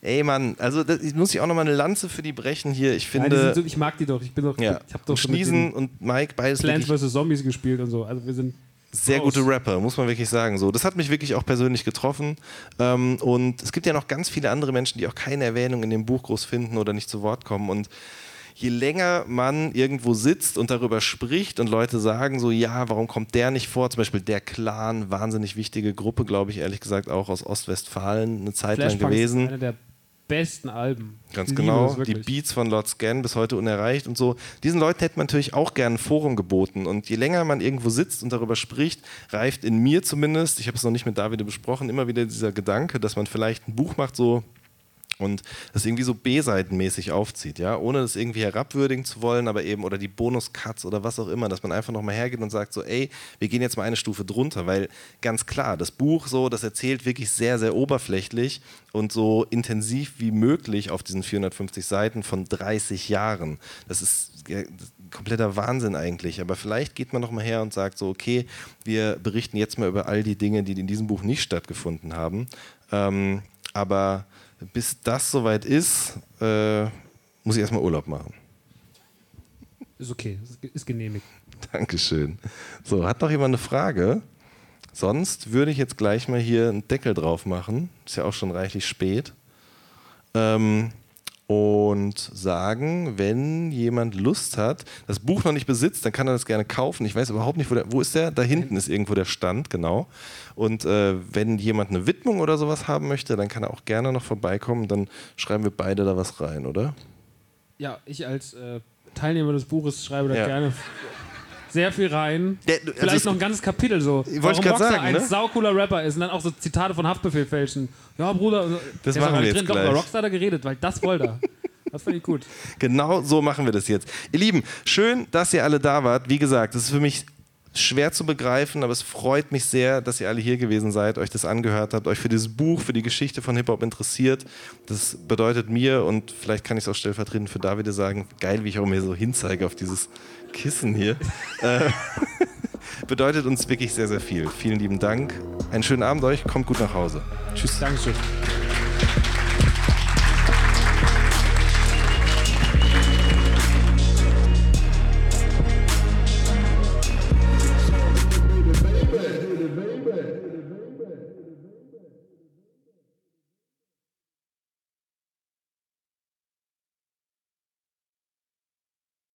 Ey Mann, also das, ich muss ich auch noch mal eine Lanze für die brechen hier. Ich finde, ja, so, ich mag die doch. Ich bin doch, ja. ich habe doch Schniesen und Mike beides Plants vs Zombies gespielt und so. Also wir sind sehr raus. gute Rapper, muss man wirklich sagen. So, das hat mich wirklich auch persönlich getroffen. Ähm, und es gibt ja noch ganz viele andere Menschen, die auch keine Erwähnung in dem Buch groß finden oder nicht zu Wort kommen. Und je länger man irgendwo sitzt und darüber spricht und Leute sagen so, ja, warum kommt der nicht vor? Zum Beispiel der Clan, wahnsinnig wichtige Gruppe, glaube ich, ehrlich gesagt, auch aus Ostwestfalen eine Zeit lang gewesen. Ist eine der besten Alben. Ganz genau. Die Beats von Lord Scan bis heute unerreicht und so. Diesen Leuten hätte man natürlich auch gerne ein Forum geboten. Und je länger man irgendwo sitzt und darüber spricht, reift in mir zumindest, ich habe es noch nicht mit David besprochen, immer wieder dieser Gedanke, dass man vielleicht ein Buch macht, so und das irgendwie so B-Seitenmäßig aufzieht, ja, ohne das irgendwie herabwürdigen zu wollen, aber eben, oder die Bonus-Cuts oder was auch immer, dass man einfach nochmal hergeht und sagt so, ey, wir gehen jetzt mal eine Stufe drunter, weil ganz klar, das Buch so, das erzählt wirklich sehr, sehr oberflächlich und so intensiv wie möglich auf diesen 450 Seiten von 30 Jahren. Das ist kompletter Wahnsinn eigentlich, aber vielleicht geht man nochmal her und sagt so, okay, wir berichten jetzt mal über all die Dinge, die in diesem Buch nicht stattgefunden haben, ähm, aber bis das soweit ist, äh, muss ich erstmal Urlaub machen. Ist okay, ist- ist genehmigt. Dankeschön. So, hat noch jemand eine Frage? Sonst würde ich jetzt gleich mal hier einen Deckel drauf machen. Ist ja auch schon reichlich spät. Ähm, und sagen, wenn jemand Lust hat, das Buch noch nicht besitzt, dann kann er das gerne kaufen. Ich weiß überhaupt nicht, wo, der, wo ist der? Da hinten ist irgendwo der Stand, genau. Und äh, wenn jemand eine Widmung oder sowas haben möchte, dann kann er auch gerne noch vorbeikommen. Dann schreiben wir beide da was rein, oder? Ja, ich als äh, Teilnehmer des Buches schreibe da Ja. gerne sehr viel rein. Der- also Vielleicht es- noch ein ganzes Kapitel so. Ich wollte warum grad Rockstar sagen, ein ne? saucooler Rapper ist und dann auch so Zitate von Haftbefehl fälschen. Ja, Bruder, Das der ist machen doch wir jetzt Doch, gleich. über Rockstar da geredet, weil das wollte er. Das fand ich gut. Genau so machen wir das jetzt. Ihr Lieben, schön, dass ihr alle da wart. Wie gesagt, das ist für mich schwer zu begreifen, aber es freut mich sehr, dass ihr alle hier gewesen seid, euch das angehört habt, euch für dieses Buch, für die Geschichte von Hip-Hop interessiert. Das bedeutet mir und vielleicht kann ich es auch stellvertretend für Davide sagen, geil, wie ich auch mir so hinzeige auf dieses Kissen hier. äh, bedeutet uns wirklich sehr, sehr viel. Vielen lieben Dank. Einen schönen Abend euch, kommt gut nach Hause. Tschüss. Dankeschön.